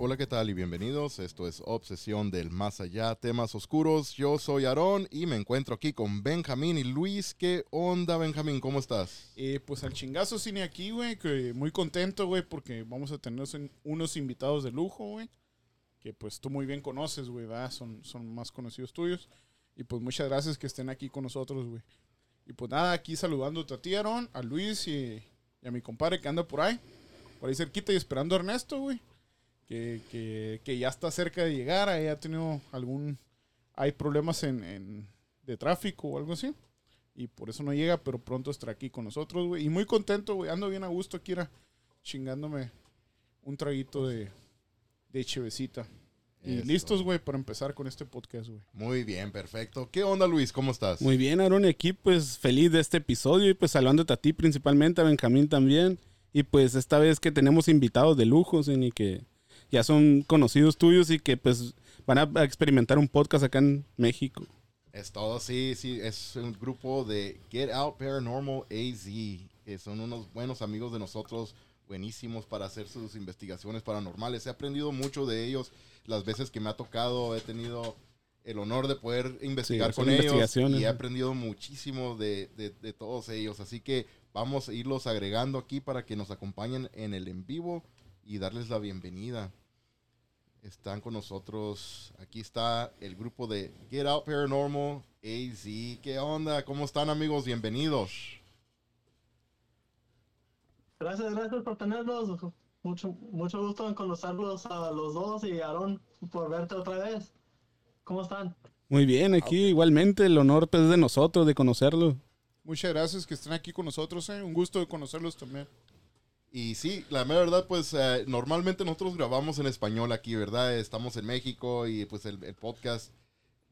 Hola, ¿qué tal? Y bienvenidos. Esto es Obsesión del Más Allá, temas oscuros. Yo soy Aarón y me encuentro aquí con Benjamín y Luis. ¿Qué onda, Benjamín? ¿Cómo estás? Eh, pues al chingazo cine aquí, güey, que muy contento, güey, porque vamos a tener unos invitados de lujo, güey, que pues tú muy bien conoces, güey, ¿verdad? Son, son más conocidos tuyos. Y pues muchas gracias que estén aquí con nosotros, güey. Y pues nada, aquí saludando a ti, Aarón, a Luis y, y a mi compadre que anda por ahí, por ahí cerquita y esperando a Ernesto, güey que, que, ya está cerca de llegar, ahí ha tenido algún, hay problemas en, de tráfico o algo así. Y por eso no llega, pero pronto estará aquí con nosotros, güey. Y muy contento, güey. Ando bien a gusto aquí, era chingándome un traguito de, de chevecita. Y listos, güey, para empezar con este podcast, güey. Muy bien, perfecto. ¿Qué onda, Luis? ¿Cómo estás? Muy bien, Aaron, aquí pues feliz de este episodio y pues saludándote a ti principalmente, a Benjamín también. Y pues esta vez que tenemos invitados de lujo, y que ya son conocidos tuyos y que pues van a experimentar un podcast acá en México. Es todo, sí, sí, es un grupo de Get Out Paranormal AZ, que son unos buenos amigos de nosotros, buenísimos para hacer sus investigaciones paranormales. He aprendido mucho de ellos las veces que me ha tocado, he tenido el honor de poder investigar con ellos y he aprendido muchísimo de, de, de, todos ellos. Así que vamos a irlos agregando aquí para que nos acompañen en el en vivo y darles la bienvenida. Están con nosotros, aquí está el grupo de Get Out Paranormal AZ. ¿Qué onda? ¿Cómo están amigos? Bienvenidos. Gracias, gracias por tenerlos. Mucho, mucho gusto en conocerlos a los dos y Aaron por verte otra vez. ¿Cómo están? Muy bien, aquí igualmente el honor pues, es de nosotros de conocerlo. Muchas gracias que estén aquí con nosotros, eh. un gusto de conocerlos también. Y sí, la verdad, pues eh, normalmente nosotros grabamos en español aquí, ¿verdad? Estamos en México y pues el, podcast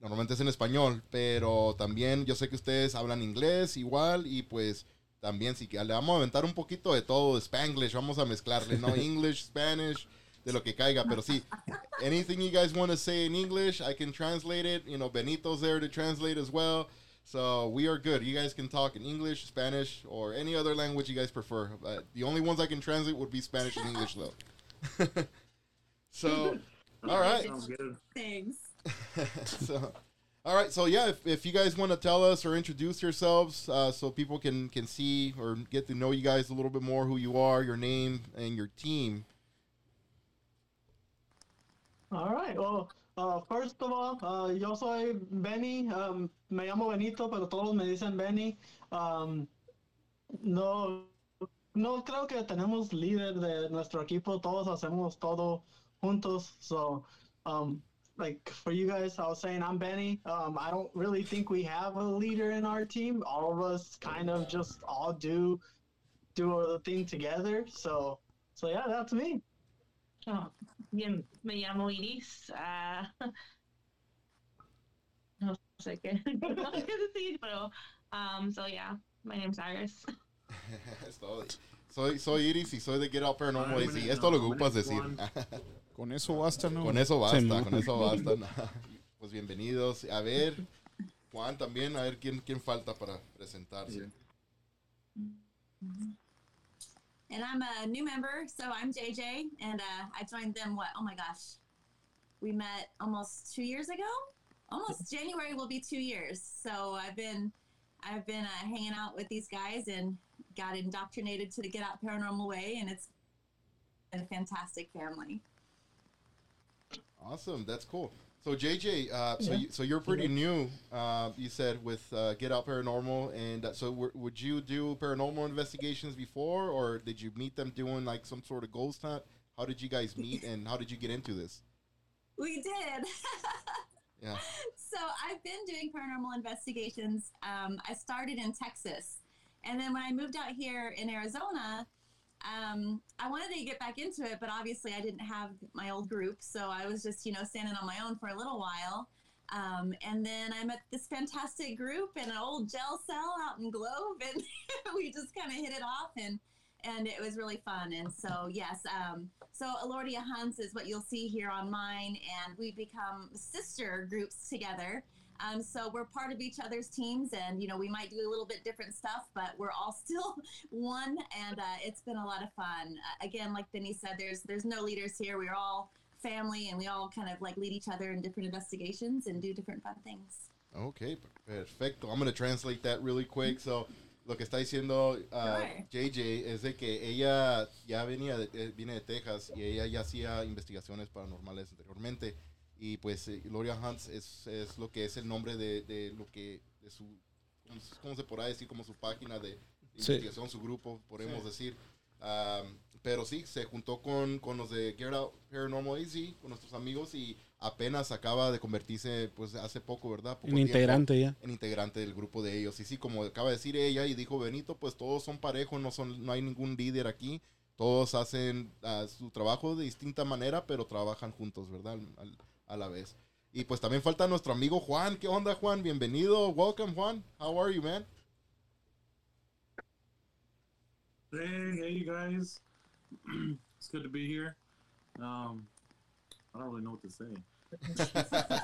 normalmente es en español, pero también yo sé que ustedes hablan inglés igual y pues también si le vamos a aventar un poquito de todo, Spanglish, vamos a mezclarle, ¿no? English, Spanish, de lo que caiga, pero sí, anything you guys want to say in English, I can translate it, you know, Benito's there to translate as well. So we are good. You guys can talk in English, Spanish, or any other language you guys prefer. Uh, the only ones I can translate would be Spanish and English, though. so, all right. Thanks. so, all right. So yeah, if, if you guys want to tell us or introduce yourselves, uh, so people can can see or get to know you guys a little bit more, who you are, your name, and your team. All right. Well. Uh, first of all, uh, yo soy Benny, um, me llamo Benito, pero todos me dicen Benny. Um, no, no creo que tenemos líder de nuestro equipo, todos hacemos todo juntos. So, um, like for you guys, I was saying I'm Benny. Um, I don't really think we have a leader in our team. All of us kind of just all do do the thing together. So, so yeah, that's me. Oh, bien, me llamo Iris. Uh, no sé qué, no sé qué decir, pero um, so yeah, my name's Iris. soy, soy Iris y soy de Get Out Paranormal AC. No, Esto lo que ocupas decir. con eso basta, ¿no? Con eso basta, con eso basta. pues bienvenidos. A ver, Juan también, a ver quién, quién falta para presentarse. Mm -hmm. And I'm a new member, so I'm JJ, and uh, I joined them. What? Oh my gosh, we met almost two years ago. Almost January will be two years. So I've been, I've been uh, hanging out with these guys and got indoctrinated to the Get Out Paranormal way, and it's a fantastic family. Awesome, that's cool. So JJ, uh, so you, so you're pretty new. Uh, you said with uh, Get Out Paranormal, and uh, so w- would you do paranormal investigations before, or did you meet them doing like some sort of ghost hunt? How did you guys meet, and how did you get into this? We did. yeah. So I've been doing paranormal investigations. Um, I started in Texas, and then when I moved out here in Arizona, um, I wanted to get back into it, but obviously I didn't have my old group, so I was just you know standing on my own for a little while. Um, and then I met this fantastic group in an old gel cell out in Globe, and we just kind of hit it off, and and it was really fun. And so yes, um, so Alordia Hunts is what you'll see here on mine, and we become sister groups together. Um, so we're part of each other's teams, and you know we might do a little bit different stuff, but we're all still one, and uh, it's been a lot of fun. Uh, again, like Benny said, there's there's no leaders here. We're all family, and we all kind of like lead each other in different investigations and do different fun things. Okay, perfecto. I'm going to translate that really quick. So, lo que está diciendo uh, JJ es de que ella ya venía de, eh, viene de Texas y ella ya hacía investigaciones paranormales anteriormente. Y pues eh, Gloria Hunts es, es lo que es el nombre de, de lo que, de su, ¿cómo, se- cómo se podrá decir? Como su página de Sí. investigación, su grupo, podemos decir. Um, pero sí, se juntó con, con los de Get Out Paranormal AZ, con nuestros amigos y apenas acaba de convertirse, pues hace poco, ¿verdad? Poco Un tiempo integrante ya. en integrante del grupo de ellos. Y sí, como acaba de decir ella y dijo Benito, pues todos son parejos, no, son, no hay ningún líder aquí. Todos hacen ah, su trabajo de distinta manera, pero trabajan juntos, ¿verdad? Al- al- a la vez. Y pues también falta nuestro amigo Juan. ¿Qué onda, Juan? Bienvenido. Welcome, Juan. How are you, man? Hey, hey, you guys. it's good to be here. Um, I don't really know what to say.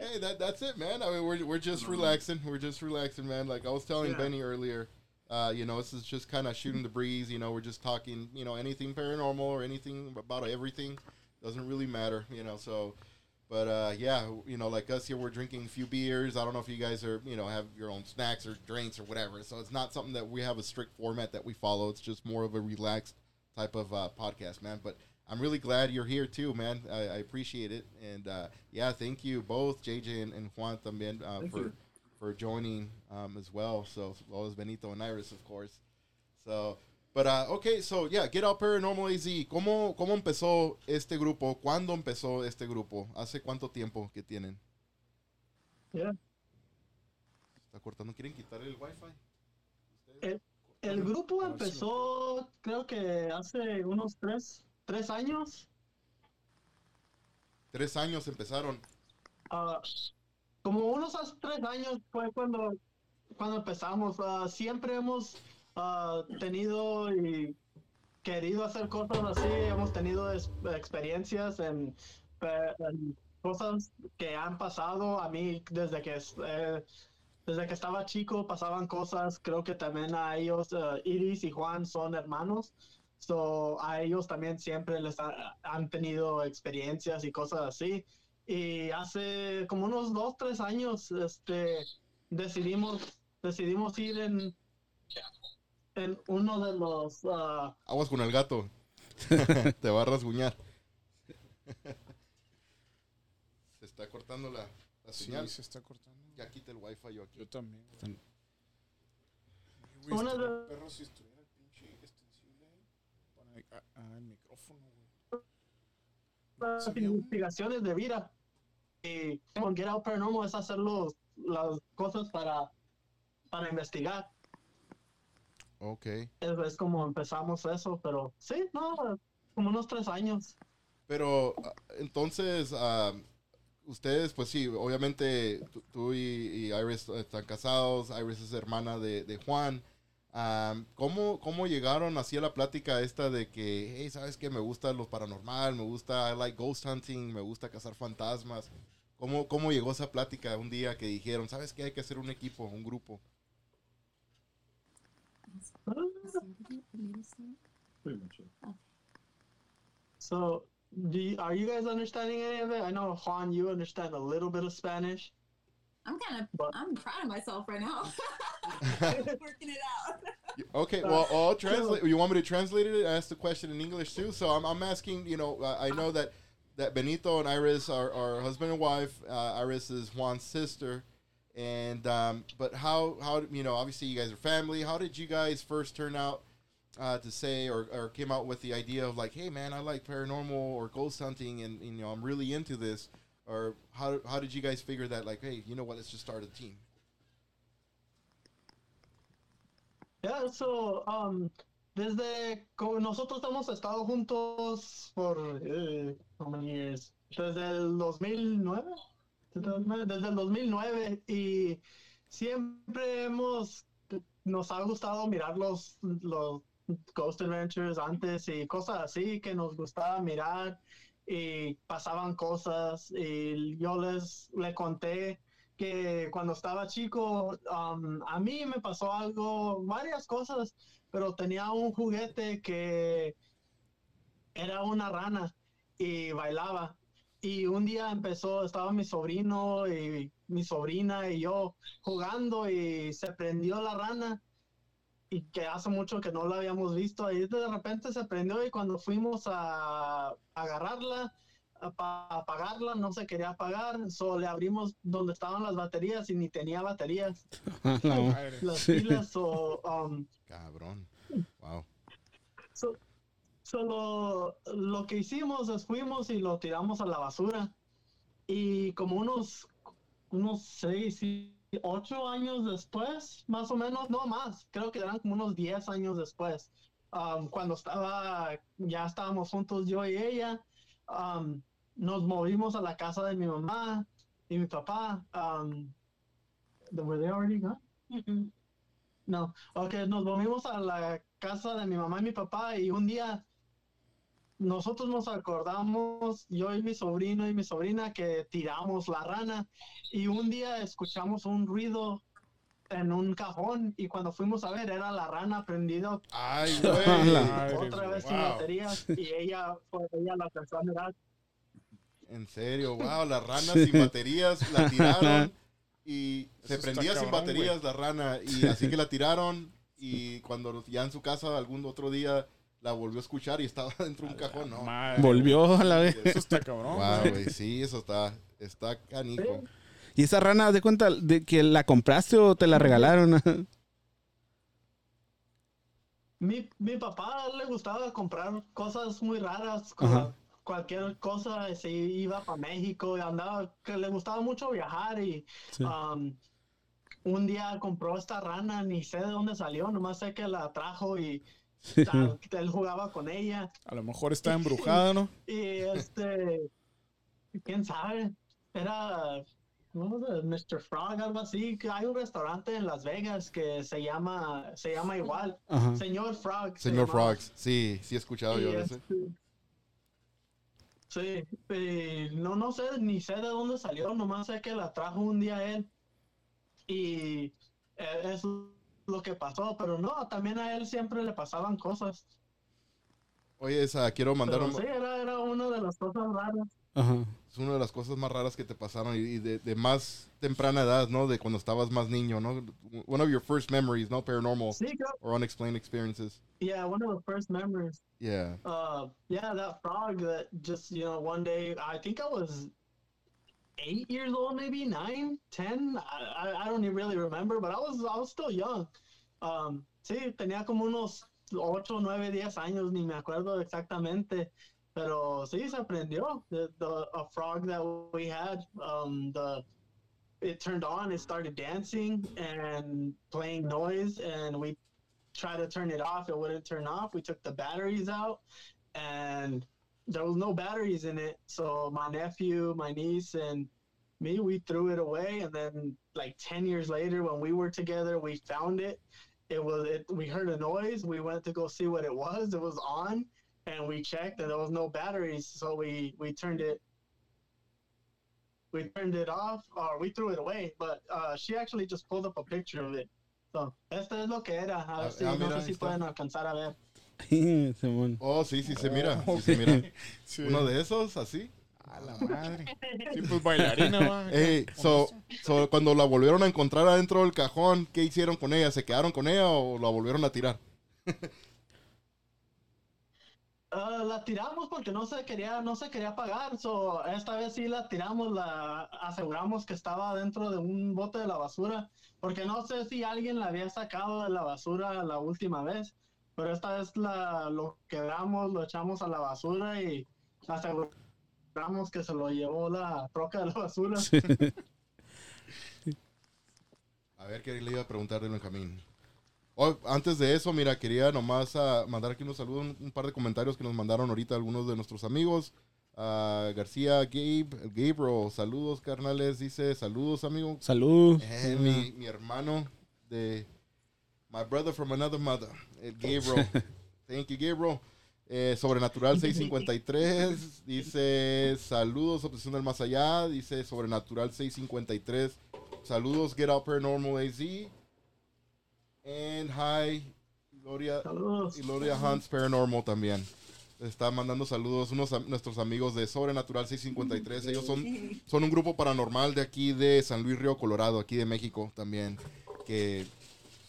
hey, that, that's it, man. I mean, we're, we're just relaxing. We're just relaxing, man. Like I was telling Yeah. Benny earlier, uh, you know, this is just kind of shooting the breeze. You know, we're just talking, you know, anything paranormal or anything about everything. Doesn't really matter, you know. So, but uh, yeah, you know, like us here, we're drinking a few beers. I don't know if you guys are, you know, have your own snacks or drinks or whatever. So it's not something that we have a strict format that we follow. It's just more of a relaxed type of uh, podcast, man. But I'm really glad you're here too, man. I, I appreciate it, and uh, yeah, thank you both, JJ and, and Juan, también, uh, for you. for joining um, as well. So as well as Benito and Iris, of course. So, but uh, okay, so yeah, Get Out Paranormal AZ. ¿Cómo cómo empezó este grupo? ¿Cuándo empezó este grupo? ¿Hace cuánto tiempo que tienen? Yeah. Está cortando. ¿Quieren quitar el Wi-Fi? El, el grupo empezó, creo que hace unos tres, tres años. Tres años empezaron. Ah, como unos tres años fue cuando, cuando empezamos. Ah, siempre hemos ah, tenido y querido hacer cosas así. Hemos tenido experiencias en, pe- en cosas que han pasado a mí desde que eh, desde que estaba chico pasaban cosas. Creo que también a ellos, ah, Iris y Juan son hermanos. So, a ellos también siempre les ha- han tenido experiencias y cosas así. Y hace como unos dos, tres años, este, decidimos, decidimos ir en, en uno de los, ah, Aguas con el gato. Te va a rasguñar. Se está cortando la, la Sí, señal. se está cortando. Ya quita el Wi-Fi yo aquí. Yo también. güey. Una de- perro si estuviera el pinche extensible ahí para ah, el micrófono, güey. las Sería un- investigaciones de vida. Y con Get Out Paranormal es hacer los- las cosas para, para investigar. Ok. Es, es como empezamos eso, pero sí, no, como unos tres años. Pero ah, entonces, ah, ustedes, pues sí, obviamente tú, y, y Iris están casados, Iris es hermana de, de Juan. Ah, ¿cómo, ¿Cómo llegaron así a la plática esta de que, hey, ¿sabes qué? Me gusta lo paranormal, me gusta, I like ghost hunting, me gusta cazar fantasmas. ¿Cómo, ¿Cómo llegó esa plática un día que dijeron, ¿sabes qué? Hay que hacer un equipo, un grupo. Pretty much it. So, do you, are you guys understanding any of it? I know Juan, you understand a little bit of Spanish. I'm kind of, But- I'm proud of myself right now. Working it out. Okay, well, I'll translate. You want me to translate it? Ask the question in English too. So I'm, I'm asking. You know, I I know that that Benito and Iris are, are husband and wife. Uh, Iris is Juan's sister, and um, but how how you know? Obviously, you guys are family. How did you guys first turn out uh, to say or, or came out with the idea of like, hey man, I like paranormal or ghost hunting, and, you know I'm really into this. Or how how did you guys figure that? Like, hey, you know what? Let's just start a team. Yeah, so, um, desde nosotros hemos estado juntos por, eh, how many years? Desde el 2009, desde el 2009 y siempre hemos, nos ha gustado mirar los, los Ghost Adventures antes y cosas así que nos gustaba mirar y pasaban cosas y yo les le conté que cuando estaba chico, um, a mí me pasó algo, varias cosas, pero tenía un juguete que era una rana y bailaba. Y un día empezó, estaba mi sobrino y mi sobrina y yo jugando y se prendió la rana y que hace mucho que no la habíamos visto. Y de repente se prendió y cuando fuimos a agarrarla, para apagarla, no se quería apagar. Solo le abrimos donde estaban las baterías y ni tenía baterías. A Madre. Las Sí. pilas o... um, Cabrón. Wow. So- solo lo que hicimos es fuimos y lo tiramos a la basura. Y como unos, unos seis ocho años después, más o menos, no más, creo que eran como unos diez años después, um, cuando estaba, ya estábamos juntos yo y ella, um, nos movimos a la casa de mi mamá y mi papá. Um, were they already gone? No, ok, nos volvimos a la casa de mi mamá y mi papá y un día nosotros nos acordamos, yo y mi sobrino y mi sobrina, que tiramos la rana y un día escuchamos un ruido en un cajón y cuando fuimos a ver era la rana prendida Ay, La- güey. Otra vez sin baterías y ella, fue, ella la empezó a mirar. En serio, wow, las ranas sin baterías la tiraron y se Eso prendía sin cabrón, baterías la rana y así que la tiraron y cuando ya en su casa algún otro día la volvió a escuchar y estaba dentro de un cajón, ¿no? Madre. Volvió a la vez. Eso está cabrón. Wow, güey. sí, eso está, está canijo. ¿Y esa rana, de cuenta de que la compraste o te la regalaron? Mi, mi papá le gustaba comprar cosas muy raras, como cualquier cosa, se iba para México y andaba, que le gustaba mucho viajar y Sí. um, un día compró esta rana, ni sé de dónde salió, nomás sé que la trajo y Él jugaba con ella A lo mejor está embrujada, ¿no? y este, quién sabe, era. Mr. Frog, algo así, hay un restaurante en Las Vegas que se llama, se llama igual, Ajá. Señor Frog. se Señor. Frogs, sí, sí he escuchado Y yo este, Sí, y no, no sé, ni sé de dónde salió, nomás sé que la trajo un día él. Y eh, es lo que pasó, pero no, también a él siempre le pasaban cosas. Oye, esa, quiero mandar Pero un, sí, era, era una de las cosas raras. Ajá. es una de las cosas más raras que te pasaron y, de, de más temprana edad, ¿no? De cuando estabas más niño, ¿no? One of your first memories, ¿no? Paranormal Sí, creo, or unexplained experiences. yeah, one of the first memories. Yeah. Uh, yeah, that frog that just, you know, one day, I think I was eight years old, maybe nine, ten. I, I, don't even really remember, but I was, I was still young. Um, sí, tenía como unos ocho, nueve, diez años, ni me acuerdo exactamente. Pero sí, se aprendió. The, the, a frog that we had, um, the, it turned on, it started dancing and playing noise, and we try to turn it off, it wouldn't turn off. We took the batteries out and there was no batteries in it. So my nephew, my niece, and me, we threw it away. And then like 10 years later, when we were together, we found it. It was, it, we heard a noise. We went to go see what it was. It was on and we checked and there was no batteries. So we, we turned it, we turned it off or we threw it away, but uh, she actually just pulled up a picture of it. So, esto es lo que era. A ver Ah, si, ah, no sé si pueden alcanzar a ver. Simón. Oh, sí, sí se mira. Oh, Sí se mira. Sí. Uno de esos, así. A la madre. Sí, pues bailarina, va. So, so, cuando la volvieron a encontrar adentro del cajón, ¿qué hicieron con ella? ¿Se quedaron con ella o la volvieron a tirar? Ah, la tiramos porque no se quería, no se quería pagar. So, esta vez sí la tiramos, la aseguramos que estaba dentro de un bote de la basura. Porque no sé si alguien la había sacado de la basura la última vez. Pero esta vez la, lo quebramos, lo echamos a la basura y aseguramos que se lo llevó la troca de la basura. A ver, ¿qué le iba a preguntar de Benjamín? Oh, antes de eso, mira, quería nomás ah, mandar aquí unos saludos, un, un par de comentarios que nos mandaron ahorita algunos de nuestros amigos. Ah, García Gabe, Gabriel, saludos carnales, dice, saludos amigo. Salud. Eh, mi, mi hermano de My brother from another mother, eh, Gabriel. Thank you, Gabriel. Eh, Sobrenatural 653 dice saludos, Obsesión del Más Allá. Dice Sobrenatural 653. Saludos, Get Out Paranormal AZ. And hi, Gloria, Saludos. y Gloria Hunts Paranormal también. está mandando saludos unos nuestros amigos de Sobrenatural 653. Ellos son, son un grupo paranormal de aquí de San Luis Río Colorado, aquí de México también, que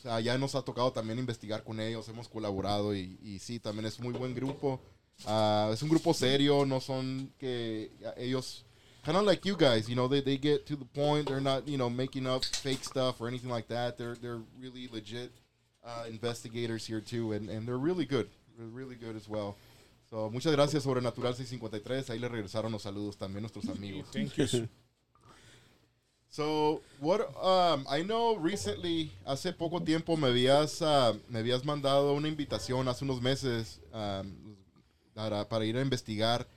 sea, ya nos ha tocado también investigar con ellos, hemos colaborado y, y sí, también es muy buen grupo. Ah, es un grupo serio, no son que ellos, kind of like you guys, you know, they, they get to the point, they're not, you know, making up fake stuff or anything like that. They're, they're really legit uh, investigators here too, and, and they're really good. They're really good as well. So, muchas gracias, Sobrenatural 653. Ahí le regresaron los saludos también nuestros amigos. Thank you. So, what um, I know recently, hace poco tiempo me habías, uh, me habías mandado una invitación hace unos meses um, para, para ir a investigar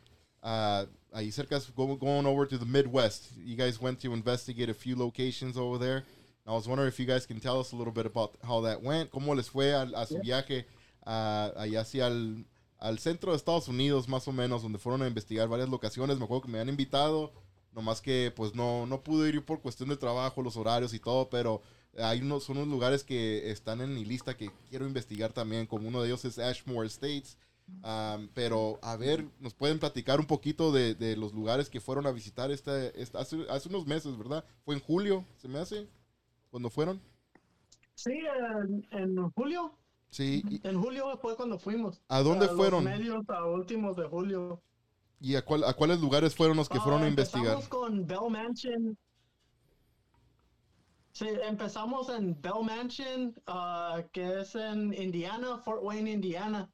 uh, ahí cerca, go, going over to the Midwest. You guys went to investigate a few locations over there. I was wondering if you guys can tell us a little bit about how that went, cómo les fue a, a su viaje uh, allá hacia el al centro de Estados Unidos, más o menos, donde fueron a investigar varias locaciones. Me acuerdo que me han invitado. Nomás que pues no, no pude ir por cuestión de trabajo, los horarios y todo, pero hay unos, son unos lugares que están en mi lista que quiero investigar también, como uno de ellos es Ashmore Estates. Um, pero a ver, nos pueden platicar un poquito de, de los lugares que fueron a visitar este, este- hace, hace unos meses, ¿verdad? Fue en julio, se me hace, cuando fueron. Sí, en, en julio. Sí, y- En julio fue cuando fuimos. ¿A dónde los fueron? medios a últimos de julio. ¿Y a, cuál- a cuáles lugares fueron los que fueron Ah, a investigar? Empezamos con Bell Mansion. Sí, empezamos en Bell Mansion, ah, que es en Indiana, Fort Wayne, Indiana.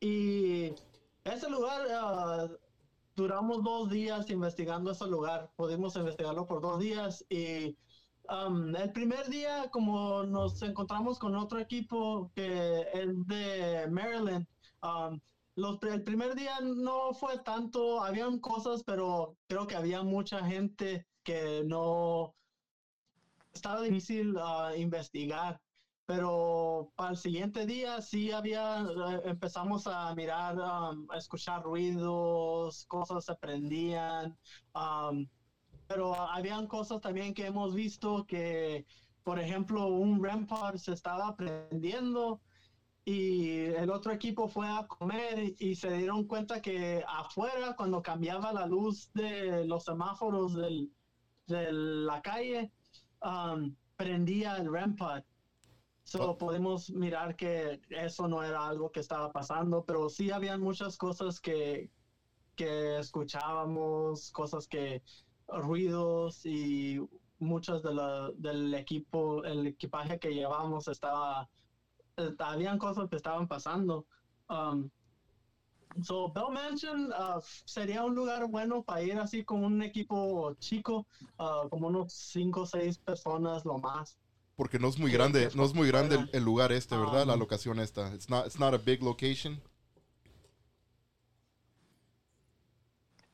Y ese lugar, ah, duramos dos días investigando ese lugar. Pudimos investigarlo por dos días. Y um, el primer día, como nos encontramos con otro equipo que es de Maryland, um, los, el primer día no fue tanto, habían cosas, pero creo que había mucha gente que no estaba difícil ah, investigar. Pero para el siguiente día sí había, eh, empezamos a mirar, um, a escuchar ruidos, cosas se prendían. um, pero habían cosas también que hemos visto que, por ejemplo, un rampart se estaba prendiendo y el otro equipo fue a comer y se dieron cuenta que afuera, cuando cambiaba la luz de los semáforos del- de la calle, um, prendía el rampart. So, podemos mirar que eso no era algo que estaba pasando, pero sí habían muchas cosas que, que escuchábamos, cosas que, ruidos y muchas de la, del equipo, el equipaje que llevábamos estaba, habían cosas que estaban pasando. Um, so, Bell Mansion uh, sería un lugar bueno para ir así con un equipo chico, uh, como unos 5 o 6 personas lo más. Porque no es muy grande, no es muy grande el, el lugar este, ¿verdad? La Ah. locación esta. It's not, it's not a big location.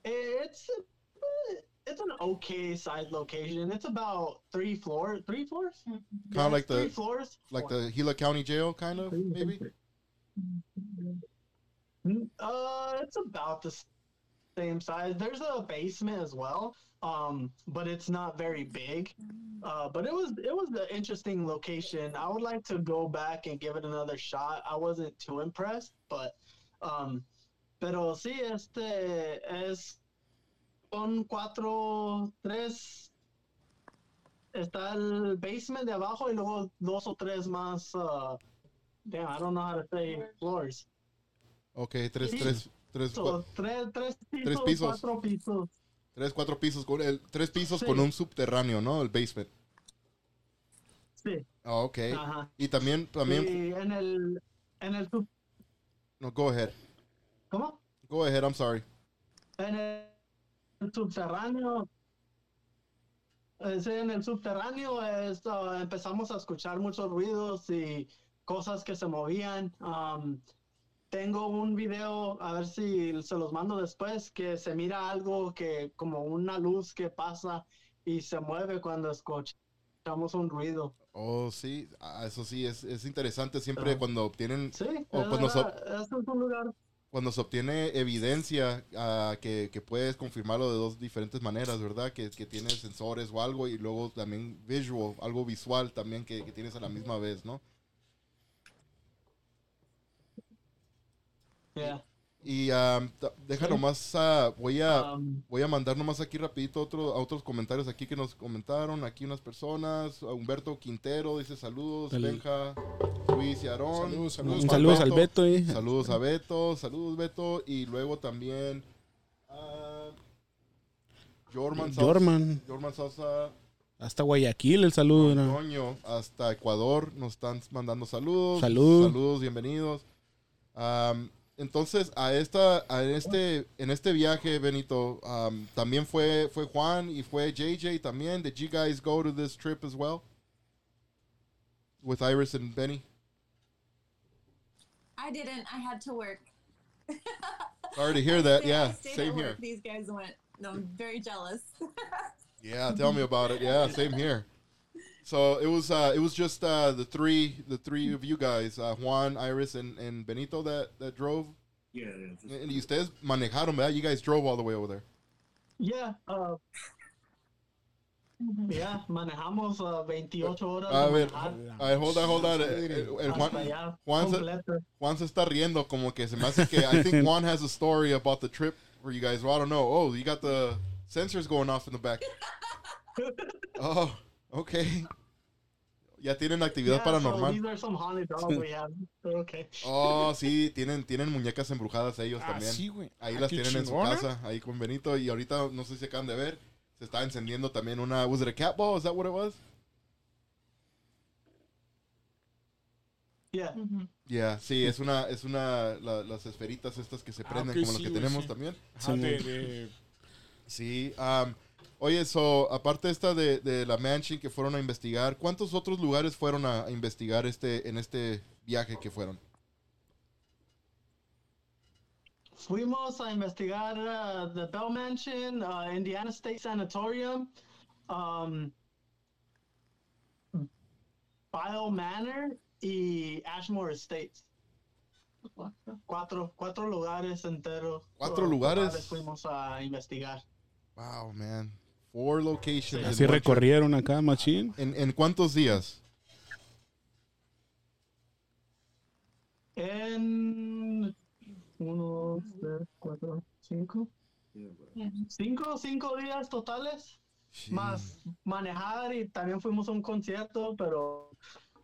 It's it's an okay sized location. It's about three floors, three floors. Kind Yeah, of like three the floors. like the Gila County Jail, kind of maybe. Uh, it's about the same size. There's a basement as well, um, but it's not very big. Uh, but it was it was an interesting location. I would like to go back and give it another shot. I wasn't too impressed, but um, pero sí, este es son cuatro, tres. Está el basement de abajo y luego dos o tres más. Uh, damn, I don't know how to say floors. Okay, tres, Sí. tres, tres, So, tres, tres pisos, Tres pisos. cuatro pisos. tres, cuatro pisos con el, tres pisos Sí. con un subterráneo, ¿no? El basement. Sí. Ah, okay. Ajá. Y también, también, Y en el, en el, sub- no, go ahead, ¿cómo? go ahead. I'm sorry. En el subterráneo, eh, en el subterráneo es, empezamos a escuchar muchos ruidos y cosas que se movían. Um, tengo un video, a ver si se los mando después, que se mira algo que como una luz que pasa y se mueve cuando escuchamos un ruido. Oh, sí, ah, eso sí, es, es interesante siempre cuando obtienen, Sí, o cuando, se, ese es un lugar cuando se obtiene evidencia ah, que, puedes confirmarlo de dos diferentes maneras, ¿verdad? Que, que tienes sensores o algo y luego también visual, algo visual también que, que tienes a la misma vez, ¿no? Yeah. Y um, deja nomás, ah, voy a Um, voy a mandar nomás aquí rapidito otro, a otros comentarios aquí que nos comentaron. Aquí unas personas. Humberto Quintero dice saludos. Sal- Benja, Luis y Aarón. Saludos, saludos. Saludos al Beto. eh. Saludos a Beto. Saludos, Beto. Y luego también... ah, Jorman Sosa. Jorman. Jorman Sosa. Hasta Guayaquil el saludo. hasta Ecuador nos están mandando saludos. Salud. Saludos, bienvenidos. Entonces, a esta, a este, en este viaje, Benito, am, también fue, fue Juan y fue JJ también. Did you guys go to this trip as well? With Iris and Benny? I didn't. I had to work. Sorry to hear that. Yeah, same here. These guys went. No, I'm very jealous. Yeah, tell me about it. Yeah, same here. So it was uh, it was just uh, the three the three of you guys, uh, Juan, Iris, and, and Benito that, that drove. Yeah, yeah. And y ustedes manejaron, ¿verdad? You guys drove all the way over there. yeah, uh, yeah, manejamos uh, 28 horas. A ver, a ver, hold on, hold on. Eh, eh, eh, Juan, allá, Juan se- Juan se está riendo como que se me hace que I think Juan has a story about the trip where you guys, well, I don't know. Oh, you got the sensors going off in the back. Oh, okay. Ya tienen actividad Yeah, so paranormal. have. Okay. Oh, sí, tienen, tienen muñecas embrujadas ellos Ah, también. sí, güey. Ahí Ah, las tienen en su casa, ahí con Benito. Y ahorita, no sé si acaban de ver, se está encendiendo también una. ¿Was it a cat ball? Is that what it was? Yeah. Mhm. Yeah, sí, es una, es una, la- las esferitas estas que se Ah, prenden ok, como las que tenemos sí. también. Ajá, de, de- Sí, um, oye, so, aparte esta de, de la mansion que fueron a investigar, ¿cuántos otros lugares fueron a, a investigar este, en este viaje que fueron? Fuimos a investigar uh, the Bell Mansion, uh, Indiana State Sanatorium, um, Bio Manor y Ashmore Estates. Cuatro, cuatro lugares enteros. ¿Cuatro uh, lugares? Fuimos a investigar. Wow, man. Four locations. Así recorrieron acá, machín. ¿En, ¿En cuántos días? En uno, dos, tres, cuatro, cinco. Cinco, cinco días totales. Más manejar y también fuimos a un concierto, pero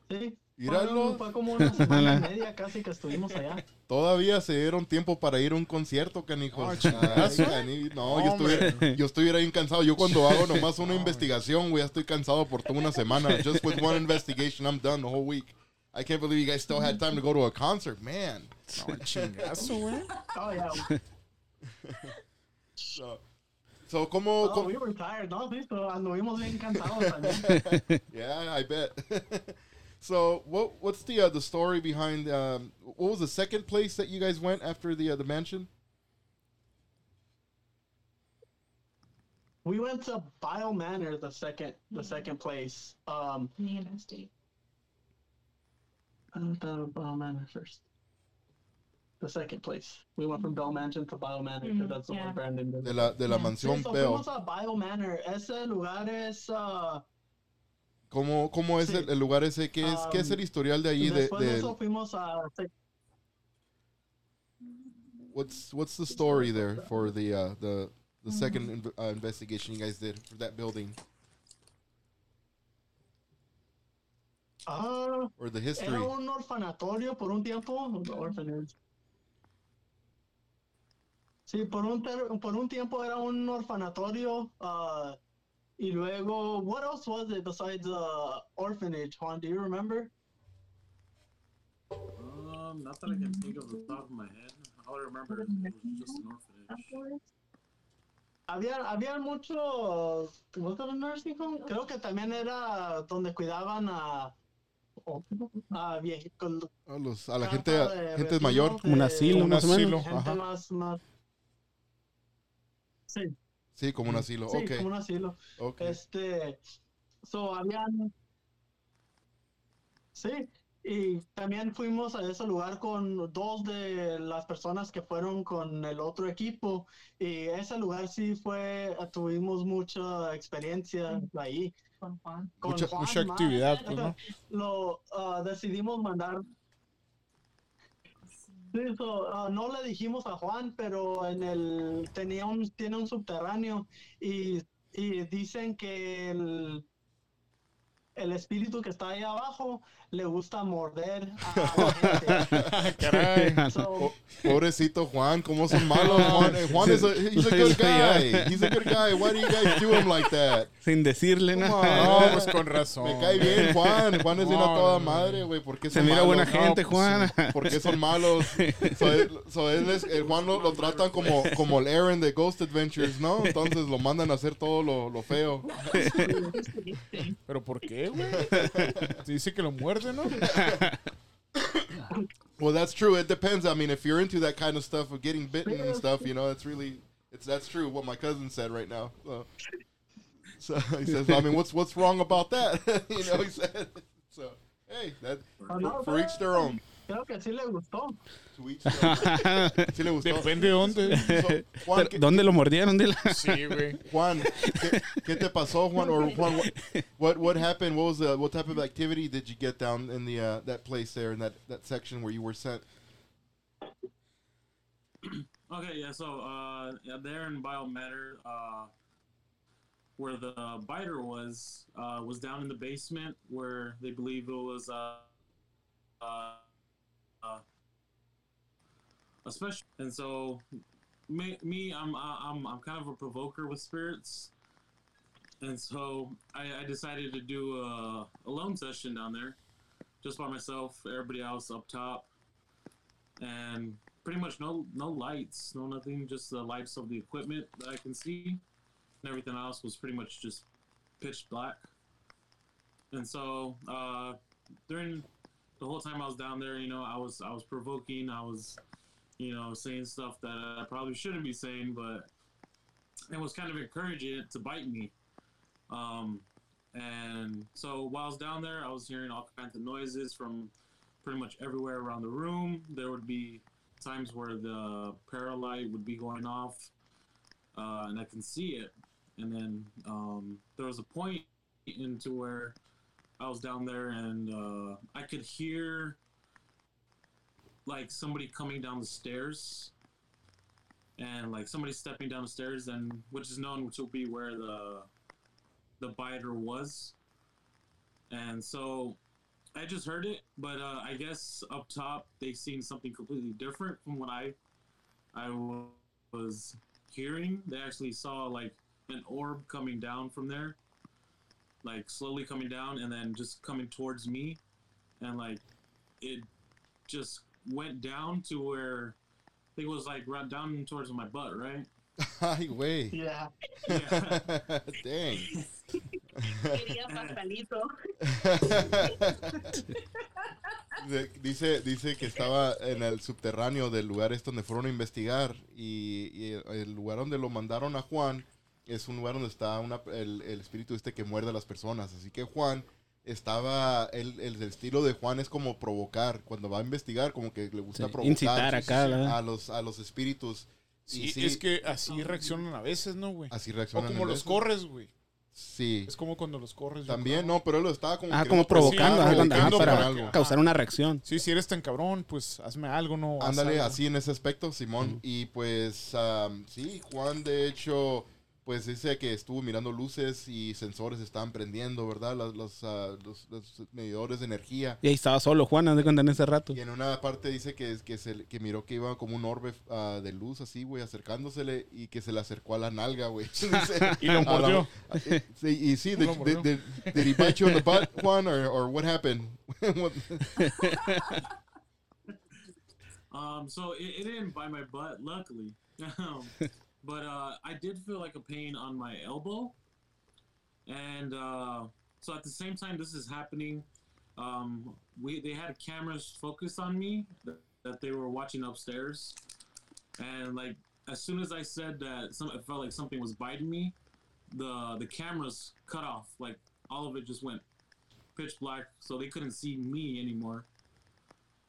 sí. Míralo. Fue, fue como una semana y media casi que estuvimos allá. Todavía se dieron tiempo para ir a un concierto, canijos. Ay, cani- no, yo estuviera, yo estuviera bien cansado. Yo cuando hago nomás una investigación, güey, ya estoy cansado por toda una semana. Just with one investigation, I'm done the whole week. I can't believe you guys still had time to go to a concert, man. No, chingazo, güey. Oh, yeah. So, so ¿cómo, Oh, cómo- we were tired, ¿no? Sí, pero anduvimos bien cansados también. Yeah, I bet. So, what what's the uh, the story behind? Um, what was the second place that you guys went after the uh, the mansion? We went to Bio Manor, the second, the second place. Um, Indiana State. I thought of Bio Manor first. The second place. We went from Bell Mansion to Bio Manor, 'cause Mhm, that's the yeah. one Brandon did. De la de la Yeah. mansión Sí, so Bell. fuimos a Bio Manor. Ese lugar es. Uh, ¿Cómo, cómo es Sí. el, el lugar ese? ¿Qué es, ¿Qué es el Um, historial de allí? De, después de de- eso fuimos a. what's what's the story there for the uh, the the second inv- uh, investigation you guys did for that building Ah, or the history? era un orfanatorio por un tiempo. Orphanage. Sí, por un, por un tiempo era un orfanatorio. ah, y luego, what else was it besides uh, orphanage, Juan? Do you remember? um, not that I can think of the top of my head. All I remember is it was just an orphanage. Había, había muchos. ¿Was it a nursing home? Creo que también era donde cuidaban a. a viejitos. A, los- a la gente de gente mayor. Como un de- asilo, Un más asilo. Gente más, más. Sí, Sí, como un asilo. sí, okay, como un asilo. okay. Este, so habían, sí, y también fuimos a ese lugar con dos de las personas que fueron con el otro equipo y ese lugar sí fue, tuvimos mucha experiencia ahí. Con Juan. Con Mucha- Juan Mucha actividad, pues, ¿no? Lo ah, decidimos mandar, Ah, no le dijimos a Juan, pero en el tenía un tiene un subterráneo y, y dicen que el el espíritu que está ahí abajo le gusta morder a la gente. Caray. So, Pobrecito Juan, ¿cómo son malos? Juan, Eh, Juan is a, he's a good guy. He's a good guy. Why do you guys do him like that? Sin decirle nada. No, pues con razón. Me cae bien, Juan. Juan es de una toda madre, güey. ¿Por qué Se son mira malos? buena gente, pues, Juan. ¿Por qué son malos? So, él- so él es- el Juan lo, lo tratan como, como el Aaron de Ghost Adventures, ¿no? Entonces lo mandan a hacer todo lo, lo feo. ¿Pero por qué, güey? Dice que lo muerde, Well, that's true. It depends. I mean, if you're into that kind of stuff of getting bitten and stuff, you know, it's really, it's that's true. What my cousin said right now. So, so he says, I mean, what's what's wrong about that? you know, he said. So, hey, that for each their own. Creo que sí le gustó. To each their own. Sí le gustó. Depende de dónde. Juan, ¿qué, ¿Dónde lo mordieron? Dile. Sí, güey. Juan, ¿qué, qué te pasó, Juan? Or Juan, what, what what happened? What was the what type of activity did you get down in the uh, that place there in that that section where you were sent? Okay, yeah. So uh, yeah, there in Biomatter, uh, where the biter was, uh, was down in the basement where they believe it was uh, uh, uh, a special. And so, me, me I'm, I'm, I'm kind of a provoker with spirits. And so I, I decided to do a, a lone session down there, just by myself. Everybody else up top, and pretty much no no lights, no nothing, just the lights of the equipment that I can see. And everything else was pretty much just pitch black. And so uh, during the whole time I was down there, you know, I was I was provoking, I was, you know, saying stuff that I probably shouldn't be saying, but it was kind of encouraging it to bite me. Um, and so while I was down there, I was hearing all kinds of noises from pretty much everywhere around the room. There would be times where the paralight would be going off, uh, and I can see it. And then um, there was a point into where I was down there, and uh, I could hear like somebody coming down the stairs, and like somebody stepping down the stairs, and which is known to be where the the biter was. And so I just heard it, but uh, I guess up top they seen something completely different from what I I was hearing. They actually saw like an orb coming down from there, like slowly coming down and then just coming towards me, and like it just went down to where I think it was like right down towards my butt, right? Ay, güey. Yeah. Dang. Quería pastelito. De- dice, dice que estaba en el subterráneo del lugar este donde fueron a investigar y, y el, el lugar donde lo mandaron a Juan es un lugar donde está una- el, el espíritu este que muerde a las personas. Así que Juan estaba, el, el estilo de Juan es como provocar. Cuando va a investigar, como que le gusta Sí, provocar incitar acá, ¿verdad? a, los, a los espíritus. Y Sí, es que así reaccionan a veces, ¿no, güey? así O reaccionan. como en los veces. corres, güey. Sí. Es como cuando los corres. También, no, pero él lo estaba como Ah, como provocando, sí, provocando para algo. causar una reacción. Sí, si eres tan cabrón, pues hazme algo, ¿no? Ándale, algo. así en ese aspecto, Simón. Y pues, sí, Juan, de hecho, pues dice que estuvo mirando luces y sensores estaban prendiendo, ¿verdad? Los, los, ah, los- los medidores de energía. Y ahí estaba solo Juan, de cuenta en ese rato. Y en una parte dice que, que, se, que miró que iba como un orbe ah, de luz así, güey, acercándosele y que se le acercó a la nalga, güey. Y lo mordió. sí, y sí, did, he bite you in the butt, Juan, or, or what happened? What- Um, so it, it didn't bite my butt, luckily. Um, but uh, I did feel like a pain on my elbow. And uh, so at the same time this is happening, um, we they had cameras focused on me that, that they were watching upstairs. And like as soon as I said that some it felt like something was biting me, the the cameras cut off. Like all of it just went pitch black, so they couldn't see me anymore.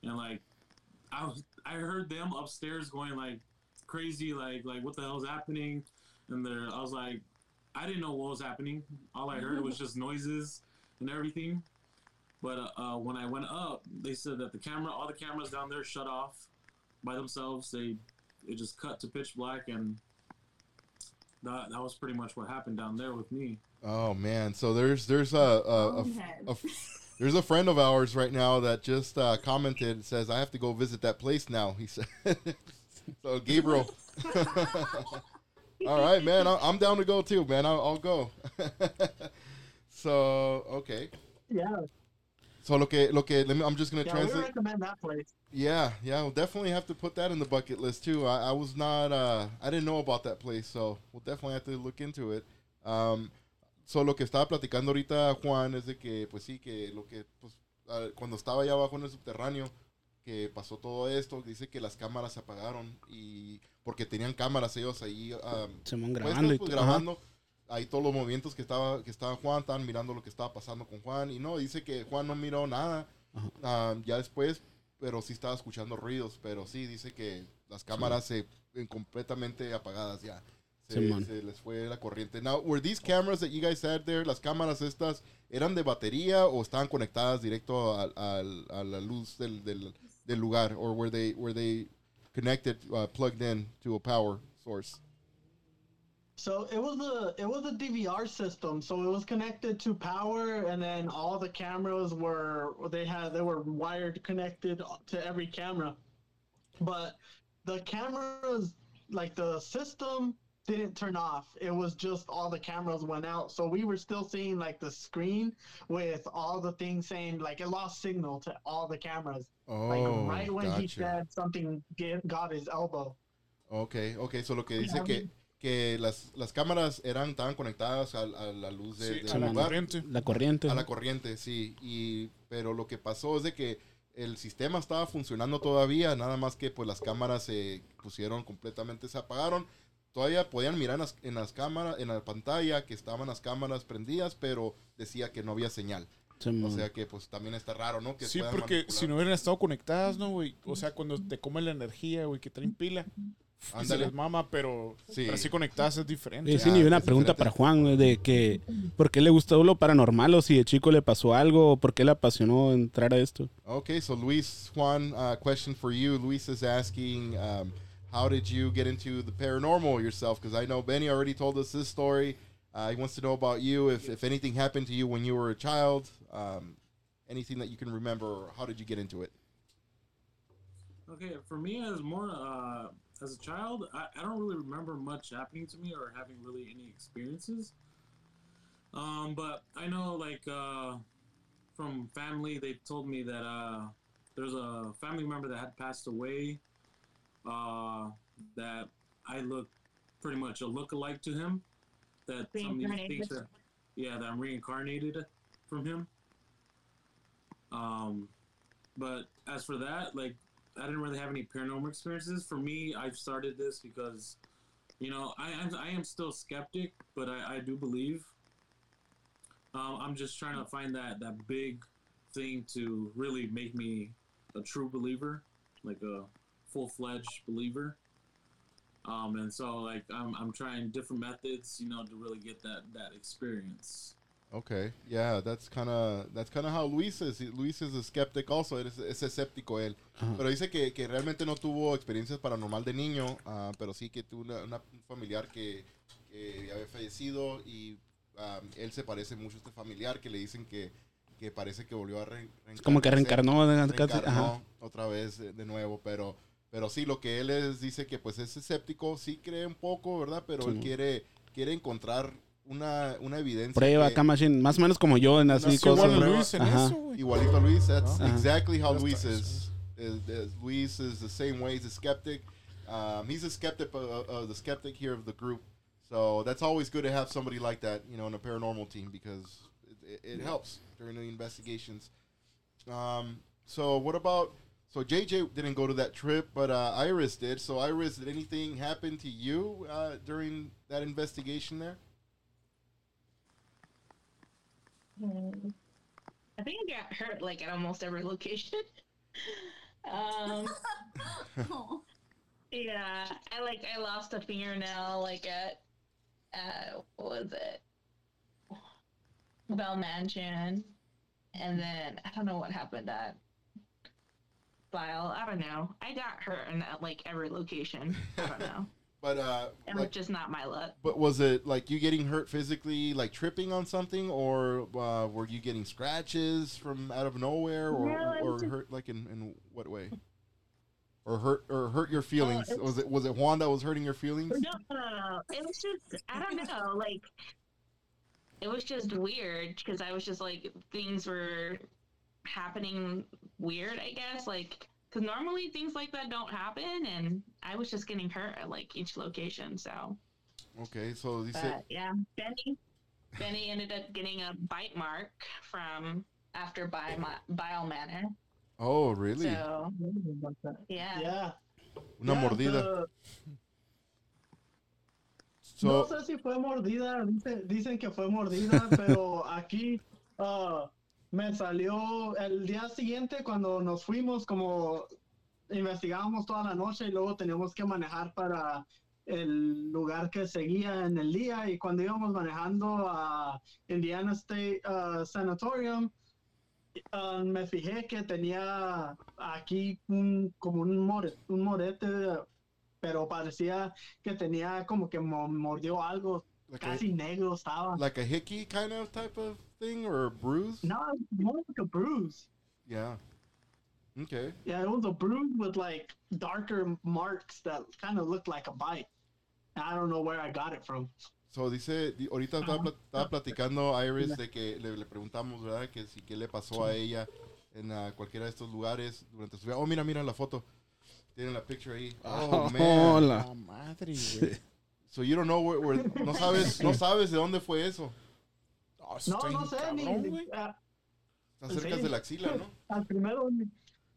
And like I was, I heard them upstairs going like crazy, like like what the hell's happening? And there, I was like, I didn't know what was happening. All I heard was just noises and everything. But uh, uh, when I went up, they said that the camera, all the cameras down there shut off. by themselves. They it just cut to pitch black, and that that was pretty much what happened down there with me. Oh man, so there's there's a, a, a, Okay. a there's a friend of ours right now that just uh, commented says I have to go visit that place now. He said, so Gabriel. All right, man, I- I'm down to go too, man. I'll, I'll go. so okay, Yeah, so lo que lo que let me, I'm just gonna yeah, we translate. recommend that place. Yeah, yeah, we'll definitely have to put that in the bucket list too. I, I was not, uh, I didn't know about that place, so we'll definitely have to look into it. Um, so lo que estaba platicando ahorita Juan es de que, pues sí, que lo que, pues, ah, cuando estaba allá abajo en el subterráneo, que pasó todo esto, dice que las cámaras se apagaron y porque tenían cámaras ellos ahí um, Simón puestas, grabando y pues, todo. Ajá. grabando ahí todos los movimientos que estaba que estaba Juan, estaban mirando lo que estaba pasando con Juan y no, dice que Juan no miró nada Ajá. ah, ya después, pero sí estaba escuchando ruidos, pero sí dice que las cámaras se en completamente apagadas ya. Se, se les fue la corriente. Now, were these cameras that you guys had there, las cámaras estas, eran de batería o estaban conectadas directo al- al- a, la luz del, del, del lugar? Or were they, were they connected, uh, plugged in to a power source? So it was a it was a DVR system. So it was connected to power, and then all the cameras were they had they were wired connected to every camera. But the cameras, like the system, didn't turn off. It was just all the cameras went out. So we were still seeing like the screen with all the things saying like it lost signal to all the cameras. Like Oh, right when he gotcha. said something get, got his elbow. Ok, ok, so lo que dice que, que las, las cámaras eran, estaban conectadas a, a la luz de, Sí, del a la lugar. corriente. La corriente. A la corriente, sí. Y, pero lo que pasó es de que el sistema estaba funcionando todavía, nada más que pues las cámaras se pusieron completamente, se apagaron. Todavía podían mirar en las, en las cámaras, en la pantalla que estaban las cámaras prendidas, pero decía que no había señal. Simón. O sea que pues también está raro, ¿no? Que Sí, porque manipular. si no hubieran estado conectadas, ¿no, güey? O sea, cuando te comen la energía, güey, que traen pila, se Ándale. les mama, pero, Sí. pero así conectadas es diferente. Eh, sí, ni una pregunta diferente. para Juan, de que ¿por qué le gustó lo paranormal o si de chico le pasó algo o por qué le apasionó entrar a esto? Okay, so Luis Juan, uh, question for you. Luis is asking, um, how did you get into the paranormal yourself? Because I know Benny already told us this story. Uh, he wants to know about you. If, if anything happened to you when you were a child, um, anything that you can remember, or how did you get into it? Okay, for me as more uh, as a child, I, I don't really remember much happening to me or having really any experiences. Um, but I know like uh, from family, they told me that uh, there's a family member that had passed away. Uh, that I look pretty much a look-alike to him. That somebody Reincarnated. thinks that yeah, that I'm reincarnated from him. Um, but as for that, like I didn't really have any paranormal experiences. For me, I've started this because, you know, I am I am still skeptic, but I, I do believe. Um, I'm just trying to find that that big thing to really make me a true believer, like a full fledged believer. Um, and so like I'm I'm trying different methods, you know, to really get that that experience. Okay, yeah, that's kind of that's kind of how Luis is. Luis is a skeptic also. Es, es escéptico él. Ajá. Pero dice que, que realmente no tuvo experiencias paranormal de niño, ah, pero sí que tuvo una, una- un familiar que, que había fallecido y ah, él se parece mucho a este familiar que le dicen que, que parece que volvió a re- Es como que reencarnó. de- reencarnó ajá. otra vez eh, de nuevo, pero pero sí, lo que él es, dice que pues es escéptico, sí cree un poco, ¿verdad? Pero Sí. él quiere, quiere encontrar una, una evidencia. Prueba que- acá, machine, más o menos como yo en así Sí, Sí, cosas. igual a. Luis en Ajá. eso, güey. Igualito a Luis. That's Ajá. exactly how That's Luis is. Is, is. Luis is the same way. He's a skeptic. Um, he's a skeptic, uh, uh, the skeptic here of the group. So that's always good to have somebody like that, you know, in a paranormal team because it, it, it helps during the investigations. Um, so what about? So JJ didn't go to that trip, but uh, Iris did. So Iris, did anything happen to you uh, during that investigation there? I think I got hurt like at almost every location. um, Oh, yeah, I like I lost a fingernail like at uh what was it? Bell Mansion. And then I don't know what happened at Bile. I don't know. I got hurt in like every location. I don't know. But uh, It was just not my luck. But was it like you getting hurt physically, like tripping on something, or uh, were you getting scratches from out of nowhere, or No, or just- hurt like in, in what way? Or hurt or hurt your feelings? was it was it Juan that was hurting your feelings? No. It was just I don't know. Like it was just weird because I was just like things were happening weird. I guess like because normally things like that don't happen, and I was just getting hurt at like each location. So, Okay, so you but said yeah, Benny, Benny ended up getting a bite mark from after Bile, Bile manner. oh really? So yeah, Yeah. Una Yeah, mordida. the- So no sé si fue mordida, dicen, dicen que fue mordida, pero aquí ah, me salió el día siguiente cuando nos fuimos, como investigábamos toda la noche y luego teníamos que manejar para el lugar que seguía en el día y cuando íbamos manejando a Indiana State ah, Sanatorium, ah, me fijé que tenía aquí un, como un, more- un morete, pero parecía que tenía como que mo- mordió algo like a, casi negro estaba. like a hickey kind of type of thing or a bruise? no, it was more like a bruise. Yeah. Okay. Yeah, it was a bruise with like darker marks that kind of looked like a bite. I don't know where I got it from. So dice, di- ahorita estaba, estaba platicando Iris de que le, le preguntamos, ¿verdad? Que si qué le pasó a ella en ah, cualquiera de estos lugares durante su vida. Oh, mira, mira la foto. Tienen la picture ahí. Oh, man. Hola. La madre, güey. So you don't know where, where- no sabes, no sabes de dónde fue eso. Oh, No, no sé, ni, cabrón, ah, Está cerca Sí. de la axila, ¿no? al primero ni,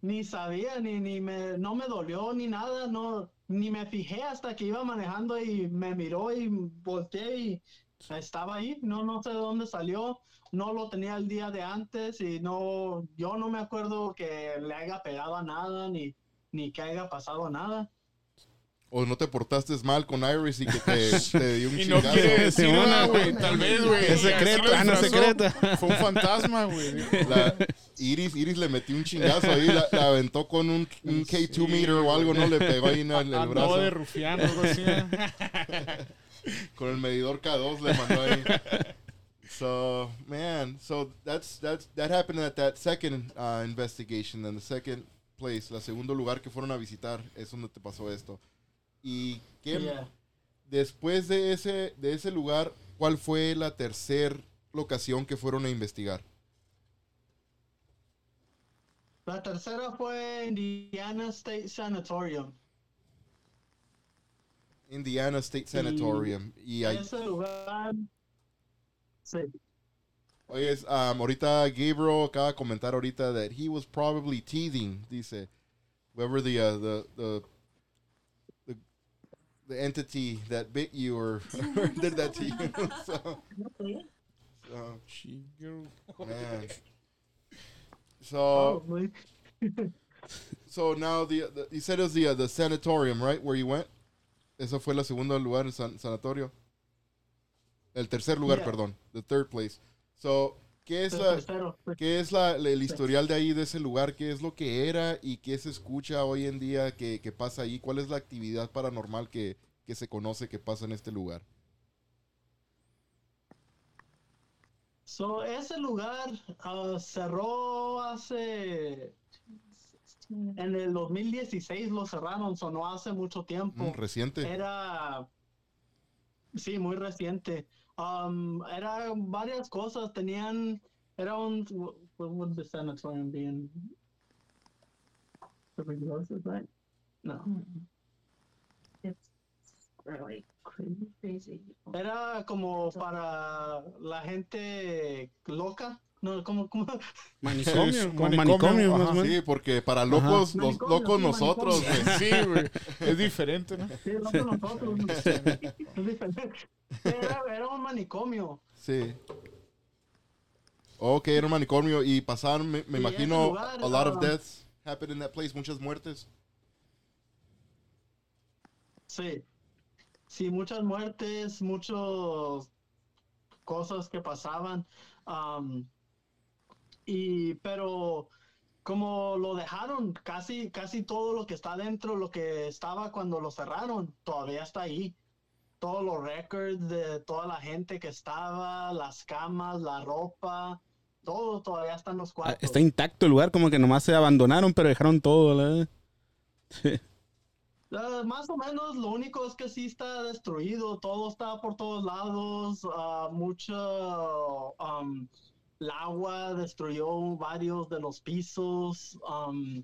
ni sabía, ni, ni me, no me dolió, ni nada, no, ni me fijé hasta que iba manejando y me miró y volteé y estaba ahí, no, no sé de dónde salió, no lo tenía el día de antes y no, yo no me acuerdo que le haya pegado a nada, ni, ni que haya pasado nada. O no te portaste mal con Iris y que te, te dio un Y no chingazo. quiere decir nada, güey. Tal vez, güey. Es secreto, ah, no secreta. Fue un fantasma, güey. Iris, Iris le metió un chingazo ahí, la, la aventó con un, un K2 meter o algo, ¿no? Le pegó ahí en el, el brazo. de rufián, algo así. ¿eh? con el medidor K2 le mandó ahí. So man, so that's that's that happened at that second uh, investigation, and the second place, la segundo lugar que fueron a visitar es donde te pasó esto. Y qué Yeah. después de ese de ese lugar, ¿cuál fue la tercer locación que fueron a investigar? La tercera fue Indiana State Sanatorium. Indiana State Sanatorium. Y ahí, Ese lugar, sí. oye, um, ahorita Gabriel acaba de comentar ahorita that he was probably teething, dice. Whoever the uh, the the entity that bit you or, or did that to you. so, so, Chico. man. So so now the, the you said it was the uh, the sanatorium, right? Where you went. Eso fue la segunda lugar, el san- sanatorio. El tercer lugar, Yeah. perdón. The third place. So, ¿qué es El la. ¿Qué es la, el historial de ahí, de ese lugar? ¿Qué es lo que era y qué se escucha hoy en día que, que pasa ahí? ¿Cuál es la actividad paranormal que, que se conoce que pasa en este lugar? So, ese lugar ah, cerró hace. En el 2016 lo cerraron, so no hace mucho tiempo. Mm, ¿Reciente? Era. Sí, muy reciente. Um, era varias cosas. Tenían. Era un. What would the sanatorium be in? Tuberculosis, right? No. it's really crazy. Era como para la gente loca. No, como, como. Manicomio, como Manicomio, más. Sí, porque para locos, los locos sí, nosotros, güey. Sí, güey. Es diferente, ¿no? Sí, no con nosotros. Es diferente. Era, era un manicomio. Sí. Ok, era un manicomio y pasaron, me, me Sí, imagino, lugar, a lot of ah. deaths happened in that place, muchas muertes. Sí. Sí, muchas muertes, muchas cosas que pasaban. am, y, pero como lo dejaron, casi, casi todo lo que está dentro, lo que estaba cuando lo cerraron, todavía está ahí. Todos los records de toda la gente que estaba, las camas, la ropa, todo todavía está en los Ah, cuartos. Está intacto el lugar, como que nomás se abandonaron, pero dejaron todo, ¿verdad? Ah, más o menos, lo único es que sí está destruido, todo está por todos lados, ah, mucho, um, el agua destruyó varios de los pisos, um,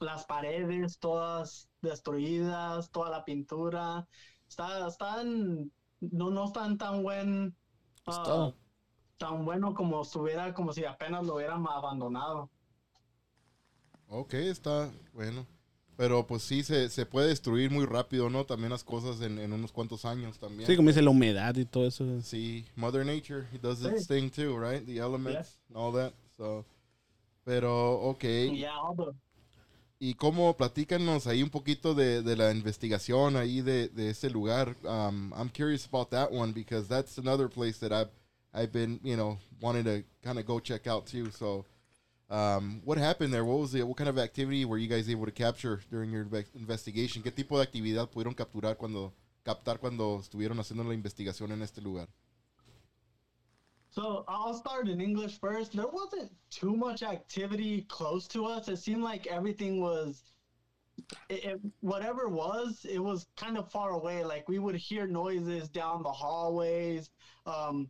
las paredes todas destruidas, toda la pintura, está, están, no, no están tan buen, Estado. tan bueno como estuviera, como si apenas lo hubieran abandonado. Ok, está bueno. Pero pues sí, se, se puede destruir muy rápido, ¿no? También las cosas en, en unos cuantos años también. Sí, como dice la humedad y todo eso. Sí, Mother Nature, it does its Sí. thing too, right? The elements and all that. So, pero, ok. Yeah, all the- Y cómo, platícanos ahí un poquito de, de la investigación ahí de, de ese lugar. Um, I'm curious about that one because that's another place that I've, I've been, you know, wanting to kind of go check out too. So, um, what happened there? What was it? What kind of activity were you guys able to capture during your investigation? ¿Qué tipo de actividad pudieron capturar cuando, captar cuando estuvieron haciendo la investigación en este lugar? So I'll start in English first. There wasn't too much activity close to us. It seemed like everything was, it, it, whatever was, it was kind of far away. Like we would hear noises down the hallways, um,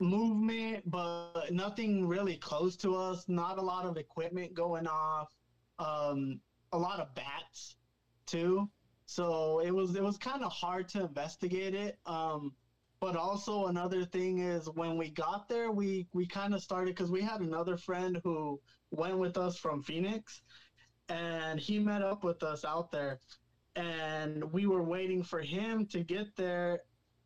movement, but nothing really close to us. Not a lot of equipment going off. Um, a lot of bats too. So it was it was kind of hard to investigate it. Um, but also another thing is when we got there we we kind of started because we had another friend who went with us from phoenix and he met up with us out there and we were waiting for him to get there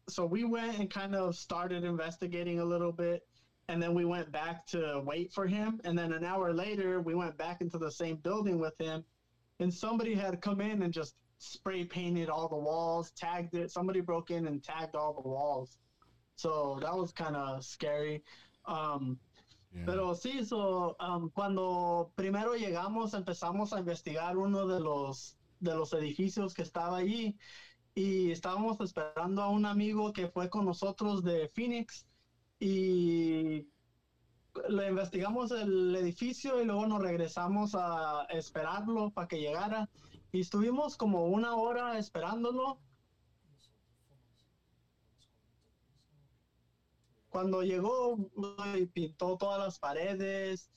so we went and kind of started investigating a little bit and then we went back to wait for him and then an hour later we went back into the same building with him and somebody had come in and just spray painted all the walls, tagged it. Somebody broke in and tagged all the walls. So that was kind of scary. Um, Yeah. pero sí, so, um, cuando primero llegamos empezamos a investigar uno de los, de los edificios que estaba allí y estábamos esperando a un amigo que fue con nosotros de Phoenix y le investigamos el edificio y luego nos regresamos a esperarlo para que llegara y estuvimos como una hora esperándolo. Cuando llegó pintó todas las paredes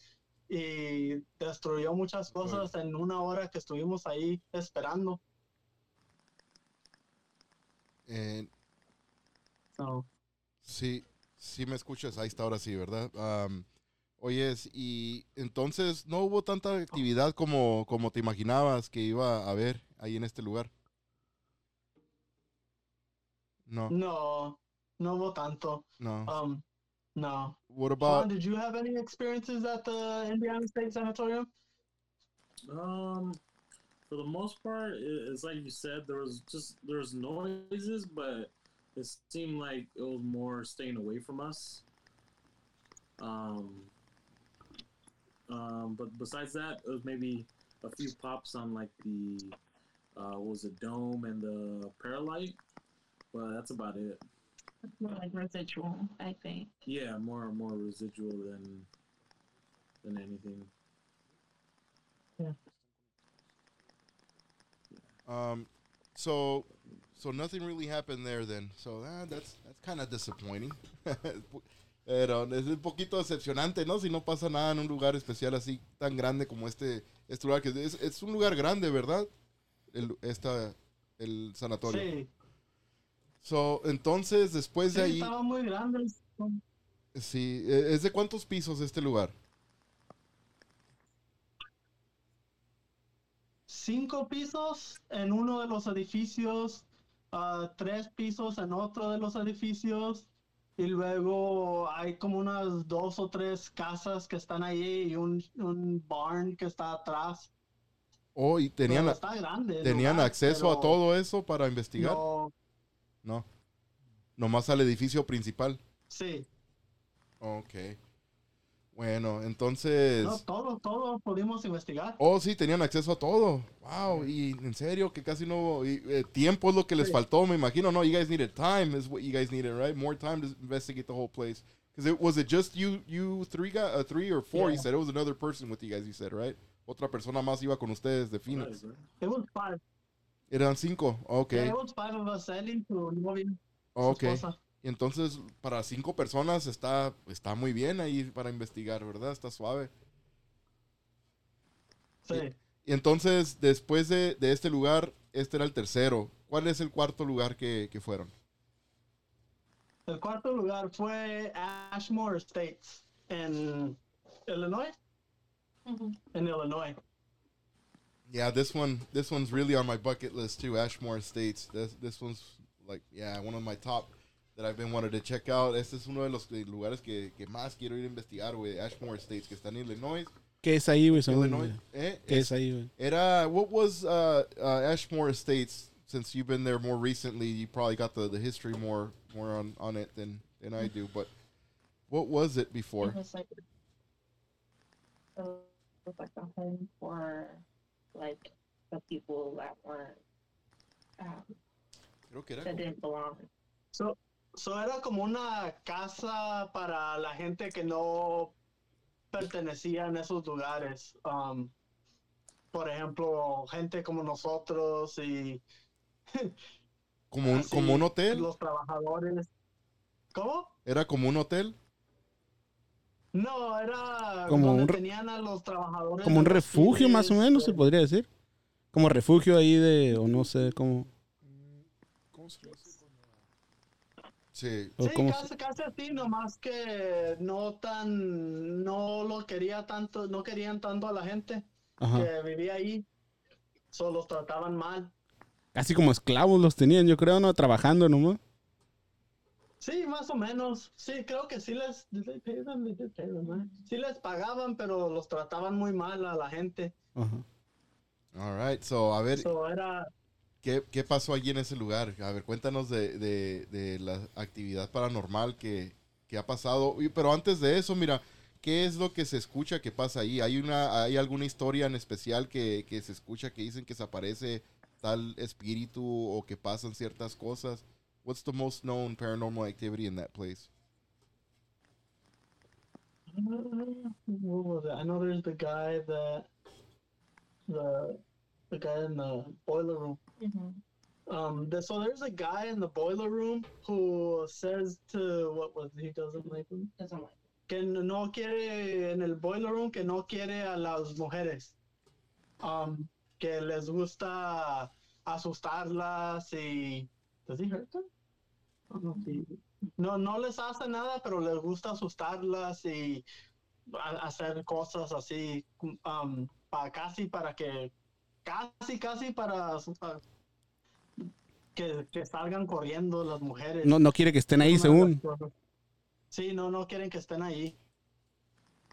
y destruyó muchas cosas en una hora que estuvimos ahí esperando. Eh, So, Sí, sí me escuchas, ahí está ahora sí, ¿verdad? Am, oyes, y entonces no hubo tanta actividad como, como te imaginabas que iba a haber ahí en este lugar. No, no, no hubo tanto. no. Um, no. What about, did you have any experiences at the Indiana State Sanatorium? Um, for the most part, it's like you said. There was just there was noises, but it seemed like it was more staying away from us. Um, um, but besides that, it was maybe a few pops on like the uh, what was it dome and the paralight. But that's about it. It's more like residual, I think. Yeah, more more residual than than anything. Um, so, so nothing really happened there then. So ah, that's, that's kind of disappointing. Pero es un poquito decepcionante, ¿no? Si no pasa nada en un lugar especial así tan grande como este, este lugar, que es, es un lugar grande, ¿verdad? El, esta, el sanatorio. Sí, So, entonces, después sí, de ahí, estaban muy grandes. sí, ¿es de cuántos pisos este lugar? Cinco pisos en uno de los edificios, ah, tres pisos en otro de los edificios, y luego hay como unas dos o tres casas que están ahí y un, un barn que está atrás. Oh, y tenían, está grande. tenían lugar, acceso a todo eso para investigar. No, No. Nomás al edificio principal. sí. Ok. Bueno, entonces... No, todo, todo pudimos investigar. Oh, sí, tenían acceso a todo. Wow, y en serio que casi no... y, eh, tiempo es lo que les Sí. faltó, me imagino. No, you guys needed time is what you guys needed, right? More time to investigate the whole place. Because it was it just you, you three guys, uh, three or four? You said it was another person with you guys. You said right? Otra persona más iba con ustedes de Phoenix. It was five. Eran cinco. Okay, Yeah, it was five of us. Novia, su okay. esposa. Y entonces para cinco personas está está muy bien ahí para investigar, ¿verdad? Está suave. Sí. Y entonces después de, de este lugar, este era el tercero. ¿Cuál es el cuarto lugar que, que fueron? El cuarto lugar fue Ashmore Estates en Illinois. En Illinois. Yeah, this one this one's really on my bucket list too. Ashmore Estates. This this one's like yeah, one of my top that I've been wanting to check out. Este es uno de los lugares que, que más quiero ir a investigar, güey. Ashmore Estates, que está en Illinois. ¿Qué es ahí, güey? Illinois. Eh, ¿Qué es- es ahí, güey? Era what was uh, uh, Ashmore Estates? Since you've been there more recently, you probably got the, the history more more on, on it than than I do. But what was it before? It was like it was like a home for like the people that weren't um, Creo that didn't belong. So, so era como una casa para la gente que no pertenecía en esos lugares. Um, por ejemplo, gente como nosotros y como un, como un hotel. Los trabajadores. ¿Cómo? Era como un hotel. No, era Como donde un re- tenían a los trabajadores. Como un refugio, más o menos, se de- podría decir. Como refugio ahí de, o no sé, cómo. ¿Cómo se dice? Sí. casi, casi así, nomás que no tan, no lo quería tanto, no querían tanto a la gente Ajá. que vivía ahí, solo los trataban mal. Casi como esclavos los tenían, yo creo, ¿no? Trabajando nomás. Sí, más o menos. Sí, creo que sí les, sí les pagaban, pero los trataban muy mal a la gente. Ajá. All right. So, a ver, So, era, ¿qué, qué pasó allí en ese lugar? A ver, cuéntanos de, de, de la actividad paranormal que, que ha pasado. Pero antes de eso, mira, ¿qué es lo que se escucha que pasa ahí? ¿Hay, una, hay alguna historia en especial que, que se escucha que dicen que se aparece tal espíritu o que pasan ciertas cosas? What's the most known paranormal activity in that place? what? I know there's the guy that, the, the guy in the boiler room. Um, th- so there's a guy in the boiler room who says to what was he doesn't like him Doesn't like que no quiere en el boiler room que no quiere a las mujeres. Um, que les gusta asustarlas y does he hurt them? He- no no les hace nada pero les gusta asustarlas y hacer cosas así um, para casi para que casi casi para asustar- que, que salgan corriendo las mujeres No, no quiere que estén ahí, según. Sí, no, no quieren que estén ahí.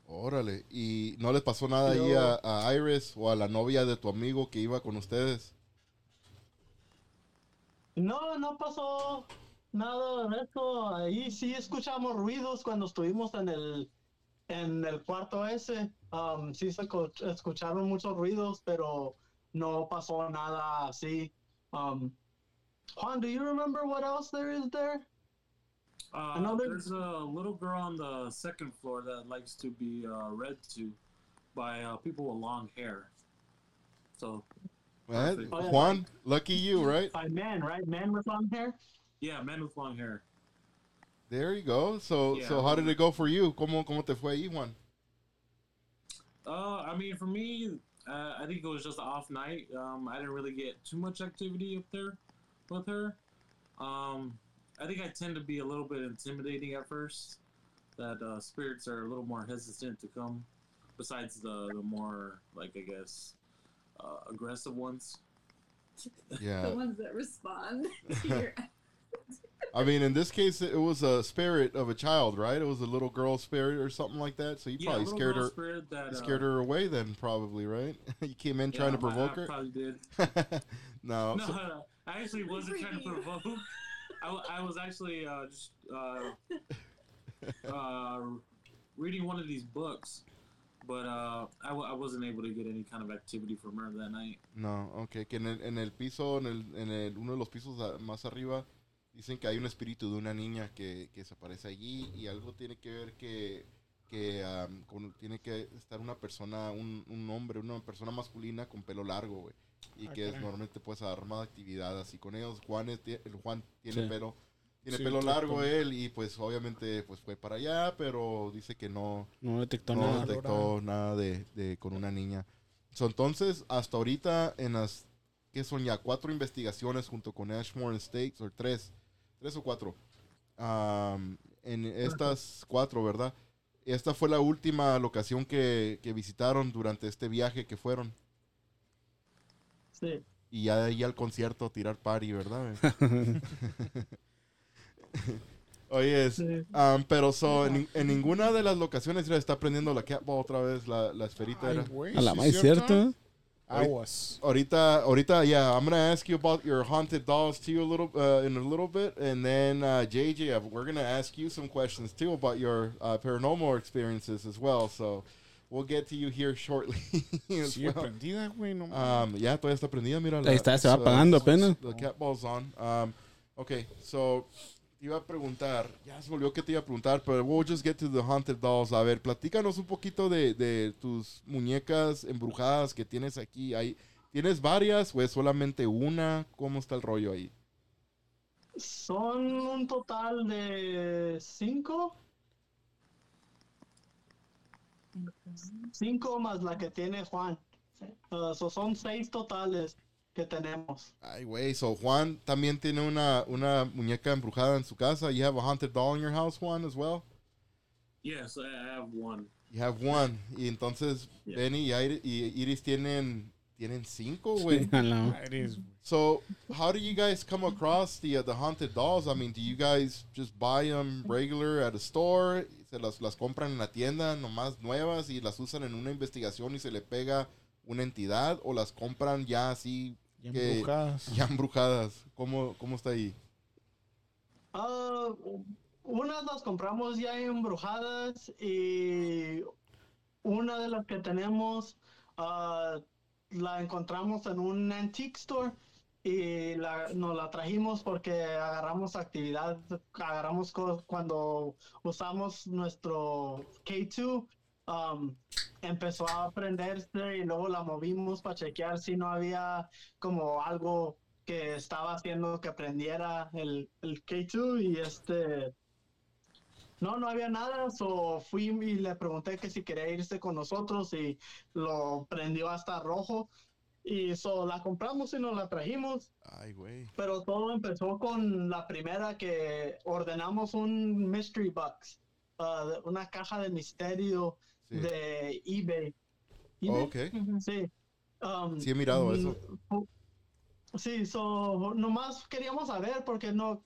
Órale. ¿Y no les pasó nada ahí a, a Iris o a la novia de tu amigo que iba con ustedes? No, no pasó nada de eso. Ahí sí escuchamos ruidos cuando estuvimos en el en el cuarto ese. Um, sí se escucharon muchos ruidos, pero no pasó nada así. Um, Juan, do you remember what else there is there? Uh, Another- There's a little girl on the second floor that likes to be uh, read to by uh, people with long hair. So Perfect. Oh, yeah. Juan, lucky you, right? By men, right? Men with long hair. yeah, men with long hair. There you go. So, so how did it go for you? ¿Cómo, cómo te fue ahí, Juan? Uh, I mean, for me, uh, I think it was just an off night. Um, I didn't really get too much activity up there with her. Um, I think I tend to be a little bit intimidating at first. That uh, spirits are a little more hesitant to come, besides the, the more like I guess uh, aggressive ones. Yeah. The ones that respond to your I mean, in this case, it was a spirit of a child, right? It was a little girl spirit or something like that. So you yeah, probably scared her, Spirit that, scared uh, her away then, probably, right? you came in trying to provoke her. Probably did. no. No, so- no, I actually wasn't trying to Creepy. provoke. I was actually uh, just uh, uh, reading one of these books, but uh, I, w- I wasn't able to get any kind of activity from her that night. No, ok, que en el, en el piso, en, el, en el, uno de los pisos a- más arriba, dicen que hay un espíritu de una niña que, que se aparece allí y algo tiene que ver que, que am, con- tiene que estar una persona, un, un hombre, una persona masculina con pelo largo, güey. Y Ah, que es, normalmente puedes armar actividad así con ellos. Juan, es- el Juan tiene Sí. pelo. Tiene Sí, pelo largo él y pues obviamente pues fue para allá, pero dice que no, No detectó no nada. detectó nada de, de- con una niña. So, entonces, hasta ahorita, en las que son ya cuatro investigaciones junto con Ashmore Stakes, o tres, tres o cuatro, am, en estas cuatro, ¿verdad? Esta fue la última locación que, que visitaron durante este viaje que fueron. Sí. Y ya de ahí al concierto a tirar party, ¿verdad? Oye, es- Sí. Um, pero so, en, nin- en ninguna de las locaciones está prendiendo la catball otra vez, la, la esferita. Ay, era. A la ¿sí más cierto. Aguas. Ahorita, ahorita, yeah, I'm gonna ask you about your haunted dolls too a little, uh, in a little bit, and then uh, JJ, uh, we're gonna ask you some questions too about your uh, paranormal experiences as well. So we'll get to you here shortly. as Sigue well. prendida, güey, no mames. Um, ya, todavía está prendida, mira. Ahí está, se va apagando apenas. The catball's on. Um, okay, so te iba a preguntar, ya se volvió que te iba a preguntar, pero we'll just get to the haunted dolls. A ver, platícanos un poquito de, de tus muñecas embrujadas que tienes aquí. Hay, ¿Tienes varias o es solamente una? ¿Cómo está el rollo ahí? Son un total de cinco. Cinco más la que tiene Juan. Uh, so son seis totales que tenemos. Ay, güey, so Juan también tiene una, una muñeca embrujada en su casa. You have a haunted doll in your house, Juan, as well? Yes, I have one. You have one. Y entonces Yeah. Benny y Iris, y Iris tienen, tienen cinco, güey. So, how do you guys come across the uh, the haunted dolls? I mean, do you guys just buy them regular at a store? Se las, las compran en la tienda nomás nuevas y las usan en una investigación y se le pega una entidad o las compran ya así Ya que- embrujadas. ya embrujadas. ¿Cómo, cómo está ahí? Ah, unas las compramos ya embrujadas y una de las que tenemos ah, la encontramos en un antique store y la, nos la trajimos porque agarramos actividad, agarramos cuando usamos nuestro K2, um, empezó a prenderse y luego la movimos para chequear si no había como algo que estaba haciendo que prendiera el, el K2 y este no, no había nada, so fui y le pregunté que si quería irse con nosotros y lo prendió hasta rojo y so la compramos y nos la trajimos, Ay, güey. pero todo empezó con la primera que ordenamos un mystery box, uh, una caja de misterio Sí. de eBay. Oh, eBay? ok. Sí. Um, Sí he mirado eso. Sí, so, nomás queríamos saber porque no,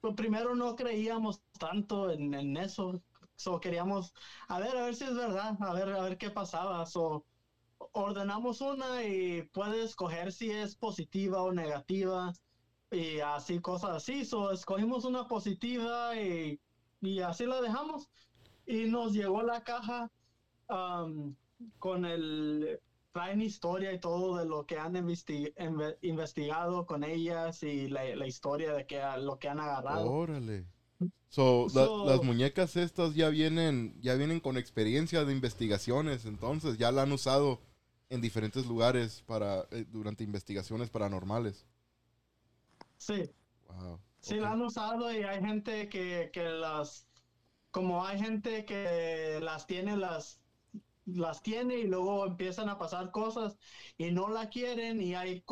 pues, primero no creíamos tanto en, en eso. So, queríamos, a ver, a ver si es verdad, a ver, a ver qué pasaba. So, ordenamos una y puedes escoger si es positiva o negativa y así, cosas así. So, escogimos una positiva y, y así la dejamos. Y nos llegó la caja um, con el traen historia y todo de lo que han investi- inve- investigado con ellas y la, la historia de que lo que han agarrado. Órale. So, la- So- las muñecas estas ya vienen, ya vienen con experiencia de investigaciones, entonces ya la han usado en diferentes lugares para eh, durante investigaciones paranormales. Sí, Wow. sí ok. la han usado y hay gente que, que las, como hay gente que las tiene, las, las tiene y luego empiezan a pasar cosas y no la quieren y hay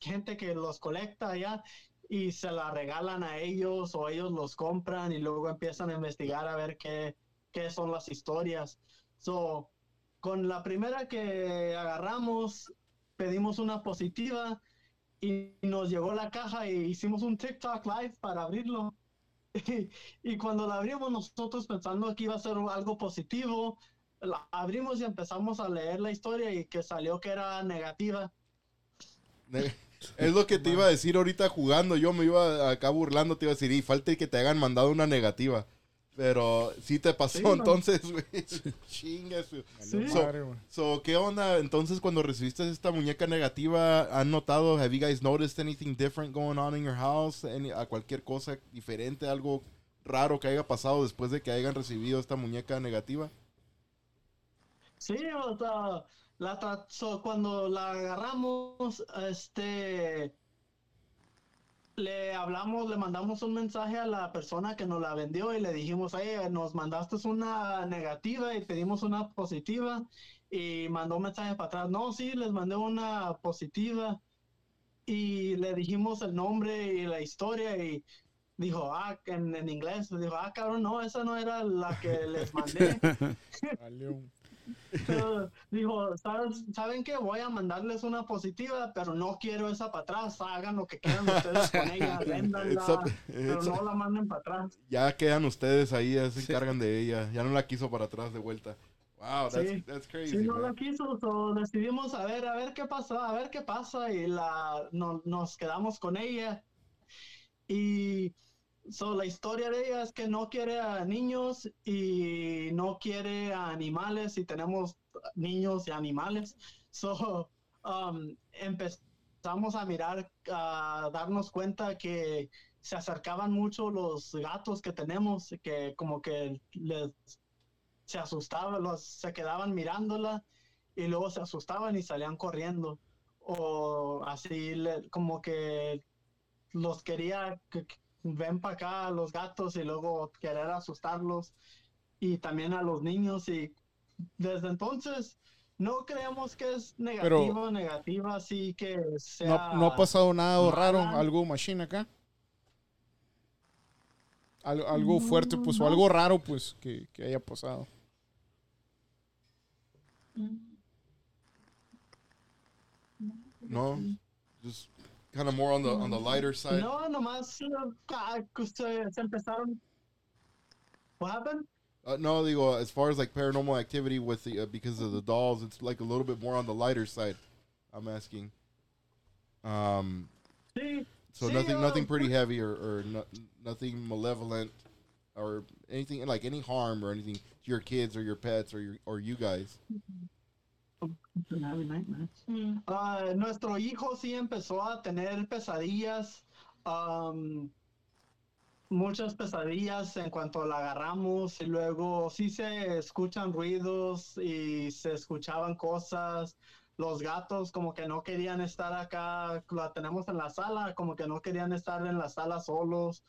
gente que los colecta ya y se la regalan a ellos o ellos los compran y luego empiezan a investigar a ver qué, qué son las historias. So, con la primera que agarramos, pedimos una positiva y nos llegó la caja y hicimos un TikTok live para abrirlo. Y, y cuando la abrimos nosotros pensando que iba a ser algo positivo, la abrimos y empezamos a leer la historia y que salió que era negativa. Ne- Es lo que te iba a decir ahorita jugando. Yo me iba acá burlando, te iba a decir, y falta que te hayan mandado una negativa. Pero sí te pasó Sí, entonces, güey. Chinga su- Valió So-. So, ¿qué onda? Entonces, cuando recibiste esta muñeca negativa, ¿han notado, have you guys noticed anything different going on in your house? Any- a cualquier cosa diferente, algo raro que haya pasado después de que hayan recibido esta muñeca negativa? Sí, o sea, la so, cuando la agarramos, este, le hablamos, le mandamos un mensaje a la persona que nos la vendió y le dijimos, oye, nos mandaste una negativa y pedimos una positiva y mandó un mensaje para atrás, no, sí, les mandé una positiva y le dijimos el nombre y la historia y dijo, ah, en, en inglés, dijo, ah, cabrón, no, esa no era la que les mandé. Pero dijo, "¿Sabes- ¿saben qué? Voy a mandarles una positiva, pero no quiero esa para atrás. Hagan lo que quieran ustedes con ella, véndanla, pero no la manden para atrás. Ya quedan ustedes ahí, ya se encargan de ella. Ya no la quiso para atrás de vuelta. Wow, that's, Sí. that's crazy. Si no man. la quiso, so decidimos a ver, a ver qué pasa, a ver qué pasa y la, no- nos quedamos con ella. Y so, la historia de ella es que no quiere a niños y no quiere a animales y tenemos niños y animales. So, um, empezamos a mirar, a darnos cuenta que se acercaban mucho los gatos que tenemos, que como que les se asustaban, los, se quedaban mirándola y luego se asustaban y salían corriendo. O así, como que los quería, que, que ven para acá los gatos y luego querer asustarlos. Y también a los niños. Y desde entonces no creemos que es negativa, negativa, así que sea... No, no ha pasado nada mala. raro, algo machine acá. Algo, algo fuerte, pues, o algo raro, pues, que, que haya pasado. No, just kind of more on the on the lighter side. No, nomás uh, ah, se, se empezaron... What happened? Uh, no, digo, as far as like paranormal activity with the uh, because of the dolls, it's like a little bit more on the lighter side. I'm asking. Um, Sí, so Sí, nothing, nothing pretty heavy or, or no, nothing malevolent or anything like any harm or anything to your kids or your pets or your or you guys. Ah, nuestro hijo sí empezó a tener pesadillas, muchas pesadillas en cuanto la agarramos y luego sí se escuchan ruidos y se escuchaban cosas. Los gatos como que no querían estar acá, la tenemos en la sala, como que no querían estar en la sala solos.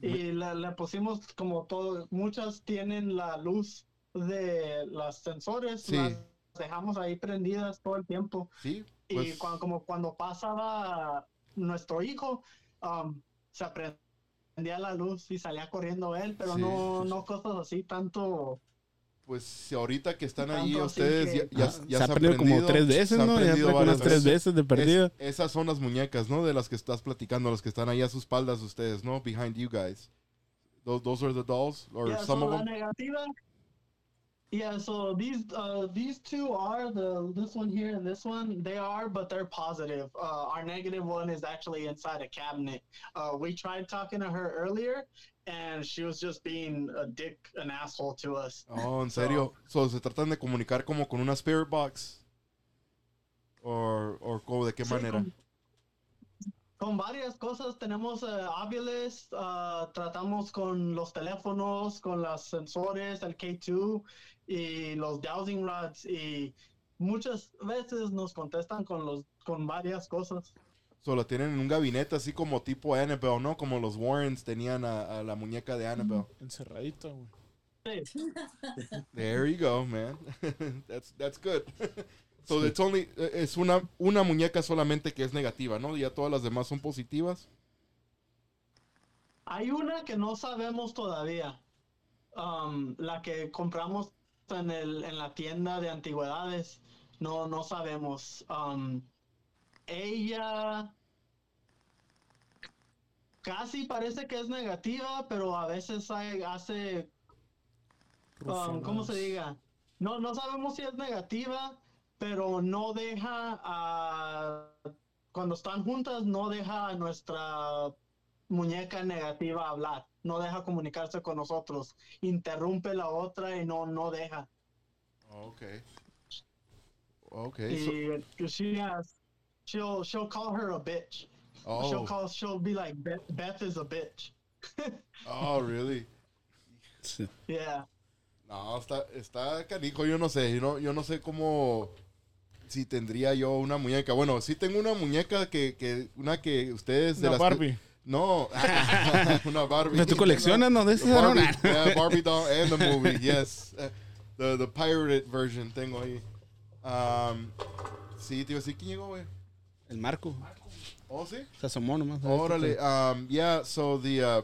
y le, le pusimos como todo, muchas tienen la luz de los sensores, Sí. las dejamos ahí prendidas todo el tiempo. Sí, Y pues, cuan- como cuando pasaba nuestro hijo, um, se prendía la luz y salía corriendo él, pero Sí, no, sí, no cosas así tanto. pues si ahorita que están ahí ustedes que- ya, ya, Ah, ya se ha perdido como tres veces, se ¿no? Ya unas varias tres veces de perdida. Es- esas son las muñecas, ¿no? De las que estás platicando, las que están ahí a sus espaldas ustedes, ¿no? Behind you guys. Those, those are the dolls, or Yeah, some so of la them. negativa. Yeah, so these uh, these two are the this one here and this one they are, but they're positive. Uh, our negative one is actually inside a cabinet. Uh, we tried talking to her earlier, and she was just being a dick, an asshole to us. Oh, en serio. So, se tratan de comunicar como con una spirit box. Or, or como de qué Sí, manera. con- Con varias cosas tenemos eh, hábiles, ah, tratamos con los teléfonos, con los sensores, el K2 y los dowsing rods y muchas veces nos contestan con los con varias cosas. So, la tienen en un gabinete así como tipo Annabelle, ¿no? Como los Warrens tenían a, a la muñeca de Annabelle. Encerradita, güey. Sí. There you go, man. that's that's good. so it's only es una una muñeca solamente que es negativa, ¿no? Ya todas las demás son positivas. Hay una que no sabemos todavía, um, la que compramos en, el, en la tienda de antigüedades, no, no sabemos. Um, ella casi parece que es negativa, pero a veces hay- hace, um, ¿cómo se diga? No, no sabemos si es negativa, pero no deja a, cuando están juntas, no deja a nuestra muñeca negativa hablar, no deja comunicarse con nosotros, interrumpe la otra y no, no deja. Okay. Okay. so- she has, she'll, she'll call her a bitch. She'll oh, call, she'll be like, Beth, Beth is a bitch. oh, really? Sí. Yeah. No, está, está canijo, yo no sé, yo no, yo no sé cómo, si tendría yo una muñeca. Bueno, sí tengo una muñeca que, que una que ustedes... de Una las que- Barbie. No, una Barbie. Pero tú coleccionas, ¿no? De The esas, Barbie, yeah, Barbie doll and the movie, yes. Uh, the, the pirated version tengo ahí. Um, sí, tío, sí, ¿quién llegó, güey? El Marco. Oh, sí. Se asomó nomás. Órale. Um, yeah. So the uh,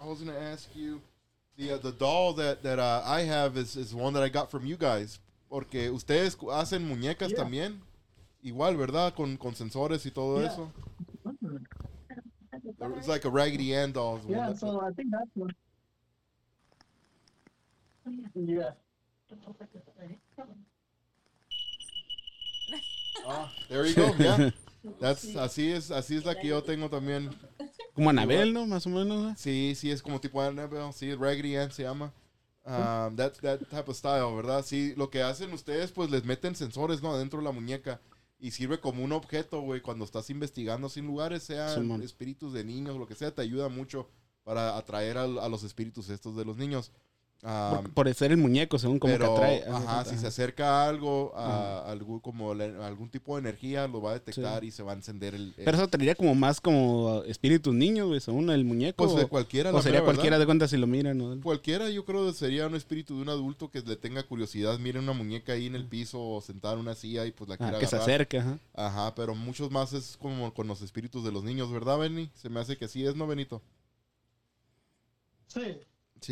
I was gonna ask you the uh, the doll that that uh, I have is is one that I got from you guys. Porque ustedes hacen muñecas Yeah. también. Igual, ¿verdad? Con, con sensores y todo Yeah. eso. It's like a Raggedy Ann doll. is one Yeah, that- so I think that's what. Yeah. Ah, there you go. Yeah. That's, así es, así es la que yo tengo también. Como Anabel, ¿no? Más o menos. ¿no? Sí, sí, es como tipo Annabelle, sí, Raggedy Ann se llama. Um, that, that type of style, ¿verdad? Sí, lo que hacen ustedes, pues les meten sensores, ¿no? Dentro de la muñeca. Y sirve como un objeto, güey, cuando estás investigando sin lugares, sean espíritus de niños, lo que sea, te ayuda mucho para atraer a, los espíritus estos de los niños. Um, Por, por ser el muñeco, según como pero, que atrae. ajá, si se acerca a algo, a algún, como la- algún tipo de energía, lo va a detectar y se va a encender el... el- Pero eso traería como más como espíritus niños, güey, según el muñeco. pues de o- cualquiera, o la sería mera cualquiera de cuenta si lo miran, ¿no? Cualquiera, yo creo que sería un espíritu de un adulto que le tenga curiosidad, mire una muñeca ahí en el piso o sentada en una silla y pues la Ah, quiera que se acerque, ajá. Ajá, pero muchos más es como con los espíritus de los niños, ¿verdad, Benny? Se me hace que sí es, ¿no, Benito? Sí.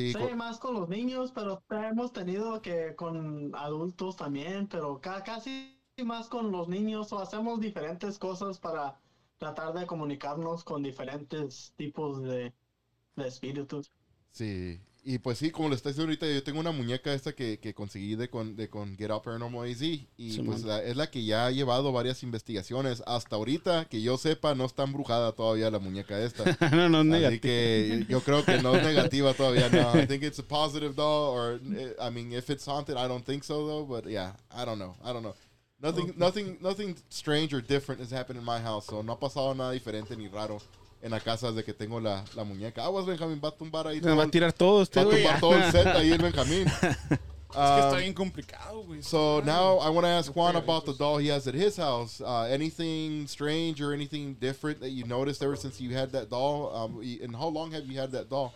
Sí, más con los niños, pero hemos tenido que con adultos también, pero ca- casi más con los niños o hacemos diferentes cosas para tratar de comunicarnos con diferentes tipos de, de espíritus. sí. Y pues sí, como le está diciendo ahorita, yo tengo una muñeca esta que, que conseguí de con, de con Get Up Paranormal AZ. Y Sí, pues la- es la que ya ha llevado varias investigaciones. Hasta ahorita, que yo sepa, no está embrujada todavía la muñeca esta. no, no es Así negativo. que yo creo que no es negativa todavía. No, I think it's a positive doll, or eh, I mean, if it's haunted, I don't think so though. But yeah, I don't know. I don't know. Nothing, nothing, nothing strange or different has happened in my house. So no ha pasado nada diferente ni raro en la casa desde que tengo la, la muñeca. Aguas, Benjamín, va a tumbar ahí. Se va a tirar todo va a tumbar todo el set ahí el Benjamín. Es que Um, está bien complicado, güey. So now I want to ask Juan about the doll he has at his house. Uh, anything strange or anything different that you noticed ever since you had that doll? Um, and how long have you had that doll?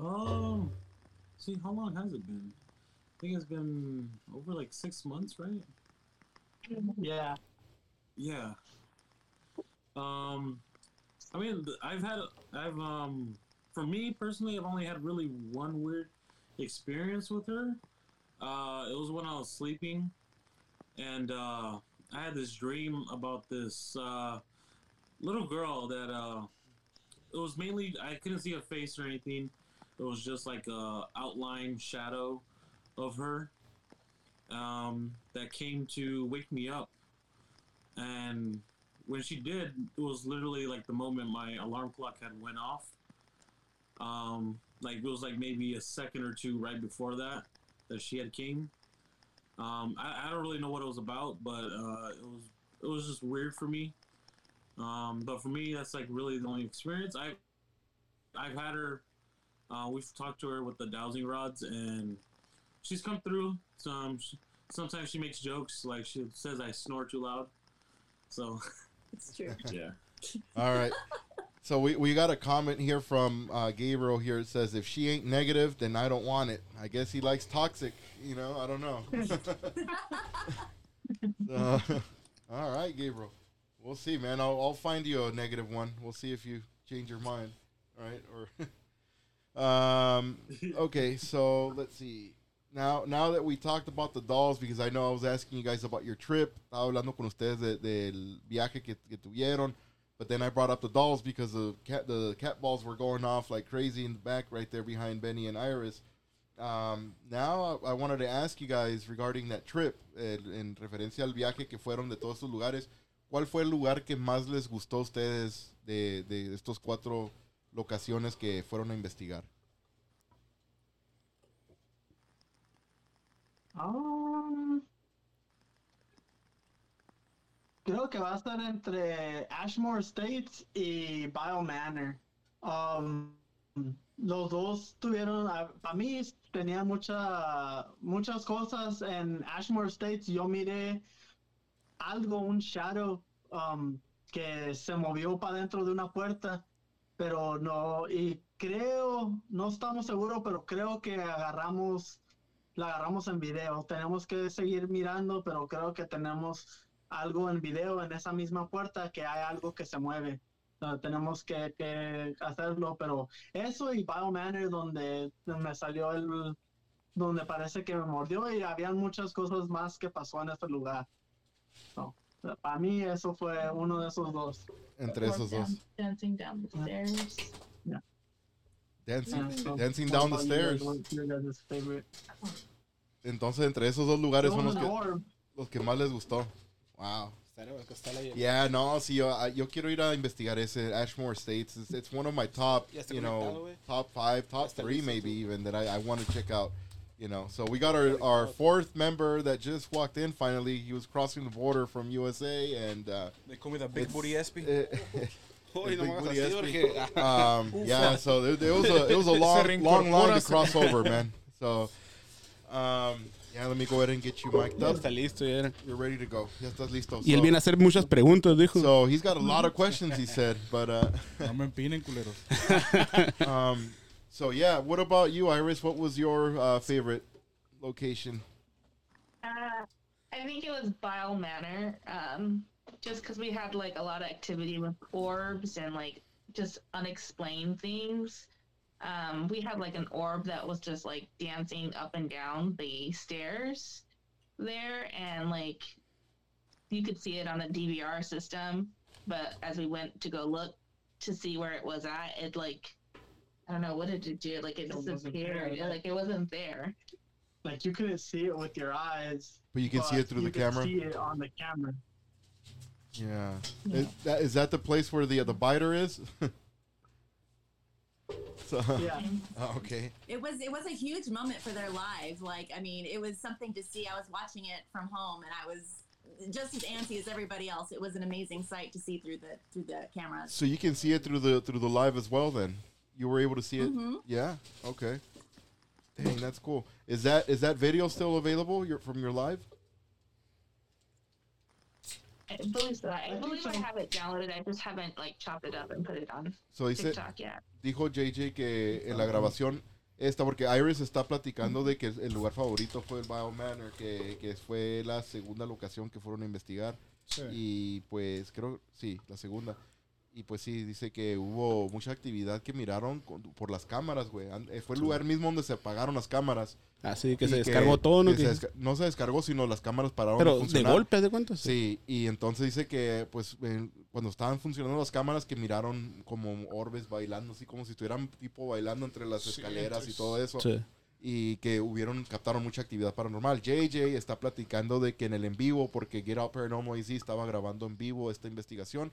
Um, see, how long has it been? I think it's been over like six months, right? Yeah. Yeah. Um, I mean, I've had, I've, um, for me personally, I've only had really one weird experience with her. Uh, it was when I was sleeping, and uh, I had this dream about this uh, little girl that uh, it was mainly I couldn't see a face or anything. It was just like a outline shadow of her um, that came to wake me up. And when she did, it was literally like the moment my alarm clock had went off. Um, like it was like maybe a second or two right before that that she had came. Um, I, I don't really know what it was about, but uh, it was it was just weird for me. Um, but for me, that's like really the only experience I I've had her. Uh, we've talked to her with the dowsing rods, and she's come through. Some sometimes she makes jokes, like she says I snore too loud. So It's true. yeah. All right. So we, we got a comment here from uh, Gabriel here. It says, if she ain't negative, then I don't want it. I guess he likes toxic. You know, I don't know. Uh, all right, Gabriel. We'll see, man. I'll, I'll find you a negative one. We'll see if you change your mind. All right. Or, um, okay. So let's see. Now, now that we talked about the dolls, because I know I was asking you guys about your trip, estaba hablando con ustedes de- del viaje que, que tuvieron, but then I brought up the dolls because the cat the cat balls were going off like crazy in the back right there behind Benny and Iris. Um, now I, I wanted to ask you guys regarding that trip, el- en referencia al viaje que fueron de todos estos lugares. ¿cuál fue el lugar que más les gustó a ustedes de, de estos cuatro locaciones que fueron a investigar? Um, creo que va a estar entre Ashmore Estates y Bio Manor. Um, los dos tuvieron, para mí tenía mucha, muchas cosas en Ashmore Estates. Yo miré algo, un shadow um, que se movió para dentro de una puerta, pero no, y creo, no estamos seguros, pero creo que agarramos, la agarramos en video. Tenemos que seguir mirando, pero creo que tenemos algo en video en esa misma puerta que hay algo que se mueve. Uh, tenemos que, que, hacerlo, pero eso y Bio Manor donde me salió el, donde parece que me mordió y habían muchas cosas más que pasó en ese lugar. So, para mí eso fue uno de esos dos. Entre esos dos. Dancing down the stairs. Dancing, Yeah, so, dancing what down the about you guys? stairs. What's your guys' favorite? Entonces, entre esos dos lugares son los the que, orb. los que más les gustó. Wow. Estaría bueno que está la- Yeah, no, sí, yo, ah, yo quiero ir a investigar ese Ashmore Estates. It's, it's one of my top, Ya está you conectado, know, güey. top five, top está three listo, maybe tú. even that I, I want to check out. You know, so we got our, our fourth member that just walked in finally. He was crossing the border from USA and uh, They call me the big It's- booty SP. Uy, no Big booty SP. um, yeah, so it, there was a it was a long long line to cross over, man. So, um, yeah, let me go ahead and get you mic'd up. está listo, ya. You're ready to go. Ya estás listo. Y él So- viene a hacer muchas preguntas, dijo. So he's got a lot of questions, he said. But uh, No me empinen, culeros. um, so yeah, what about you, Iris? What was your uh, favorite location? Uh, I think it was Bile Manor. Um, just because we had like a lot of activity with orbs and like just unexplained things. Um, we had like an orb that was just like dancing up and down the stairs there, and like you could see it on the DVR system. But as we went to go look to see where it was at, it like I don't know what did it do? Like it It disappeared. there. Like it wasn't there. Like you couldn't see it with your eyes. But you can see it through you the could camera. See it on the camera. Yeah. Is that is that the place where the the biter is? so, Yeah. Oh, okay. It was it was a huge moment for their lives. Like I mean, it was something to see. I was watching it from home, and I was just as antsy as everybody else. It was an amazing sight to see through the through the cameras. So you can see it through the through the live as well. Then you were able to see it. Mhm. Yeah. Okay. Dang, that's cool. Is that is that video still available? Your from your live? I believe so. I think believe I so. have it downloaded. I just haven't like chopped it up and put it on So dice, TikTok yet. dijo JJ que en la grabación esta, porque Iris está platicando de que el lugar favorito fue el Bio Manor, que, que fue la segunda locación que fueron a investigar. Y pues creo, sí, la segunda. Y pues sí, dice que hubo mucha actividad que miraron con- por las cámaras, güey. Eh, Fue el lugar mismo donde se apagaron las cámaras. Así que Y se descargó todo, ¿no? que se Que- desca- no se descargó, sino las cámaras pararon Pero de de funcionar. golpe, ¿de cuánto? Sí, y entonces dice que, pues, en- cuando estaban funcionando las cámaras, que miraron como orbes bailando, así como si estuvieran tipo bailando entre las Sí, escaleras y entonces- todo eso. Sí. Y que hubieron, captaron mucha actividad paranormal. JJ está platicando de que en el en vivo, porque Get Out Paranormal AC estaba grabando en vivo esta investigación.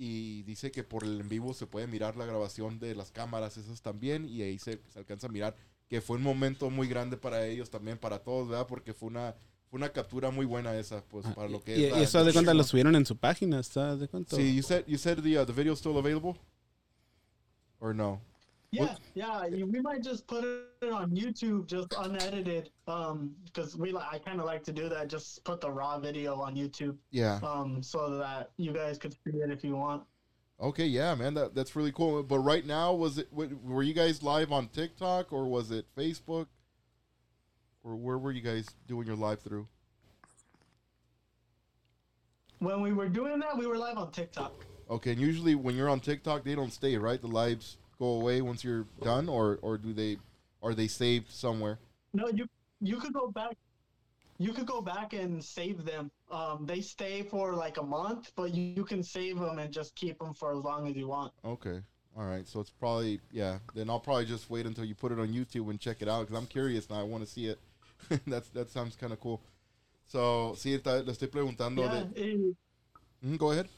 Y dice que por el en vivo se puede mirar la grabación de las cámaras, esas también. Y ahí se, se alcanza a mirar que fue un momento muy grande para ellos también, para todos, ¿verdad? Porque fue una, fue una captura muy buena esa, pues, Ah, para lo que y, es. y eso de cuenta lo subieron en su página, ¿está? ¿De cuánto? Sí, you said, you said the, uh, the video is still available? Or no? Yeah, What- yeah. We might just put it on YouTube, just unedited, um, because we I kind of like to do that. Just put the raw video on YouTube, Yeah. um, so that you guys could see it if you want. Okay, yeah, man, that that's really cool. But right now, was it were you guys live on TikTok or was it Facebook, or where were you guys doing your live through? When we were doing that, we were live on TikTok. Okay, and usually when you're on TikTok, they don't stay, right? The lives go away once you're done, or or do they are they saved somewhere? No, you you could go back. You could go back and save them. Um, they stay for like a month, but you, you can save them and just keep them for as long as you want. Okay, all right. So it's probably yeah. Then I'll probably just wait until you put it on YouTube and check it out because I'm curious now. I want to see it. That's that sounds kind of cool. So sí, está- le estoy preguntando Yeah, de Mhm, go ahead.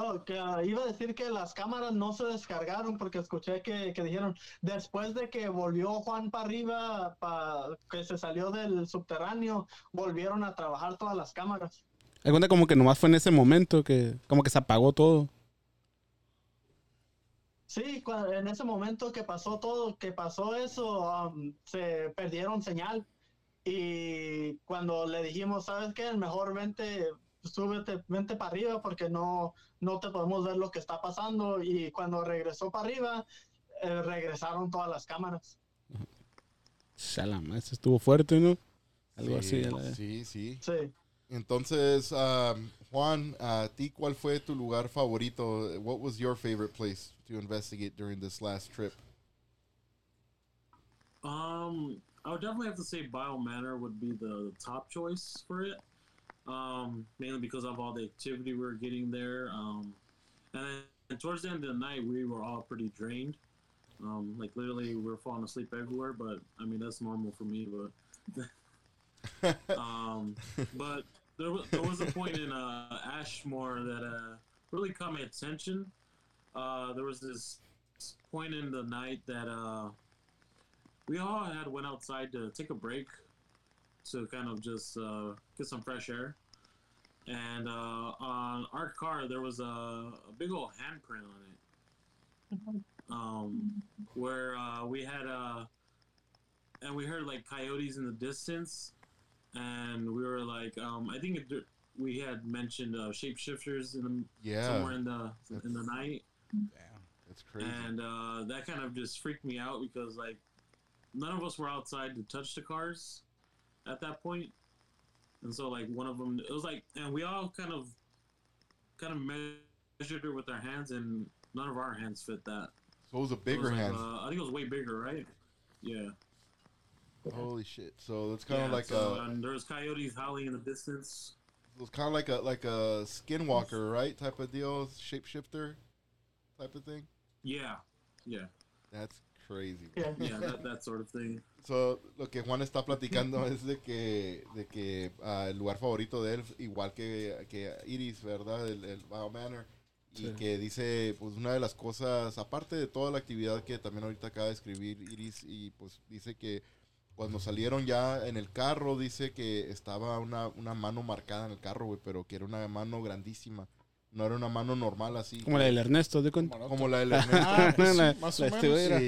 Oh, que, iba a decir que las cámaras no se descargaron porque escuché que, que dijeron después de que volvió Juan para arriba, pa- que se salió del subterráneo, volvieron a trabajar todas las cámaras. Hay cuenta como que nomás fue en ese momento que como que se apagó todo. Sí, en ese momento que pasó todo, que pasó eso, um, se perdieron señal. Y cuando le dijimos, ¿sabes qué? Mejor vente, súbete, vente para arriba porque no, no te podemos ver lo que está pasando. Y cuando regresó para arriba, eh, regresaron todas las cámaras. Shalama, eso estuvo fuerte, ¿no? Algo sí, así. la- Sí, sí. Sí. Entonces, um, Juan, ¿a ti cuál fue tu lugar favorito? What was your favorite place to investigate during this last trip? Um, I would definitely have to say Biomanor would be the, the top choice for it. Um, mainly because of all the activity we were getting there. Um, and then towards the end of the night, we were all pretty drained. Um, like literally, we were falling asleep everywhere. But I mean, that's normal for me. But um, but there was, there was a point in uh, Ashmore that uh, really caught my attention. Uh, there was this point in the night that uh, we all had went outside to take a break to kind of just uh, get some fresh air. And uh, on our car, there was a, a big old handprint on it, um, where uh, we had uh, and we heard like coyotes in the distance, and we were like, um, I think it, we had mentioned uh, shapeshifters in the, Yeah, somewhere in the in the That's- night, that's crazy. and uh, that kind of just freaked me out because like none of us were outside to touch the cars at that point and so like one of them it was like and we all kind of kind of measured it with our hands and none of our hands fit that so it was a It was bigger like, hand. uh, i think it was way bigger right yeah Holy shit! So it's kind of Yeah, like so, a, and there was coyotes howling in the distance it was kind of like a like a skinwalker, right? Type of deal, shapeshifter, type of thing. yeah yeah That's crazy. Yeah. yeah that, that sort of thing So, lo que Juan está platicando es de que, de que ah, el lugar favorito de él, igual que, que Iris, ¿verdad? El, el Bio Manor. Y Sí. que dice, pues una de las cosas, aparte de toda la actividad que también ahorita acaba de escribir Iris, y pues dice que cuando salieron ya en el carro, dice que estaba una, una mano marcada en el carro, güey, pero que era una mano grandísima. No era una mano normal así. Como la del Ernesto, ¿de cuenta? Como la del Ernesto. Ah, La- más la o menos.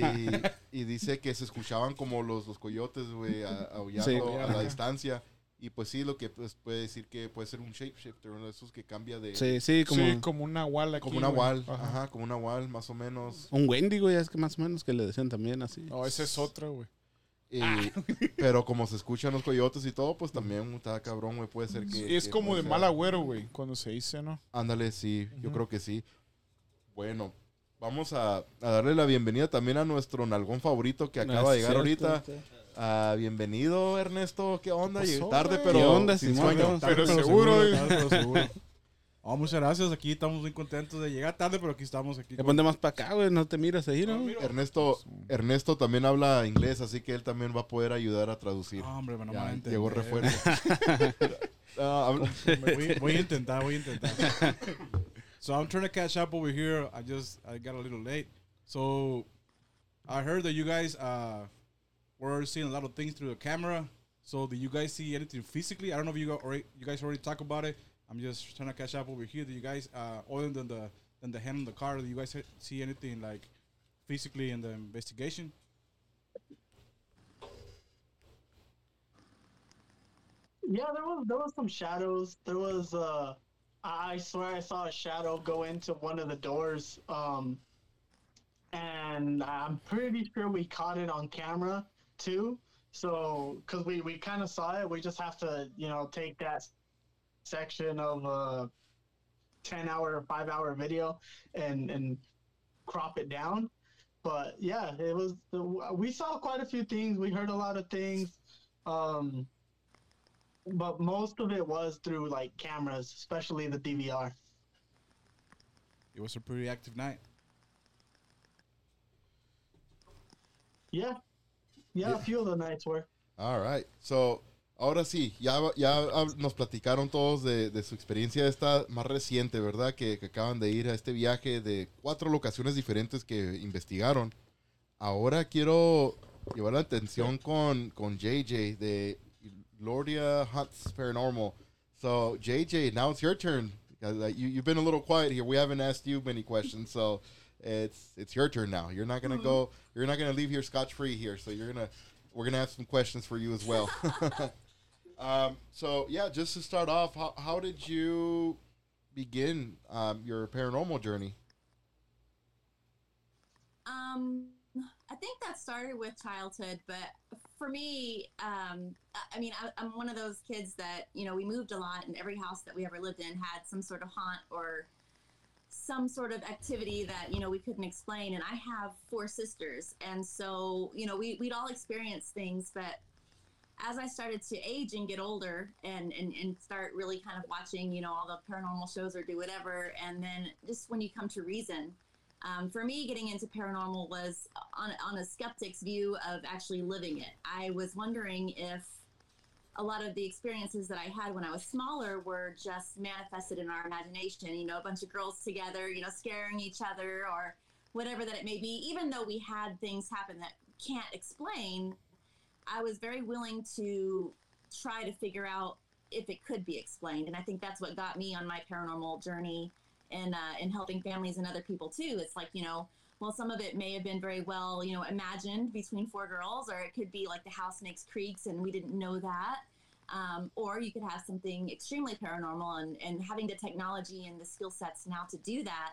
Y, y dice que se escuchaban como los, los coyotes, güey, a- aullando Sí. a la distancia. Y pues sí, lo que pues, puede decir que puede ser un shapeshifter, uno de esos que cambia de... Sí, sí, como, Sí, como una wall aquí. como una wall, Ajá. ajá. como una wall, más o menos. un Wendigo, ya es que más o menos que le decían también así. No, ese es otro, güey. Y- Ah. pero como se escuchan los coyotes y todo, pues también está cabrón, güey, puede ser que... Es que como de ser- mal agüero, güey, cuando se dice, ¿no? Ándale, sí, yo Ujú. creo que sí. Bueno, vamos a, a darle la bienvenida también a nuestro nalgón favorito que acaba Ah, de llegar cierto, ahorita. Ah, bienvenido, Ernesto. ¿Qué onda? ¿Qué Llegué pasó, tarde, güey? pero ¿Qué onda, sin sueño. Pero Tarde, seguro, güey. tarde, pero seguro. Oh, muchas gracias. Aquí estamos muy contentos de llegar tarde, pero aquí estamos. Aquí con- ponte más para acá, güey, no te miras ahí, ¿no? Ernesto, Ernesto también habla inglés, así que él también va a poder ayudar a traducir. No, hombre, bueno, Ya, llegó refuerzo. Ah, voy, voy a intentar, voy a intentar. so I'm trying to catch up over here. I just I got a little late. So I heard that you guys uh were seeing a lot of things through the camera. So did you guys see anything physically? I don't know if you got already, you guys already talked about it. I'm just trying to catch up over here. Do you guys uh other than the than the hand on the car, do you guys see anything like physically in the investigation? Yeah, there was there was some shadows. There was uh I swear I saw a shadow go into one of the doors. Um and I'm pretty sure we caught it on camera too. So cuz we we kind of saw it, we just have to, you know, take that section of a 10 hour 5 hour video and and crop it down. But yeah, it was we saw quite a few things. We heard a lot of things. Um but most of it was through like cameras, especially the DVR. It was a pretty active night. Yeah, yeah, Yeah. a few of the nights were. All right. So, Ahora sí, ya, ya nos platicaron todos de, de su experiencia esta más reciente, ¿verdad? Que, que acaban de ir a este viaje de cuatro locaciones diferentes que investigaron. Ahora quiero llevar la atención con, con JJ de Gloria Hunts Paranormal. So, JJ, now it's your turn. Uh, You, you've been a little quiet here. We haven't asked you many questions, so it's it's your turn now. You're not gonna go. You're not gonna leave here scotch free here. So you're gonna we're gonna have some questions for you as well. um, so yeah, just to start off, how how did you begin um, your paranormal journey? Um, I think that started with childhood, but for me, um, I- mean, I, I'm one of those kids that you know we moved a lot, and every house that we ever lived in had some sort of haunt or some sort of activity that you know we couldn't explain. And I have four sisters, and so you know we we'd all experience things, but as I started to age and get older and, and, and start really kind of watching, you know, all the paranormal shows or do whatever, and then just when you come to reason, um, for me, getting into paranormal was on, on a skeptic's view of actually living it. I was wondering if a lot of the experiences that I had when I was smaller were just manifested in our imagination, you know, a bunch of girls together, you know, scaring each other or whatever that it may be, even though we had things happen that can't explain, I was very willing to try to figure out if it could be explained. And I think that's what got me on my paranormal journey and uh, helping families and other people too. It's like you know, well, some of it may have been very well you know imagined between four girls, or it could be like the house makes creaks and we didn't know that. Um, or you could have something extremely paranormal and, and having the technology and the skill sets now to do that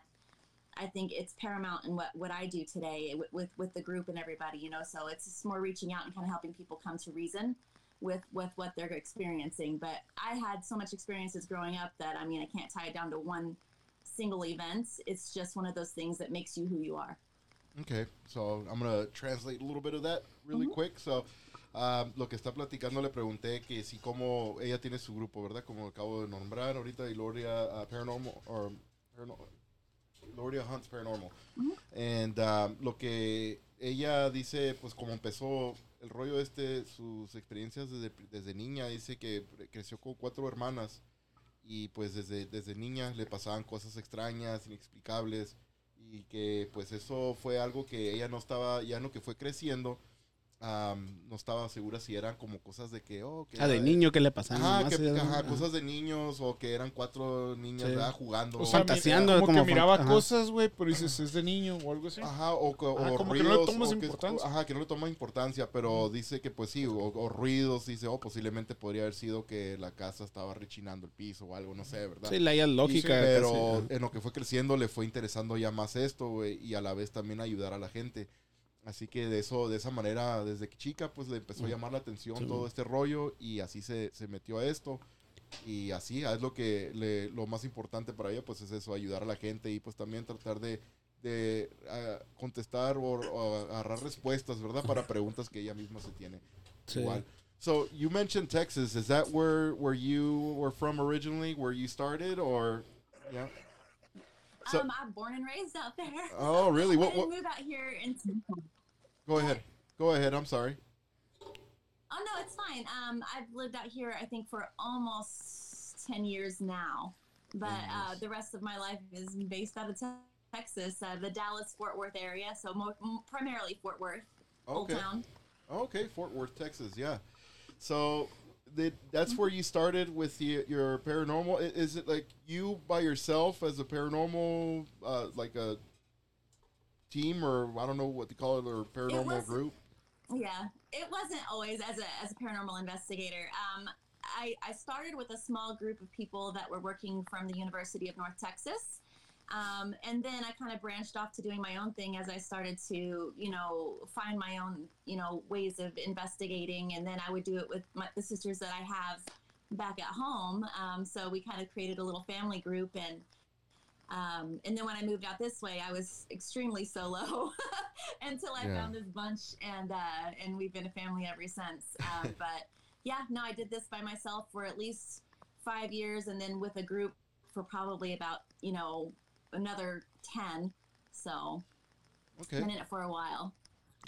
I think it's paramount in what, what I do today with, with, with the group and everybody, you know. So it's just more reaching out and kind of helping people come to reason with with what they're experiencing. But I had so much experiences growing up that I mean I can't tie it down to one single event. It's just one of those things that makes you who you are. Okay, so I'm gonna translate a little bit of that really quick. So, um, lo que está platicando le pregunté que si como ella tiene su grupo, ¿verdad? Como acabo de nombrar ahorita, y Gloria uh, Paranormal, or Paranormal, Gloria Hunts Paranormal. Um, lo que ella dice, pues como empezó el rollo este, sus experiencias desde, desde niña, dice que creció con cuatro hermanas y pues desde, desde niña le pasaban cosas extrañas, inexplicables y que pues eso fue algo que ella no estaba, ya en lo que fue creciendo, am, no estaba segura si eran como cosas de que, oh, que Ah, de niño que le pasaban. Ajá, que- cosas de niños o que eran cuatro niñas Sí. ¿verdad? jugando. O sea, Fantaseando, como, como que miraba ajá. cosas, güey, pero dices, es de niño o algo así. Ajá, o, co- Ah, o como que no le ruidos, tomas o que- importancia. ajá, que no le toma importancia, pero dice que pues sí, o, o ruidos, dice, oh, posiblemente podría haber sido que la casa estaba rechinando el piso o algo, no sé, ¿verdad? Sí, la hay lógica. Pero casi, en lo que fue creciendo le fue interesando ya más esto, güey, y a la vez también ayudar a la gente. Así que de eso, de esa manera, desde que chica, pues le empezó a llamar la atención Sí. todo este rollo y así se, se metió a esto. Y así es lo que le, lo más importante para ella, pues es eso, ayudar a la gente y pues también tratar de, de ah, contestar o, o agarrar respuestas, ¿verdad? Para preguntas que ella misma se tiene. Sí. Igual. So you mentioned Texas. Is that where where you were from originally? Where you started, or yeah? So- um, I'm born and raised out there. Oh, really? I What? didn't what move out here in go ahead. Go ahead. I'm sorry. Oh no, it's fine. Um, I've lived out here, I think, for almost ten years now. But 10 uh, the rest of my life is based out of Te- Texas, uh, the Dallas Fort Worth area. So mo- primarily Fort Worth, Old Town. Okay, Fort Worth, Texas. Yeah. So that that's where you started with the, your paranormal. Is it like you by yourself as a paranormal, uh, like a team, or I don't know what they call it, or paranormal was- group? Yeah, it wasn't always as a as a paranormal investigator. Um, I I started with a small group of people that were working from the University of North Texas. Um, and then I kind of branched off to doing my own thing as I started to, you know, find my own, you know, ways of investigating. And then I would do it with my, the sisters that I have back at home. Um, so we kind of created a little family group. And um, and then when I moved out this way, I was extremely solo until I Yeah. found this bunch, and uh, and we've been a family ever since. Um, but yeah, no, I did this by myself for at least five years, and then with a group for probably about you know another ten. So Okay. been in it for a while.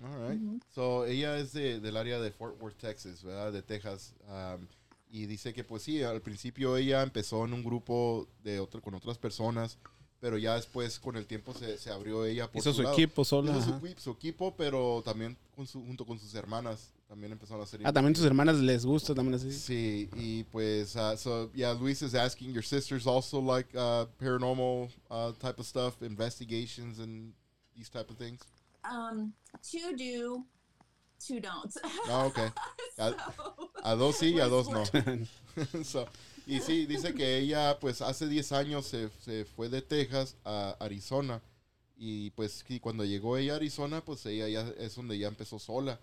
All right. So, ella es de, del área de Fort Worth, Texas, ¿verdad? De Texas. Um, y dice que, pues sí, al principio ella empezó en un grupo de otro, con otras personas, pero ya después, con el tiempo, se, se abrió ella por Hizo su lado. equipo sola. Hizo su, su equipo, pero también con su- junto con sus hermanas. También empezaron a hacer. Ah, también tus hermanas les gusta también así. Sí, y pues, uh, so yeah, Luis is asking your sisters also like uh, paranormal uh, type of stuff, investigations and these type of things. Um, two do, two don't. Ah, okay. A, So, a dos sí y a we're dos no. split. So, y sí, dice que ella pues hace 10 años se, se fue de Texas a Arizona y pues cuando llegó ella a Arizona pues ella ya es donde ya empezó sola.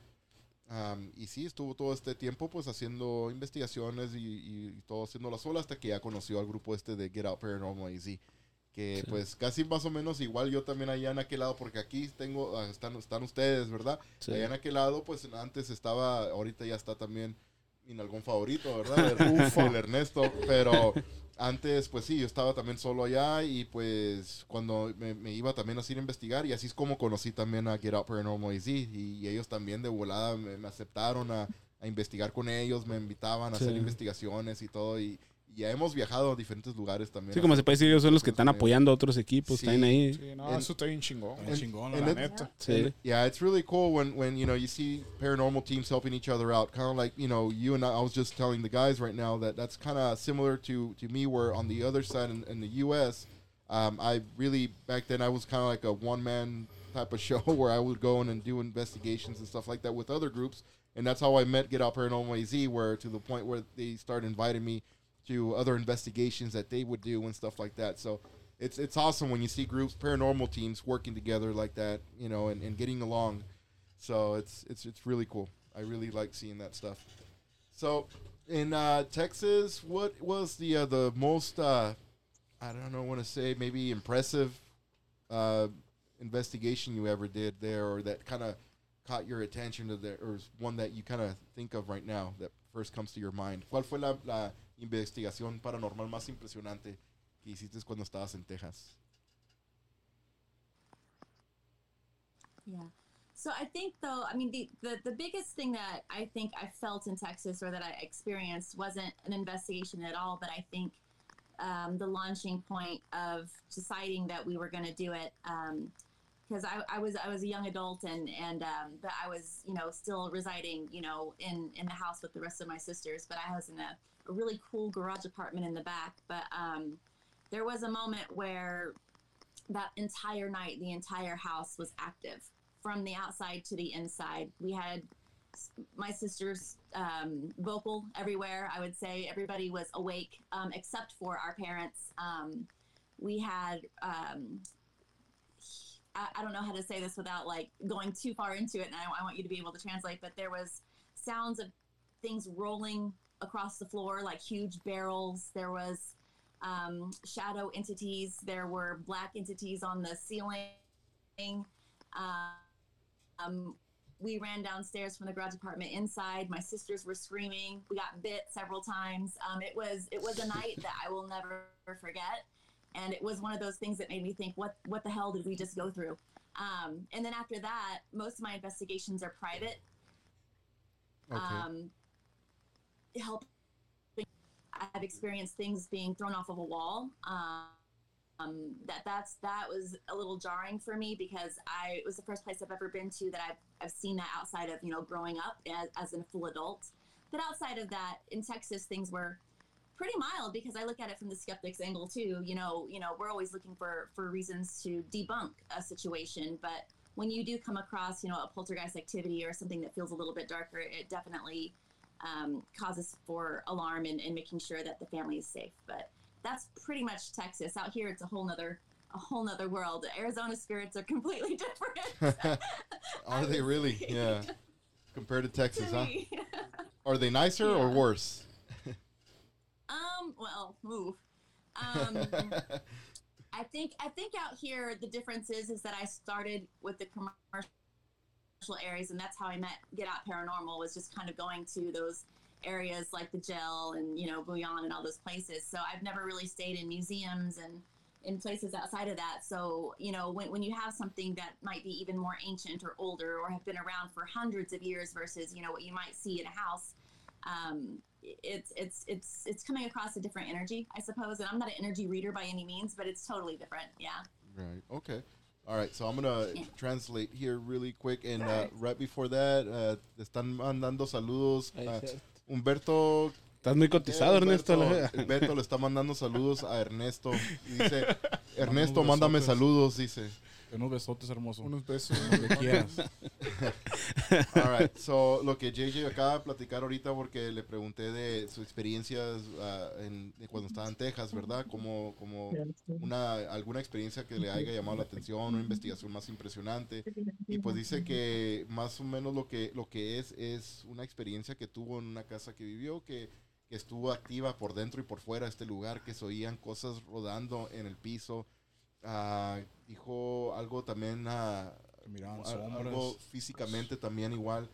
Am, y sí, estuvo todo este tiempo pues haciendo investigaciones y, y- y todo haciéndola sola hasta que ya conoció al grupo este de Get Out Paranormal AZ. Que Sí. pues casi más o menos igual yo también allá en aquel lado, porque aquí tengo, ah, están, están ustedes, ¿verdad? Sí. Allá en aquel lado pues antes estaba, ahorita ya está también en algún favorito, ¿verdad? El, el Ernesto, pero antes, pues sí, yo estaba también solo allá y pues cuando me, me iba también así a investigar y así es como conocí también a Get Out Paranormal AZ y, y ellos también de volada me, me aceptaron a, a investigar con ellos, me invitaban a Sí. hacer investigaciones y todo y ya hemos viajado a diferentes lugares también. Sí, como se puede decir, ellos son los que están apoyando a otros equipos, Sí. están ahí. Sí, no, En- eso está bien chingón. Está chingón, en La it- neta. Sí. And, yeah, it's really cool when, when you know you see paranormal teams helping each other out. Kind of like you know you and I, I was just telling the guys right now that that's kind of similar to to me. Where on the other side in, in the U.S., um, I really back then I was kind of like a one man type of show where I would go in and do investigations and stuff like that with other groups, and that's how I met Get Out Paranormal AZ. Where to the point where they started inviting me to other investigations that they would do and stuff like that. So it's it's awesome when you see groups, paranormal teams working together like that, you know, and, and getting along. So it's it's it's really cool. I really like seeing that stuff. So in uh, Texas, what was the uh, the most uh, I don't know, want to say maybe impressive uh, investigation you ever did there, or that kind of caught your attention to there, or one that you kind of think of right now that first comes to your mind? ¿Cuál fue la, la investigación paranormal más impresionante que hiciste cuando estabas en Texas? Yeah. So I think though, I mean, the, the, the biggest thing that I think I felt in Texas or that I experienced wasn't an investigation at all, but I think um, the launching point of deciding that we were going to do it. because I, I was I was a young adult and and um, but I was you know still residing you know in in the house with the rest of my sisters, but I was in a, a really cool garage apartment in the back. But um, there was a moment where that entire night, the entire house was active from the outside to the inside. We had my sister's um, vocal everywhere. I would say everybody was awake um, except for our parents. Um, we had um, I, I don't know how to say this without like going too far into it, and I, I want you to be able to translate. But there was sounds of things rolling across the floor, like huge barrels. There was um, shadow entities. There were black entities on the ceiling. Um, we ran downstairs from the garage apartment inside. My sisters were screaming. We got bit several times. Um, it was it was a night that I will never forget, and it was one of those things that made me think, what what the hell did we just go through? Um, and then after that, most of my investigations are private. Okay. Um, help. I've experienced things being thrown off of a wall. Um, um, that that's that was a little jarring for me because I it was the first place I've ever been to that I've I've seen that outside of you know growing up as, as a full adult. But outside of that, in Texas, things were pretty mild because I look at it from the skeptics angle too. You know, you know, we're always looking for for reasons to debunk a situation, but when you do come across, you know, a poltergeist activity or something that feels a little bit darker, it definitely um, causes for alarm and, and making sure that the family is safe. But that's pretty much Texas. Out here, it's a whole nother a whole nother world. Arizona spirits are completely different. Are they really? Yeah. Compared to Texas, to huh? Are they nicer or worse? um. Well, move. Um, I think I think out here the difference is is that I started with the commercial areas, and that's how I met Get Out Paranormal was just kind of going to those areas like the Gel and you know Bouillon and all those places. So I've never really stayed in museums and in places outside of that. So, you know, when, when you have something that might be even more ancient or older or have been around for hundreds of years versus, you know, what you might see in a house, um, it's it's it's it's coming across a different energy, I suppose. And I'm not an energy reader by any means, but it's totally different. Yeah. Right. Okay. All right. So I'm gonna Yeah. translate here really quick, and uh, right before that, uh, están mandando saludos. Uh. Humberto. Estás muy cotizado, Ernesto. Humberto, le está mandando saludos a Ernesto. Y dice, Ernesto, mándame saludos, dice. Unos besotes hermoso. Unos besos. Donde quieras. All right. So, lo que JJ acaba de platicar ahorita, porque le pregunté de sus experiencias ah, en, de cuando estaba en Texas, ¿verdad? Como, como una, alguna experiencia que le haya llamado la atención, una investigación más impresionante. Y pues dice que más o menos lo que, lo que es, es una experiencia que tuvo en una casa que vivió, que, que estuvo activa por dentro y por fuera de este lugar, que se oían cosas rodando en el piso. Ah, dijo algo también, ah, sombras. algo físicamente también igual.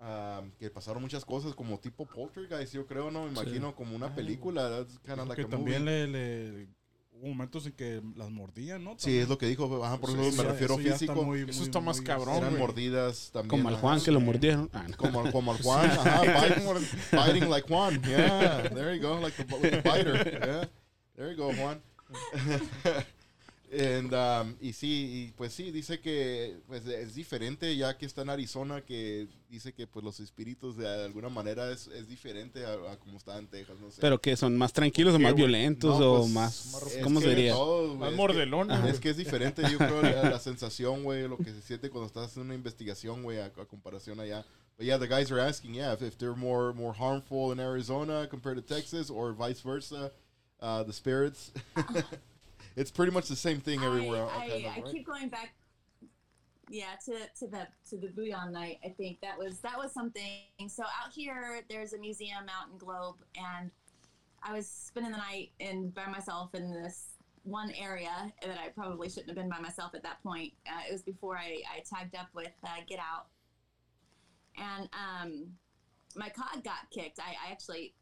ah, que pasaron muchas cosas como tipo Poltergeist, yo creo, ¿no? Me imagino como una película. Of Dijo like que a también movie. le, le- hubo momentos en que las mordían, ¿no? Sí, es lo que dijo. Ajá, por eso Eso me refiero eso ya está físico. muy- Eso muy- está más muy- cabrón, Eran mordidas también. Como al ajá. Juan que lo mordieron. Ah, no. Como, como al Juan, ajá, biting, biting like Juan. Yeah, there you go, like the, with the biter. Yeah, there you go, Juan. And, um, y sí, y pues sí, dice que pues, es diferente ya que está en Arizona, que dice que pues los espíritus de alguna manera es, es diferente a, a como está en Texas, no sé. Pero que son más tranquilos o ¿Qué, más violentos No, o pues, más. ¿Cómo que de sería? todo, Más mordelones. Es que es diferente, yo creo, la, la sensación, güey, lo que se siente cuando estás haciendo una investigación, güey, a, a comparación allá. But yeah, the guys are asking, yeah, if, if they're more more harmful in Arizona compared to Texas, or vice versa, uh, the spirits. it's pretty much the same thing everywhere. I, I, of, I right? keep going back. Yeah, to to the to the Bouillon night. I think that was that was something. So out here, there's a museum Mountain Globe, and I was spending the night in by myself in this one area that I probably shouldn't have been by myself at that point. Uh, it was before I, I tagged up with uh, Get Out, and um, my cod got kicked. I, I actually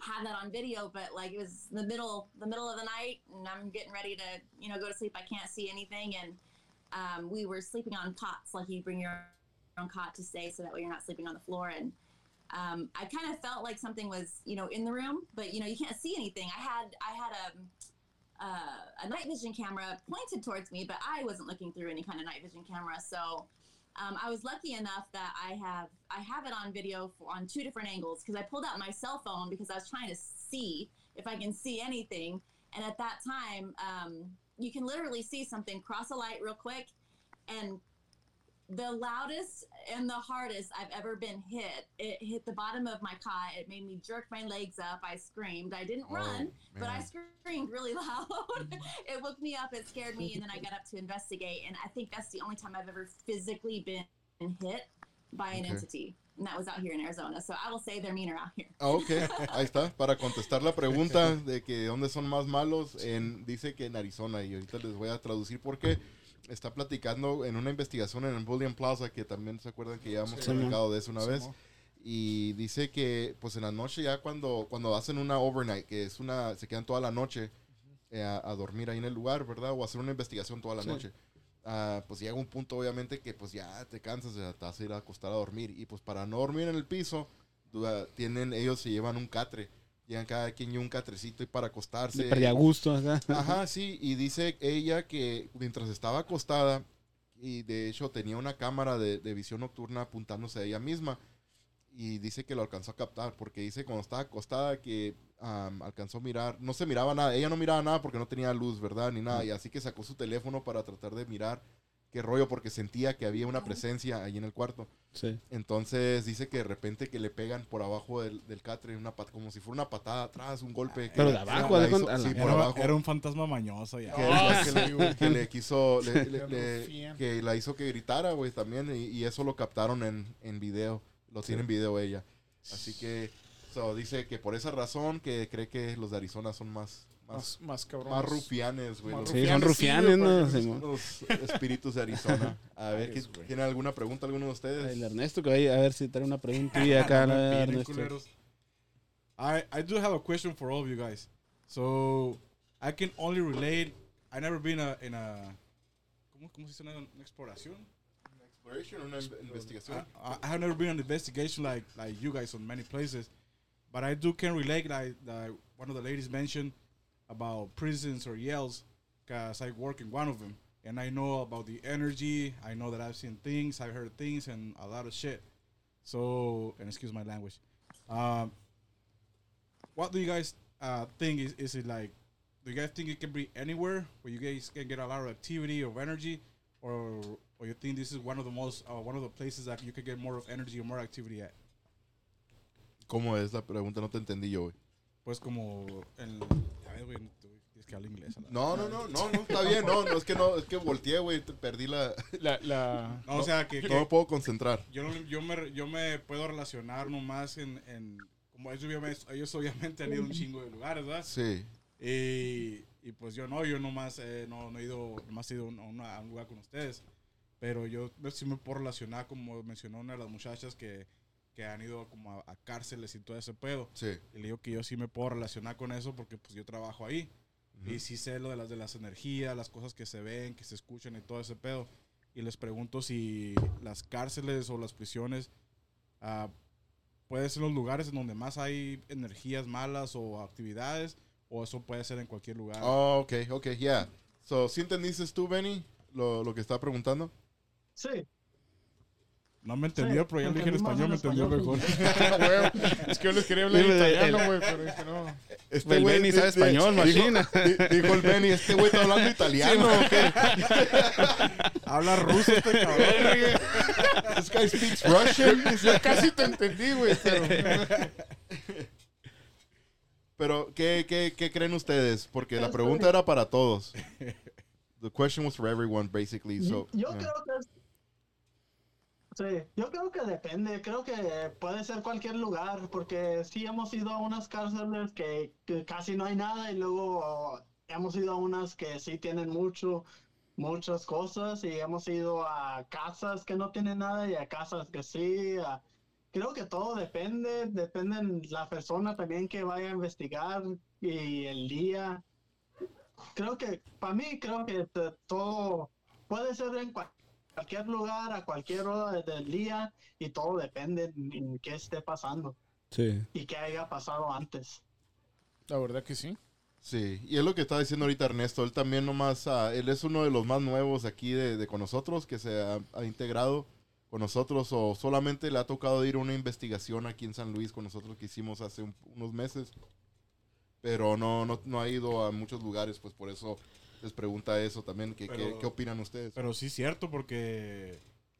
had that on video, but like it was the middle the middle of the night, and I'm getting ready to you know go to sleep. I can't see anything, and um, we were sleeping on cots. Like you bring your own cot to stay, so that way you're not sleeping on the floor. And um, I kind of felt like something was you know in the room, but you know you can't see anything. I had I had a uh, a night vision camera pointed towards me, but I wasn't looking through any kind of night vision camera, so. Um, I was lucky enough that I have I have it on video for, on two different angles because I pulled out my cell phone because I was trying to see if I can see anything. And at that time, um, you can literally see something cross a light real quick, and the loudest and the hardest I've ever been hit. It hit the bottom of my cot. It made me jerk my legs up. I screamed. I didn't Oh, run, but I screamed really loud. it woke me up. It scared me, and then I got up to investigate. And I think that's the only time I've ever physically been hit by an Okay. entity, and that was out here in Arizona. So I will say they're meaner out here. Ah, ok, ahí está. Para contestar la pregunta de que dónde son más malos, en, dice que en Arizona. Y ahorita les voy a traducir porque está platicando en una investigación en el Bullion Plaza, que también se acuerdan que ya hemos Sí, platicado de eso una Sí, vez. mo. Y dice que pues en la noche ya cuando, cuando hacen una overnight, que es una, se quedan toda la noche eh, a, a dormir ahí en el lugar, ¿verdad? O hacer una investigación toda la Sí. noche. Ah, pues llega un punto obviamente que pues ya te cansas, ya te vas a ir a acostar a dormir. Y pues para no dormir en el piso, tienen, ellos se llevan un catre. Llegan cada quien y un catrecito y para acostarse. Le perdía gusto. acá. Ajá, sí, y dice ella que mientras estaba acostada, y de hecho tenía una cámara de, de visión nocturna apuntándose a ella misma, y dice que lo alcanzó a captar, porque dice cuando estaba acostada que alcanzó a mirar, no se miraba nada, ella no miraba nada porque no tenía luz, ¿verdad? Ni nada, y así que sacó su teléfono para tratar de mirar qué rollo, porque sentía que había una presencia ahí en el cuarto. Sí. Entonces dice que de repente que le pegan por abajo del, del catre una pat- como si fuera una patada atrás, un golpe. que Pero de abajo, haz de hizo- cuenta, a la sí, por Era, abajo. era un fantasma mañoso ya. Que, Ah, que le, sí, que le quiso, le- le- Qué le- rufián. que la hizo que gritara, güey, también. Y, y eso lo captaron en, en video. Lo tiene en video ella. Así que, so, dice que por esa razón que cree que los de Arizona son más, más, Más, más cabrón. más rufianes, güey. Más Sí, son Rufianes, sí, rufianes, güey, ¿no? Simón. los espíritus de Arizona. A ver, ¿qué- Ay, güey. ¿tiene alguna pregunta alguno de ustedes? El Ernesto que vaya a ver si trae una pregunta y acá No Ernesto. I, I do have a question for all of you guys. So I can only relate I never been a, in a, ¿cómo, cómo se dice? Una, una exploración. Exploration, una in- investigación. I, I have never been on investigation like like you guys on many places, but I do can relate like, like one of the ladies mentioned about prisons or yells, cause I work in one of them, and I know about the energy. I know that I've seen things, I've heard things, and a lot of shit. So, and excuse my language. Um, what do you guys uh, think? Is is it like? Do you guys think it can be anywhere where you guys can get a lot of activity or energy, or or you think this is one of the most uh, one of the places that you could get more of energy or more activity at? ¿Cómo es la pregunta? No te entendí yo. Pues como el güey, tienes que hablar inglés. a la- No, no, no, no, no, está bien, no, no, es que no, es que volteé, güey, te perdí la... La, la, No, o sea que, que No me puedo concentrar. yo, no- yo me yo me puedo relacionar nomás en, en como ellos obviamente, ellos obviamente han ido a un chingo de lugares, ¿verdad? Sí. Y, y pues yo no, yo nomás eh, no, no he ido, nomás he ido a, una- a un lugar con ustedes. Pero yo sí me puedo relacionar, como mencionó una de las muchachas que, que han ido como a, a cárceles y todo ese pedo. Sí. Y le digo que yo sí me puedo relacionar con eso porque pues yo trabajo ahí. Y sí sé lo de las, de las energías, las cosas que se ven, que se escuchan y todo ese pedo. Y les pregunto si las cárceles o las prisiones ah, puede ser los lugares en donde más hay energías malas o actividades o eso puede ser en cualquier lugar. Oh, ok, ok, yeah. So, ¿sí entendiste tú, Benny, lo, lo que estaba preguntando? Sí. No me entendió, Sí, pero ya le dije en español, me en entendió español. mejor. Huevo. Es que yo les quería hablar el- italiano, güey, pero es que no. Este El Benny sabe español, dijo- machina. di- Dijo el Benny, este güey está hablando italiano, ¿o qué? Habla ruso este cabrón. This guy speaks Russian. Yo casi te entendí, güey, pero. Pero, ¿qué, qué, qué creen ustedes? Porque la pregunta era para todos. The question was for everyone, basically. So, yo yeah. creo que es- Sí, yo creo que depende, creo que puede ser cualquier lugar, porque sí hemos ido a unas cárceles que, casi no hay nada y luego hemos ido a unas que sí tienen mucho, muchas cosas y hemos ido a casas que no tienen nada y a casas que sí. a- creo que todo depende, depende de la persona también que vaya a investigar y el día. Creo que, para mí, creo que t- todo puede ser en cual- cualquier lugar, a cualquier hora del día, y todo depende en, qué esté pasando Sí. y qué haya pasado antes. La verdad que sí. Sí, y es lo que está diciendo ahorita Ernesto. Él también nomás, ah, él es uno de los más nuevos aquí de, de con nosotros, que se ha, ha integrado con nosotros o solamente le ha tocado ir a una investigación aquí en San Luis con nosotros que hicimos hace un- unos meses. Pero no, no, no ha ido a muchos lugares, pues por eso les pregunta eso también. ¿Qué, qué- Pero- qué opinan ustedes? Pero sí es cierto porque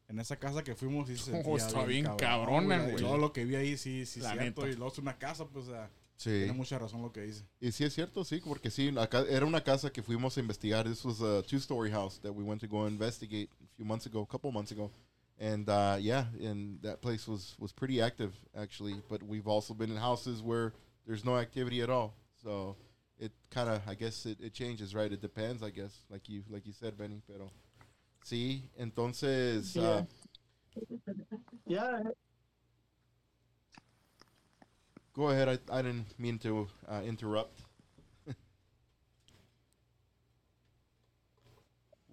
en esa casa que fuimos sí se Oh, está bien cabrona, güey. Todo lo que vi ahí sí, sí, La cierto. neta. Y luego es una casa, pues, o sea, Sí. tiene mucha razón lo que dice. Y sí es cierto, sí, porque sí, acá era una casa que fuimos a investigar. This was a two-story house that we went to go investigate a few months ago, a couple months ago. And uh, yeah, and that place was was pretty active actually. But we've also been in houses where there's no activity at all. So kind of, I guess, it, it changes, right? It depends, I guess, like you like you said, Benny. Pero sí, entonces. uh, Yeah, go ahead. I, I didn't mean to uh, interrupt.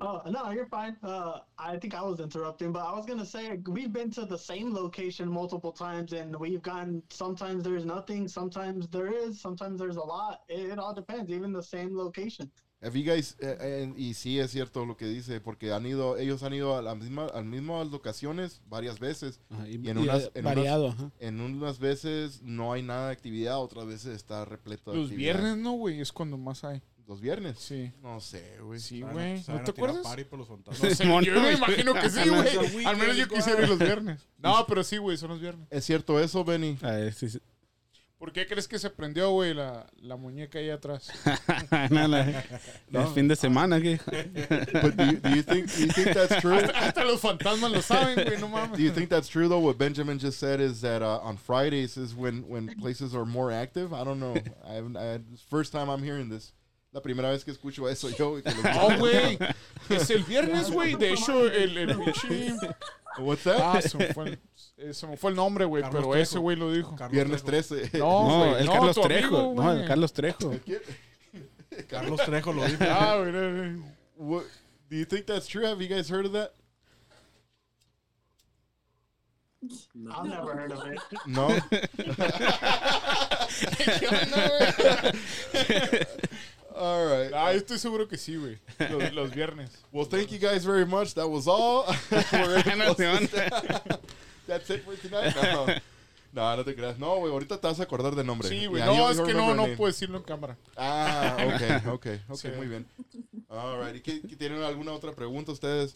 Oh no, you're fine. Uh, I think I was interrupting, but I was gonna say we've been to the same location multiple times, and we've gone. Sometimes there's nothing, sometimes there is, sometimes there's a lot. It, it all depends. Even the same location. Have you guys, eh, eh, y sí es cierto lo que dice, porque han ido, ellos han ido a las mismas, a las mismas locaciones varias veces. Ajá, y, Y en y, unas- eh, en variado, ajá. En unas veces no hay nada de actividad, otras veces está repleto de Los actividad. viernes, no, güey, es cuando más hay. ¿Los viernes? Sí. No sé, güey. Sí, güey. ¿No te acuerdas? party por los fantasmas. No sé, yo me imagino que sí, güey. el Al menos yo quisiera ir los viernes. No, pero sí, güey, son los viernes. ¿Es cierto eso, Benny? A ver, sí, sí. ¿Por qué crees que se prendió, güey, la, la muñeca ahí atrás? No, no, Es fin de semana, ¿qué? But do you, do you think, do you think that's true? Hasta los fantasmas lo saben, güey, no mames. Do you think that's true though? What Benjamin just said is that uh, on Fridays is when when places are more active. I don't know. I. I, first time I'm hearing this. La primera vez que escucho eso yo. y que lo- Oh, güey. Es el viernes, güey. De hecho, el, el. What's that? Ah, se me fue el, se me fue el nombre, güey, pero Trejo. ese güey lo dijo. Carlos Viernes Trejo. 13. No, No, güey, el no, Carlos Trejo. amigo, no, el. Carlos Trejo. Carlos Trejo lo dijo. Ah, güey, no, no. What, do you think that's true? Have you guys heard of that? I've never heard of it. No. All right. Ah, estoy seguro que sí, güey. Los, los viernes. Well, thank you guys very much. That was all. That's it for tonight. No, no, no te creas. No, güey, ahorita te vas a acordar del nombre. Sí, güey. Yeah, No, es que no, no puedo decirlo en cámara. Ah, ok, ok, ok, Sí. muy bien. All right. ¿Y qué, qué tienen alguna otra pregunta ustedes?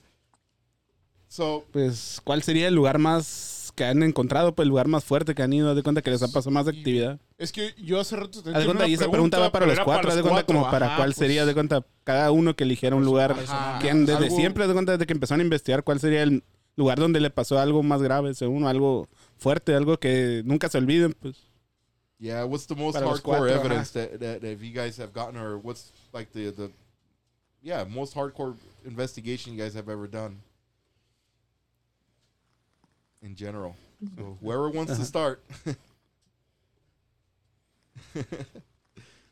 So, Pues, ¿cuál sería el lugar más que han encontrado? Pues el lugar más fuerte que han ido. Haz de cuenta que les ha pasado más actividad. Es que yo hace rato Haz de cuenta, y esa pregunta va para los cuatro. Haz de cuenta como para cuál sería. Haz de cuenta, cada uno que eligiera un lugar. Ajá. que han- desde Algo- siempre, haz de cuenta, desde que empezaron a investigar, cuál sería el lugar donde le pasó algo más grave, según algo fuerte, algo que nunca se olviden, pues. yeah, what's the most hardcore cuatro, evidence that, that, that you guys have gotten, or what's like the, the, yeah, most hardcore investigation you guys have ever done in general? So, whoever wants to start.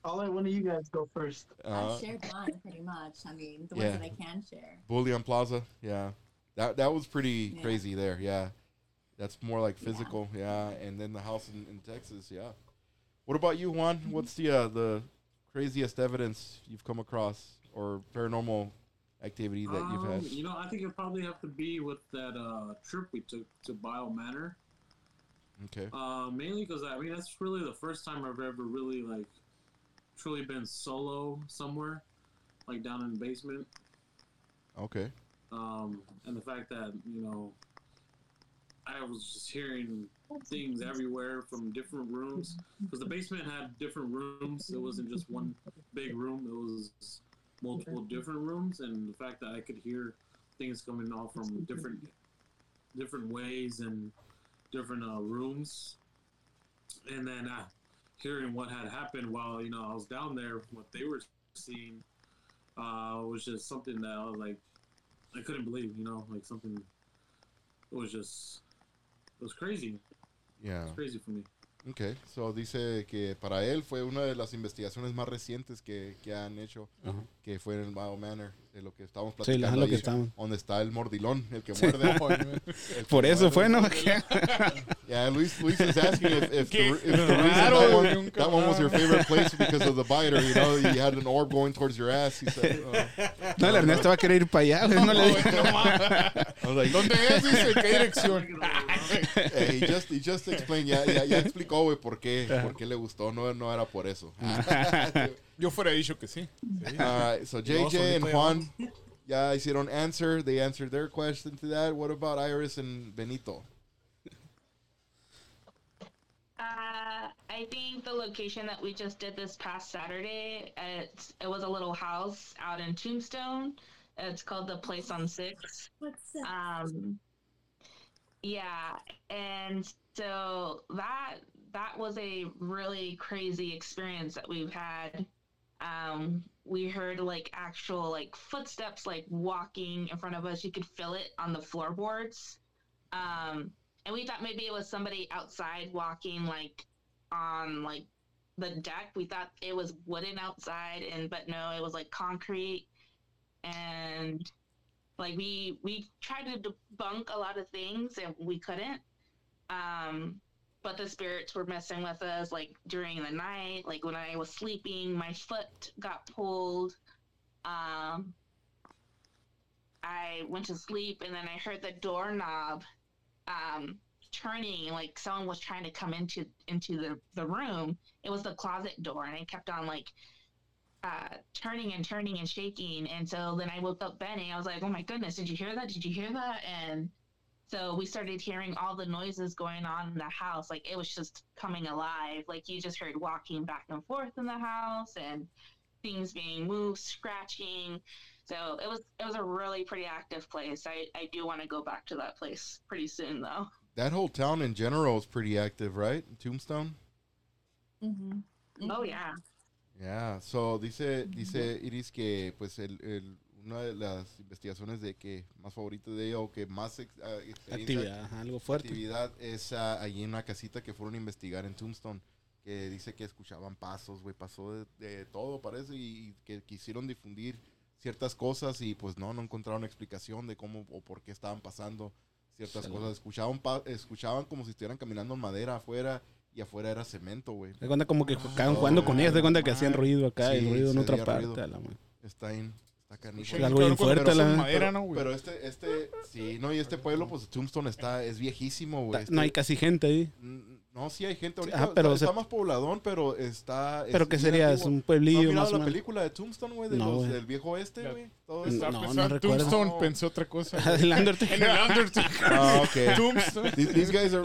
I'll let one of you guys go first. Uh, I shared mine pretty much. I mean, the yeah. ones that I can share. Bullion Plaza, yeah, that that was pretty Yeah. crazy there. Yeah, that's more like physical. Yeah, and then the house in, in Texas. Yeah. What about you, Juan? What's the uh, the craziest evidence you've come across or paranormal activity that you've Um, had? You know, I think it'd probably have to be with that uh, trip we took to Bio Manor. Okay. Uh, mainly because I mean that's really the first time I've ever really like truly been solo somewhere, like down in the basement. Okay. Um, and the fact that you know I was just hearing things everywhere from different rooms because the basement had different rooms. It wasn't just one big room. It was multiple different rooms, and the fact that I could hear things coming off from different different ways and different uh, rooms, and then uh, hearing what had happened while you know I was down there, what they were seeing uh, was just something that I was like I couldn't believe. You know, like something. It was just it was crazy. Yeah, It Yeah. was crazy for me. Okay. So dice que para él fue una de las investigaciones más recientes que, que han hecho, que fue en el Bio Manor, de lo que estábamos Sí, platicando que donde está el mordilón, el que muerde. El que Por eso muerde. fue, ¿no? Yeah, Luis, Luis is asking if, if, the, if the reason raro, that one, that one was your favorite place because of the biter, you know, you had an orb going towards your ass. He said, uh, No, el Ernesto va a querer ir para allá. No le ¿Dónde es? Dice, ¿qué dirección? Eh, he just, he just explained, ya, ya, ya explicó, güey, por qué, por qué le gustó, no, no era por eso. Yo fuera dicho que sí. All right, so JJ and solito Juan, ya hicieron answer, they answered their question to that. What about Iris and Benito? Uh, I think the location that we just did this past Saturday, it's, it was a little house out in Tombstone. It's called the Place on Six. What's that? Um, yeah, and so that that was a really crazy experience that we've had. Um, we heard like actual like footsteps like walking in front of us. You could feel it on the floorboards. Um, and we thought maybe it was somebody outside walking like on like the deck. We thought it was wooden outside, and but no, it was like concrete. And like we we tried to debunk a lot of things and we couldn't. Um, but the spirits were messing with us like during the night. Like when I was sleeping, my foot got pulled. Um, I went to sleep and then I heard the doorknob um, turning like someone was trying to come into into the, the room. It was the closet door and I kept on like uh, turning and turning and shaking. And so then I woke up Benny. I was like, oh my goodness, did you hear that? Did you hear that? And so we started hearing all the noises going on in the house. Like it was just coming alive. Like you just heard walking back and forth in the house and things being moved, scratching. So it was it was a really pretty active place. I, I do want to go back to that place pretty soon though. That whole town in general is pretty active, right? Tombstone? Mm-hmm. Oh yeah. Yeah, so dice, dice Iris que pues el, el- una de las investigaciones de que más favorito de ella o que más ex- experiencia, Actividad, ajá, algo fuerte. actividad es ah, allí en una casita que fueron a investigar en Tombstone, que dice que escuchaban pasos, güey, pasó de, de todo, parece, y que quisieron difundir ciertas cosas y pues no, no encontraron explicación de cómo o por qué estaban pasando ciertas Sí. cosas. Escuchaban, pa- escuchaban como si estuvieran caminando en madera afuera y afuera era cemento, güey. De cuenta como que estaban jugando con ellas, de cuenta que hacían ruido acá y Sí, ruido en otra parte. ruido. la. Está en, está canijo. Algo bien fuerte, son la- madera, pero, ¿no, güey? pero este, este, sí, no, y este pueblo, pues Tombstone está, es viejísimo, güey. No hay Este- casi gente ahí. No, sí hay gente ahorita. Ajá, pero está, se- está más pobladón, pero está. Pero es ¿qué sería? antiguo. Es un ¿No has pueblillo mirado más la menos. película de Tombstone, güey? De No, del viejo oeste, güey. Todo Estaba. No, no recuerdo. Tombstone, No. pensé otra cosa. El. Undertaker. El Undertaker. Ah, okay. Tombstone. These, these guys are,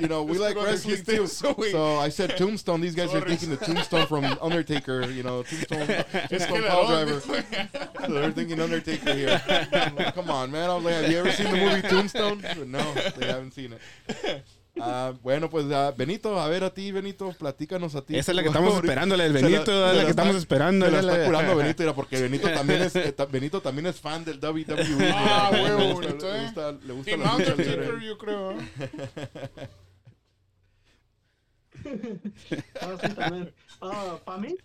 you know, we like que cuando wrestling too. eso, güey. So I said Tombstone. These guys are thinking the Tombstone from Undertaker, you know, Tombstone, Tombstone Power Driver. So they're thinking Undertaker here. Come on, man. I was like, have you ever seen the movie Tombstone? No, they haven't seen it. Ah, bueno, pues ah, Benito, a ver a ti, Benito, platícanos a ti. Esa es la que estamos esperando, la del se la- Benito, la, la que estamos esperando. Se la está curando Benito, mira, porque Benito también es eh, ta- Benito también es fan del WWE. Ah, huevo, le gusta- bonito, le eh. gusta, le gusta la lucha libre. yo creo. ¿eh? Ah, sí, también. para mí,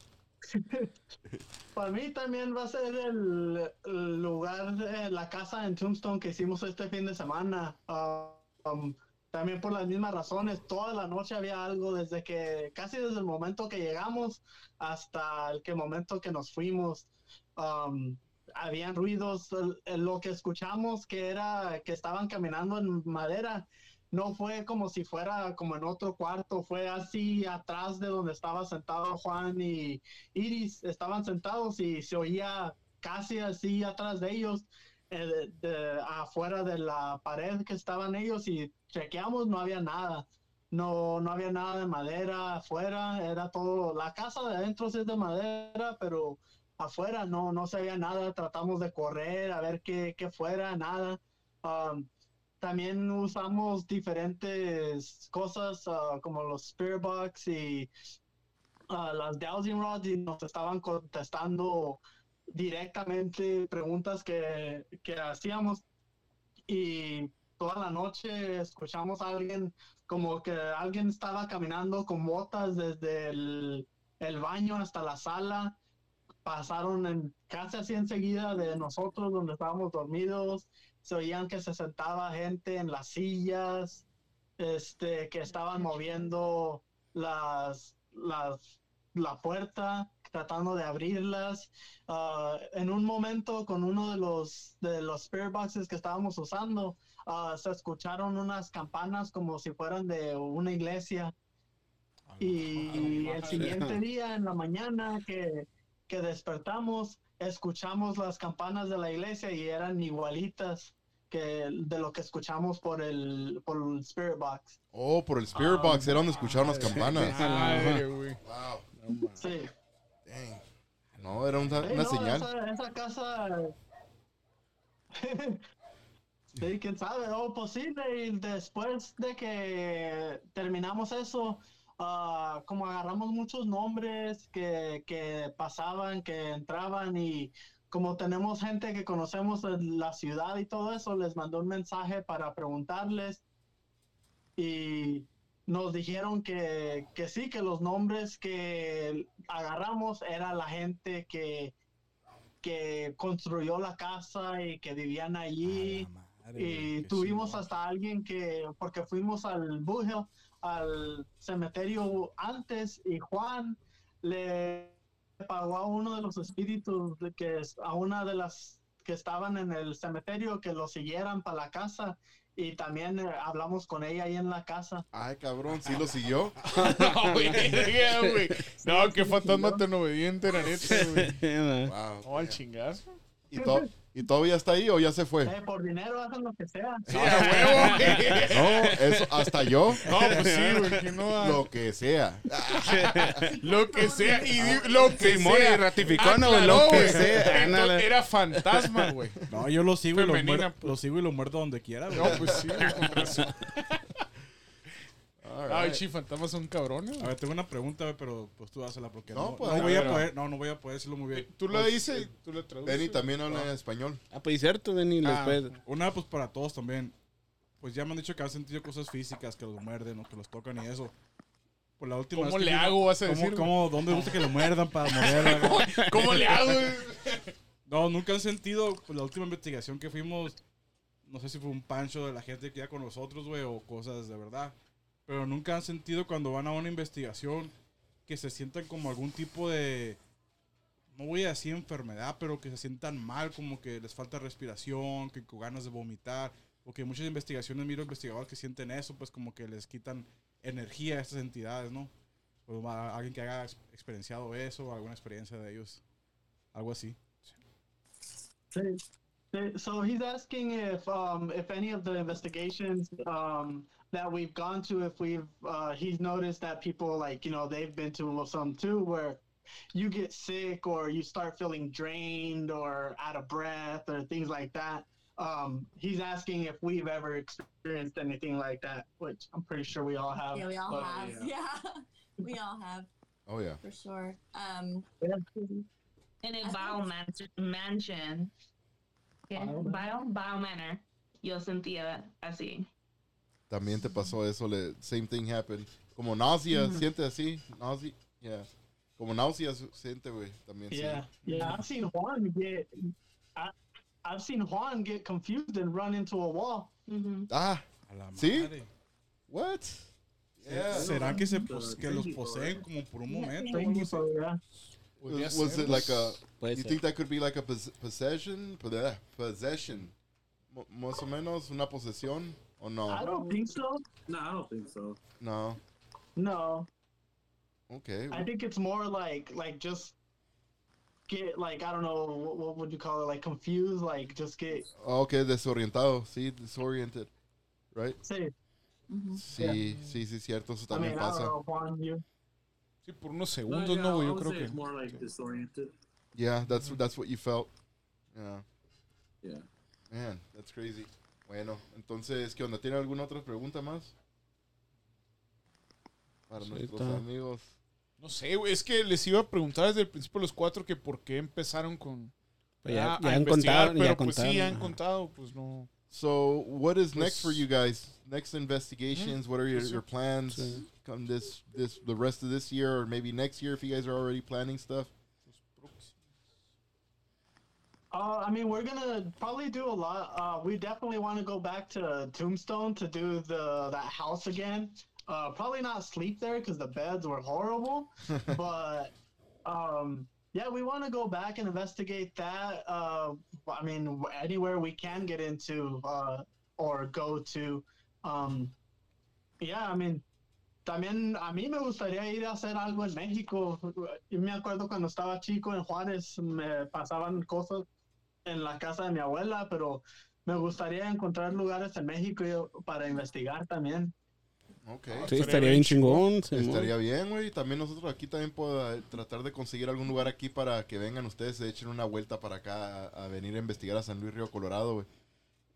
para mí también va a ser el, el lugar, de la casa en Tombstone que hicimos este fin de semana. Ah, um, también por las mismas razones, toda la noche había algo desde que, casi desde el momento que llegamos hasta el que momento que nos fuimos. Um, habían ruidos, lo que escuchamos que era que estaban caminando en madera, no fue como si fuera como en otro cuarto, fue así atrás de donde estaba sentado Juan y Iris, estaban sentados y se oía casi así atrás de ellos, eh, de- de- afuera de la pared que estaban ellos y chequeamos, no había nada. No, no había nada de madera afuera, era todo, la casa de adentro es de madera, pero afuera no, no se veía nada, tratamos de correr a ver qué, qué fuera, nada. Um, también usamos diferentes cosas ah, como los Spirit Box y ah, las Dowsing Rods y nos estaban contestando directamente preguntas que, que hacíamos y toda la noche escuchamos a alguien como que alguien estaba caminando con botas desde el, el baño hasta la sala pasaron en casi así enseguida de nosotros donde estábamos dormidos se oían que se sentaba gente en las sillas, este, que estaban moviendo las, las, la puerta, tratando de abrirlas. Ah, en un momento, con uno de los, de los spirit boxes que estábamos usando, ah, se escucharon unas campanas como si fueran de una iglesia. Y el siguiente día, en la mañana que, que despertamos, escuchamos las campanas de la iglesia y eran igualitas que de lo que escuchamos por el, por el Spirit Box. Oh, por el Spirit Box, era donde escucharon las campanas. Wow. Sí. Dang. No, era una, no, señal. Esa, esa casa. sí, quién sabe, o posible. Y después de que terminamos eso, ah, como agarramos muchos nombres que, que pasaban, que entraban y como tenemos gente que conocemos en la ciudad y todo eso, les mandó un mensaje para preguntarles y nos dijeron que, que sí, que los nombres que agarramos era la gente que, que construyó la casa y que vivían allí. y tuvimos hasta alguien que, porque fuimos al Bugel, al cementerio antes, y Juan le pagó a uno de los espíritus que es- a una de las que estaban en el cementerio que lo siguieran para la casa y también eh, hablamos con ella ahí en la casa. Ay, cabrón, sí lo siguió. No, güey. No, qué fantasma tan obediente, la neta, güey. Wow. No, al chingazo. ¿Y, to- ¿Y todavía está ahí o ya se fue? Eh, por dinero hacen lo que sea. Sí, a huevo, güey. No, eso, hasta yo. No, pues sí, güey, que no. ah, Lo que sea. Lo que sea, y lo que Simón, sea. y ratificó, no, lo que güey. sea. Entonces. Era fantasma, güey. No, yo lo sigo, y lo, Femenina, muer- pues. lo sigo y lo muerto donde quiera. güey. No, pues sí, All Ay, right. sí, fantasmas son cabrones. A ver, tengo una pregunta, güey, pero pues tú hazla porque No, no, pues, no a voy ver, a a poder, no, no voy a poder decirlo muy bien. Tú lo dices y tú lo traduces. Benny también habla español. Ah, pues cierto, Benny, Ah. después. Una, pues para todos también. Pues ya me han dicho que han sentido cosas físicas, que los muerden o que los tocan y eso. Por la última ¿Cómo le hago, vas a ¿cómo- decir? cómo- ¿Dónde gusta que lo muerdan para morderla? güey? ¿Cómo le hago? No, nunca han sentido, pues la última investigación que fuimos, no sé si fue un pancho de la gente que iba con nosotros, güey, o cosas de verdad. Pero nunca han sentido cuando van a una investigación que se sientan como algún tipo de, no voy a decir enfermedad, pero que se sientan mal, como que les falta respiración, que con ganas de vomitar. Porque en muchas investigaciones miro investigadores que sienten eso, pues como que les quitan energía a estas entidades, ¿no? A- alguien que haya ex- experienciado eso, alguna experiencia de ellos, algo así. Say- So he's asking if um, if any of the investigations um, that we've gone to, if we've uh, he's noticed that people like you know they've been to some too, where you get sick or you start feeling drained or out of breath or things like that. Um, he's asking if we've ever experienced anything like that, which I'm pretty sure we all have. Yeah, we all but- have. Yeah. we all have Oh, yeah. for sure. Um, En el Bio Man- Mansion. yeah, Bio Bio, Bio Manor. Yo sentía así. También te pasó eso, le, same thing happened. Como náusea, siente así, náusea, yeah. Como náuseas siente, güey, también sí. Yeah, yeah. I've seen Juan get. I, I've seen Juan get confused and run into a wall. Ujú. Ah, A la ¿Sí? what? Yeah. ¿Será que, se pos- que los poseen como por un momento? Yeah. Was, was it like a, Puede you think that could be like a pos- possession? Pode- Possession. Más o menos una posesión, o I no? I don't think so. No, I don't think so. No. No, Okay. I think it's more like like just get like I don't know what, what would you call it like confused like just get Okay, desorientado, sí, disoriented. Right? say mhm. Sí, sí, sí, cierto, eso I también mean I don't pasa. know Juan you Sí, por unos No, segundos, yeah, no, güey. I Yo would creo say que. it's more like disoriented. Yeah, that's that's what you felt. Yeah. Yeah. Man, that's crazy. Bueno, entonces, ¿qué onda? ¿Tiene alguna otra pregunta más? Para Sí, nuestros está. amigos. No sé, güey. Es que les iba a preguntar desde el principio a los cuatro que por qué empezaron con. Pues ya- a- ya a han investigar, contado, ya pero pues sí, contaron, ya han contado, pues no. So, what is next for Pues- you guys? Next investigations? What are your, Pues, your plans? sí. Come this this the rest of this year or maybe next year if you guys are already planning stuff. Uh, I mean, we're gonna probably do a lot. Uh, we definitely want to go back to Tombstone to do the that house again. Uh, probably not sleep there because the beds were horrible. but um, yeah, we want to go back and investigate that. Uh, I mean, anywhere we can get into uh, or go to. Um, yeah, I mean, también a mí me gustaría ir a hacer algo en México. Yo me acuerdo cuando estaba chico en Juárez, me pasaban cosas en la casa de mi abuela, pero me gustaría encontrar lugares en México para investigar también. Okay. Sí, Estaría estaría bien chingón. Estaría bien, güey. También nosotros aquí también puedo tratar de conseguir algún lugar aquí para que vengan ustedes, se echen una vuelta para acá a, a venir a investigar a San Luis Río Colorado, güey.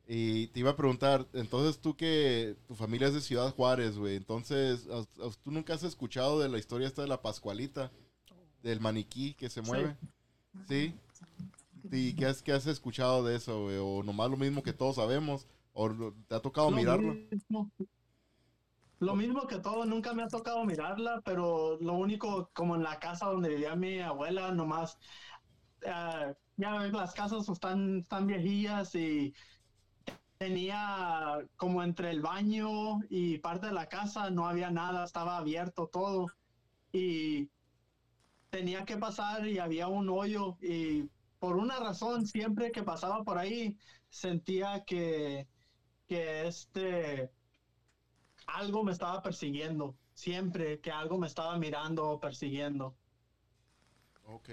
Y te iba a preguntar, entonces tú que tu familia es de Ciudad Juárez, güey, entonces ¿has- has- tú nunca has escuchado de la historia esta de la Pascualita, del maniquí que se mueve, ¿sí? ¿Y qué has, qué has escuchado de eso, güey? O nomás lo mismo que todos sabemos, o te ha tocado Lo mirarlo. mismo- Lo mismo que todo, nunca me ha tocado mirarla, pero lo único, como en la casa donde vivía mi abuela, nomás, eh, ya ves, las casas están, están viejillas y tenía como entre el baño y parte de la casa no había nada, estaba abierto todo y tenía que pasar y había un hoyo y por una razón siempre que pasaba por ahí sentía que, que este algo me estaba persiguiendo, siempre que algo me estaba mirando o persiguiendo. Ok.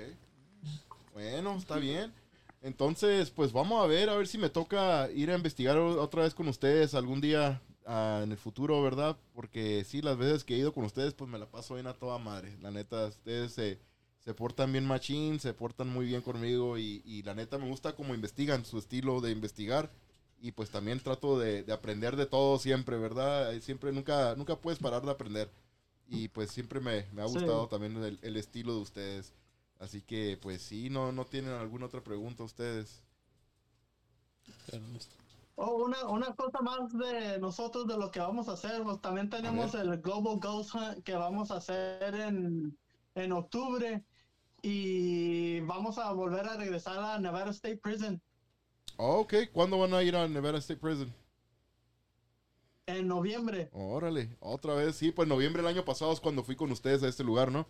Bueno, está bien. Entonces, pues vamos a ver, a ver si me toca ir a investigar otra vez con ustedes algún día ah, en el futuro, ¿verdad? Porque sí, las veces que he ido con ustedes, pues me la paso bien a toda madre. La neta, ustedes se, se portan bien machín, se portan muy bien conmigo y, y la neta me gusta como investigan, su estilo de investigar. Y pues también trato de, de aprender de todo siempre, ¿verdad? Eh, Siempre, nunca, nunca puedes parar de aprender. Y pues siempre me, me ha Sí. gustado también el, el estilo de ustedes. Así que, pues sí, no, no tienen alguna otra pregunta ustedes. Oh, una, una cosa más de nosotros de lo que vamos a hacer, pues también tenemos el Global Ghost Hunt que vamos a hacer en, en octubre y vamos a volver a regresar a Nevada State Prison Oh, ok, ¿cuándo van a ir a Nevada State Prison? en noviembre. Órale, otra vez. Sí, pues noviembre del año pasado es cuando fui con ustedes a este lugar, ¿no?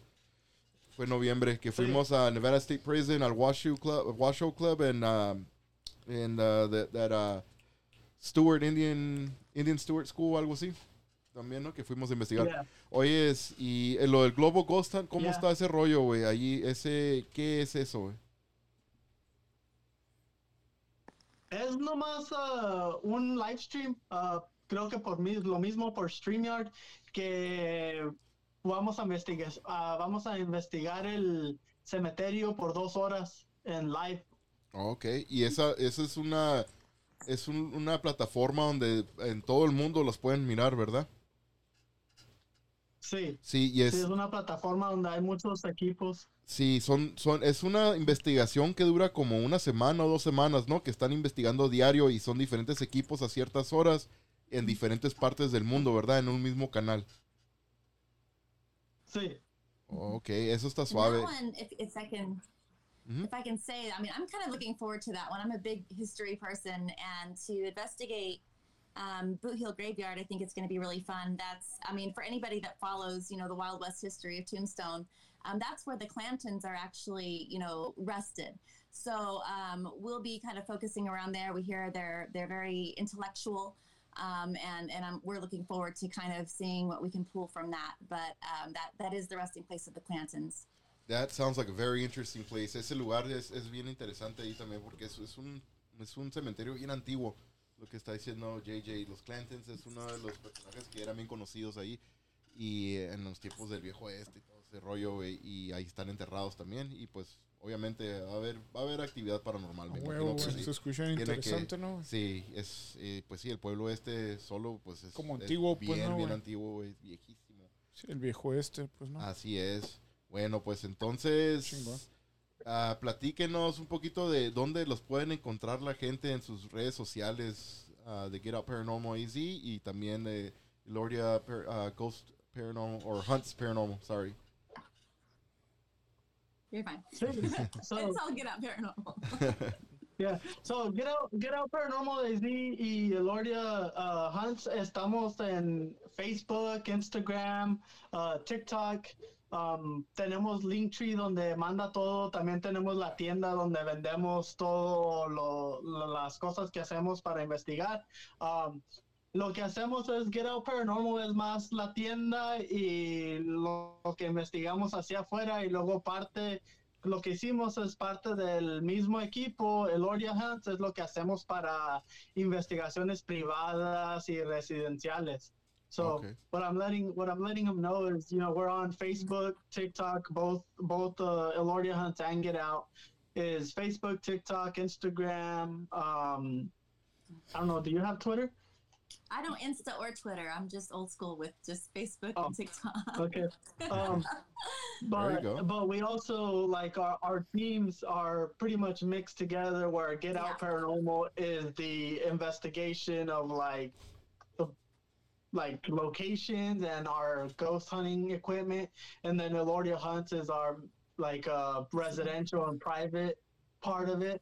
Fue en noviembre que fuimos a Nevada State Prison, al Washoe Club, Washoe Club en, um, en uh, that, that, uh, Stewart Indian, Indian Stewart School, algo así. También, ¿no? Que fuimos a investigar. Yeah. Oye, es- y eh, lo del Global Ghost ¿cómo Yeah. está ese rollo, güey? Allí, ese, ¿qué es eso, güey? Es nomás ah, un live stream, ah, creo que por mí, lo mismo por StreamYard, que vamos a investigar, ah, vamos a investigar el cementerio por dos horas en live. Ok, y esa, esa es una, es un- una plataforma donde en todo el mundo los pueden mirar, ¿verdad? Sí, Sí, y es, sí, es una plataforma donde hay muchos equipos. sí, son, son, es una investigación que dura como una semana o dos semanas, ¿no? Que están investigando diario y son diferentes equipos a ciertas horas en diferentes partes del mundo, ¿verdad? En un mismo canal. Sí, Ok, eso está suave. that one, if, if I can, if I can say, I mean, I'm kind of looking forward to that one. I'm a big history person, and to investigate um, Boot Hill Graveyard, I think it's going to be really fun. That's, I mean, for anybody that follows, you know, the Wild West history of Tombstone, um, that's where the Clantons are actually, you know, rested. So um, we'll be kind of focusing around there. We hear they're they're very intellectual. Um, and and I'm, we're looking forward to kind of seeing what we can pull from that. But um, that that is the resting place of the Clantons. That sounds like a very interesting place. Ese lugar es, es bien interesante ahí también porque es, es, un, es un cementerio bien antiguo. Lo que está diciendo JJ, los Clantons es uno de los personajes que eran bien conocidos ahí. Y en los tiempos del viejo oeste y todo ese rollo, güey, Y ahí están enterrados también. Y pues, obviamente, va a haber, va a haber actividad paranormal. me huevo, que sí. se escucha Tiene que- interesante, ¿no? Sí, es, eh, pues sí, el pueblo este solo, pues es Como es antiguo, pues, bien, ¿no, bien antiguo, güey, viejísimo. Sí, el viejo este, pues no. Así es. Bueno, pues entonces. Ah, platíquenos un poquito de dónde los pueden encontrar la gente en sus redes sociales ah, de Get Out Paranormal AZ y también de Gloria ah, Ghost Paranormal, or Hunts Paranormal, sorry. You're fine. so it's all get out paranormal. Yeah, so Get Out, Get Out Paranormal AZ y Eloria uh, Hunts estamos en Facebook, Instagram, uh, TikTok. Um, tenemos Linktree donde manda todo. También tenemos la tienda donde vendemos todo lo, las cosas que hacemos para investigar. Lo que hacemos es Get Out Paranormal es más la tienda y lo que investigamos hacia afuera y luego parte lo que hicimos es parte del mismo equipo, el Oria Hunts, es lo que hacemos para investigaciones privadas y residenciales. So Okay. what I'm letting what I'm letting them know is, you know, we're on Facebook, TikTok, both both uh, Eloria Hunts and Get Out is Facebook, TikTok, Instagram. Um, I don't know. Do you have Twitter? I don't Insta or Twitter. I'm just old school with just Facebook Oh. and TikTok. Okay. Um, There you but go. but we also like our, our teams are pretty much mixed together where Get Out Yeah. Paranormal is the investigation of like the like locations and our ghost hunting equipment. And then Eloria Hunts is our like uh residential and private part of it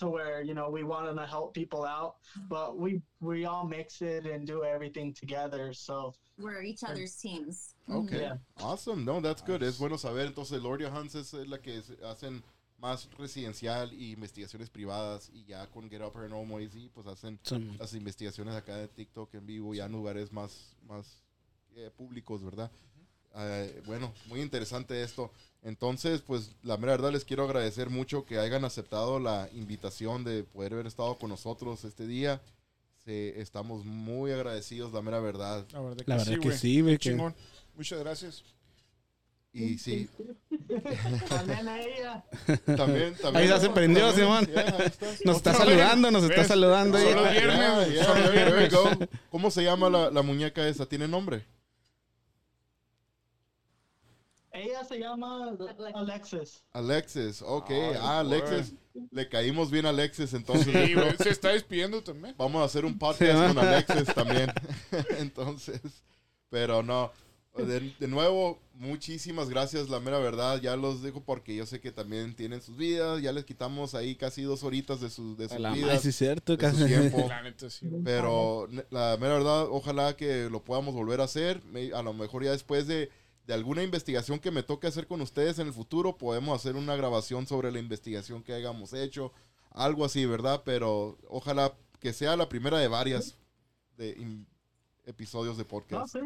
to where you know we want to help people out. But we we all mix it and do everything together so. We're each other's teams. Ok, Yeah. awesome, no, that's good, es bueno saber, entonces Gloria Hunts es la que es- hacen más residencial y investigaciones privadas y ya con Get Up Paranormal AZ pues hacen las investigaciones acá de TikTok en vivo ya en lugares más, más eh, públicos, ¿verdad? Eh, bueno, muy interesante esto. Entonces, pues la mera verdad les quiero agradecer mucho que hayan aceptado la invitación de poder haber estado con nosotros este día. Se- estamos muy agradecidos, la mera verdad. La verdad que La verdad sí, que sí. Muchas gracias. Y sí, también a ella también, también. Ahí ya se prendió, también, Simón. yeah, ahí está. Nos está vez. saludando, nos está ¿Ves? saludando. Solo Yeah, yeah, solo viernes. ¿Cómo se llama la, la muñeca esa? ¿Tiene nombre? ella se llama Alexis. Alexis, ok. Ah, Alexis. Le caímos bien a Alexis, entonces. Sí, güey, se está despidiendo también. Vamos a hacer un podcast con Alexis también. entonces, pero no. De, de nuevo, muchísimas gracias, la mera verdad. Ya los dejo porque yo sé que también tienen sus vidas. Ya les quitamos ahí casi dos horitas de, su, de sus La vidas. sí es cierto, de su casi. tiempo. La neta, sí. güey. Pero la mera verdad, ojalá que lo podamos volver a hacer. A lo mejor ya después de, de alguna investigación que me toque hacer con ustedes en el futuro, podemos hacer una grabación sobre la investigación que hayamos hecho. Algo así, ¿verdad? Pero ojalá que sea la primera de varias de in- episodios de No, podcast. sí.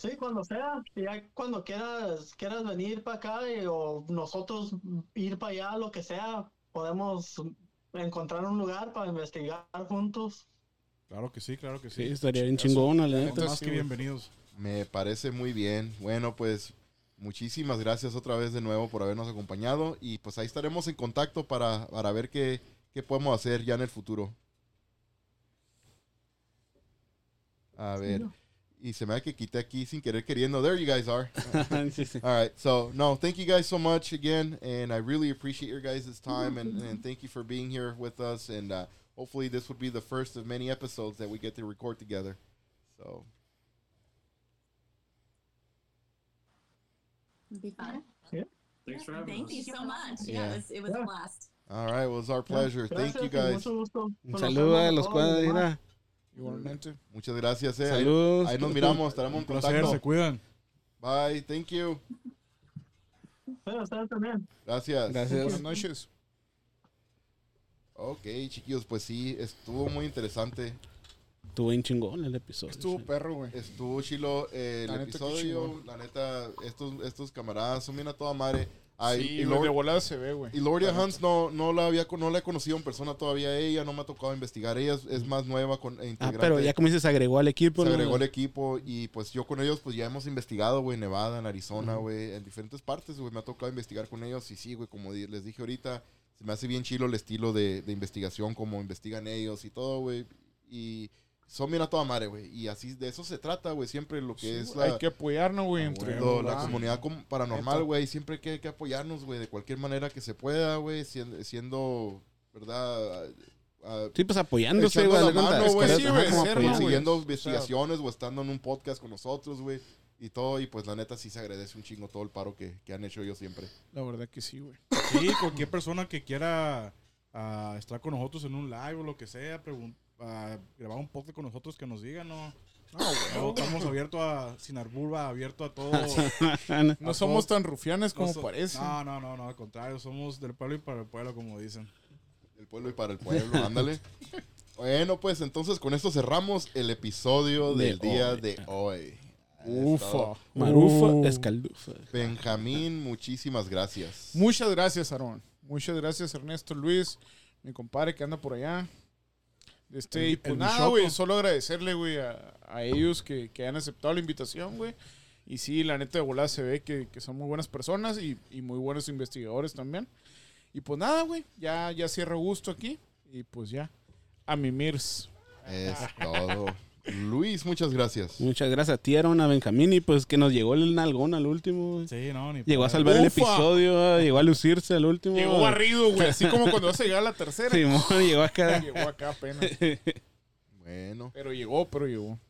Sí, cuando sea. Ya cuando quieras, quieras venir para acá y- o nosotros ir para allá, lo que sea, podemos encontrar un lugar para investigar juntos. Claro que sí, claro que sí. Sí, estaría bien chingona, la Gente neta. más sí, que bienvenidos. Me parece muy bien. Bueno, pues muchísimas gracias otra vez de nuevo por habernos acompañado y pues ahí estaremos en contacto para, para ver qué, qué podemos hacer ya en el futuro. A ver. Y se me da que quité aquí sin querer queriendo. There you guys are. Sí, sí. All right. So, no, thank you guys so much again. And I really appreciate your guys' time. And, and thank you for being here with us. And uh, hopefully, this would be the first of many episodes that we get to record together. So, It'd be fun. Thanks for having Thank us. you so much. Yeah. Yeah, it was, it was Yeah. a blast. all right. Well, it's our pleasure. Thank you guys. Mucho gusto. Un saludo a los todos, cuadros, demás. mira. Igualmente. Muchas gracias. Eh. Ahí, Saludos. ahí nos miramos. Estaremos en Un placer, se contacto. cuidan. Bye. Thank you. Ustedes también. Gracias. Gracias. Buenas noches. Ok, chiquillos. Pues sí, estuvo muy interesante. Estuvo bien chingón el episodio. Estuvo sí. perro, güey. Estuvo chilo eh, el episodio. La neta, estos, estos camaradas son bien a toda madre. Ay, sí, y, Lord- de volada se ve, güey. y Loria La neta. Hans no, no, la había, no la he conocido en persona todavía. Ella no me ha tocado investigar. Ella es, es más nueva con, e Ah, pero ya como dices, se agregó al equipo. se ¿no? agregó el equipo y pues yo con ellos pues ya hemos investigado, güey, en Nevada, en Arizona, güey, en diferentes partes, güey, me ha tocado investigar con ellos y sí, güey, como di- les dije ahorita, se me hace bien chilo el estilo de, de investigación, como investigan ellos y todo, güey, y son bien a toda madre, güey, y así de eso se trata, güey, siempre lo que Sí, es la, Hay que apoyarnos, güey, entre lo- la ah, comunidad com- paranormal, güey, siempre hay que, hay que apoyarnos, güey, de cualquier manera que se pueda, güey, siendo, siendo, ¿verdad? Ah, Sí, pues apoyándose, güey. sí, ajá, güey, como ser, apoyar. güey. consiguiendo O sea- investigaciones o estando en un podcast con nosotros, güey. Y todo, y pues la neta sí se agradece un chingo todo el paro que, que han hecho ellos siempre. La verdad que sí, güey. Sí, cualquier persona que quiera ah, estar con nosotros en un live o lo que sea, pregun- ah, grabar un podcast con nosotros, que nos digan, ¿no? No, estamos abiertos a, sin arbura, abierto a todo. No A somos todos. tan rufianes como No so- parece. No, no, no, no, al contrario, somos del pueblo y para el pueblo, como dicen. Del pueblo y para el pueblo, ándale. Bueno, pues entonces con esto cerramos el episodio De del día hoy. de hoy. Ufa. Marufa, Uh. escaldufa. Benjamín, muchísimas gracias. Muchas gracias, Aarón. Muchas gracias, Ernesto Luis, mi compadre que anda por allá. Este, El- y pues el nada, güey, solo agradecerle, güey, a, a ellos que, que han aceptado la invitación, güey. Y sí, la neta de volada se ve que, que son muy buenas personas y, y muy buenos investigadores también. Y pues nada, güey, ya, ya cierro gusto aquí. Y pues ya, a mimirs. Es todo. Luis, muchas gracias. Muchas gracias a ti, Aaron, a Benjamín. Y pues que nos llegó el nalgón al último, güey. Sí, no, ni Llegó a salvar el episodio, ah, llegó a lucirse al último. Llegó barrido, güey, así como cuando vas a llegar a la tercera. Simón, llegó acá. Llegó acá apenas. Bueno, Pero llegó, pero llegó.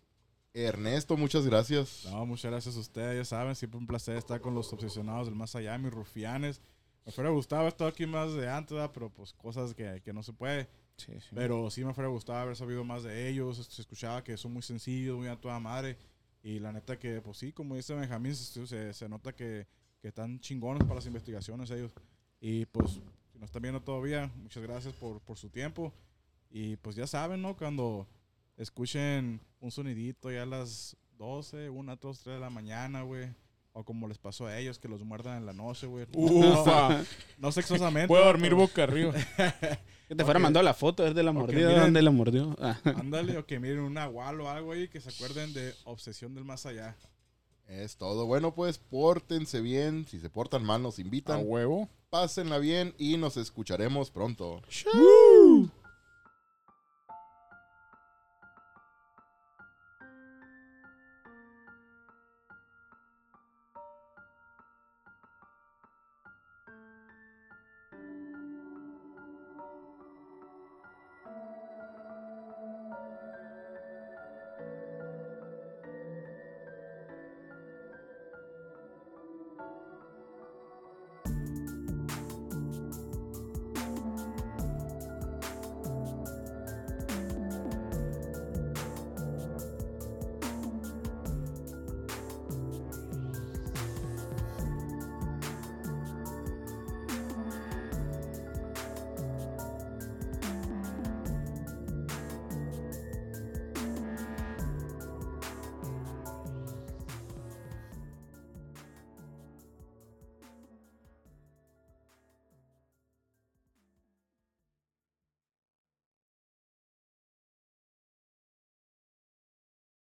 Ernesto, muchas gracias. No, muchas gracias a ustedes, ya saben, siempre un placer estar con los obsesionados del más allá, mis rufianes. Me fuera gustado estar aquí más de antes, ¿verdad? pero pues cosas que, que no se puede. Sí, sí. Pero sí me fuera gustado haber sabido más de ellos. Se escuchaba que son muy sencillos, muy a toda madre. Y la neta que, pues sí, como dice Benjamín, se, se- nota que, que están chingones para las investigaciones ellos. Y pues, si no están viendo todavía, muchas gracias por, por su tiempo. Y pues ya saben, ¿no? Cuando escuchen un sonidito ya a las 12, 1, 2, 3 de la mañana, güey. O como les pasó a ellos, que los muerdan en la noche, güey. Ufa. No, no sexosamente. Puedo dormir Pero- boca arriba. Que te fuera Ok. mandado la foto, es de la mordida, miren. ¿dónde la mordió? Ah. Ándale, o que miren un nahual o algo ahí, que se acuerden de Obsesión del Más Allá. Es todo. Bueno, pues pórtense bien. Si se portan mal, nos A invitan. huevo. Pásenla bien y nos escucharemos pronto. Woo.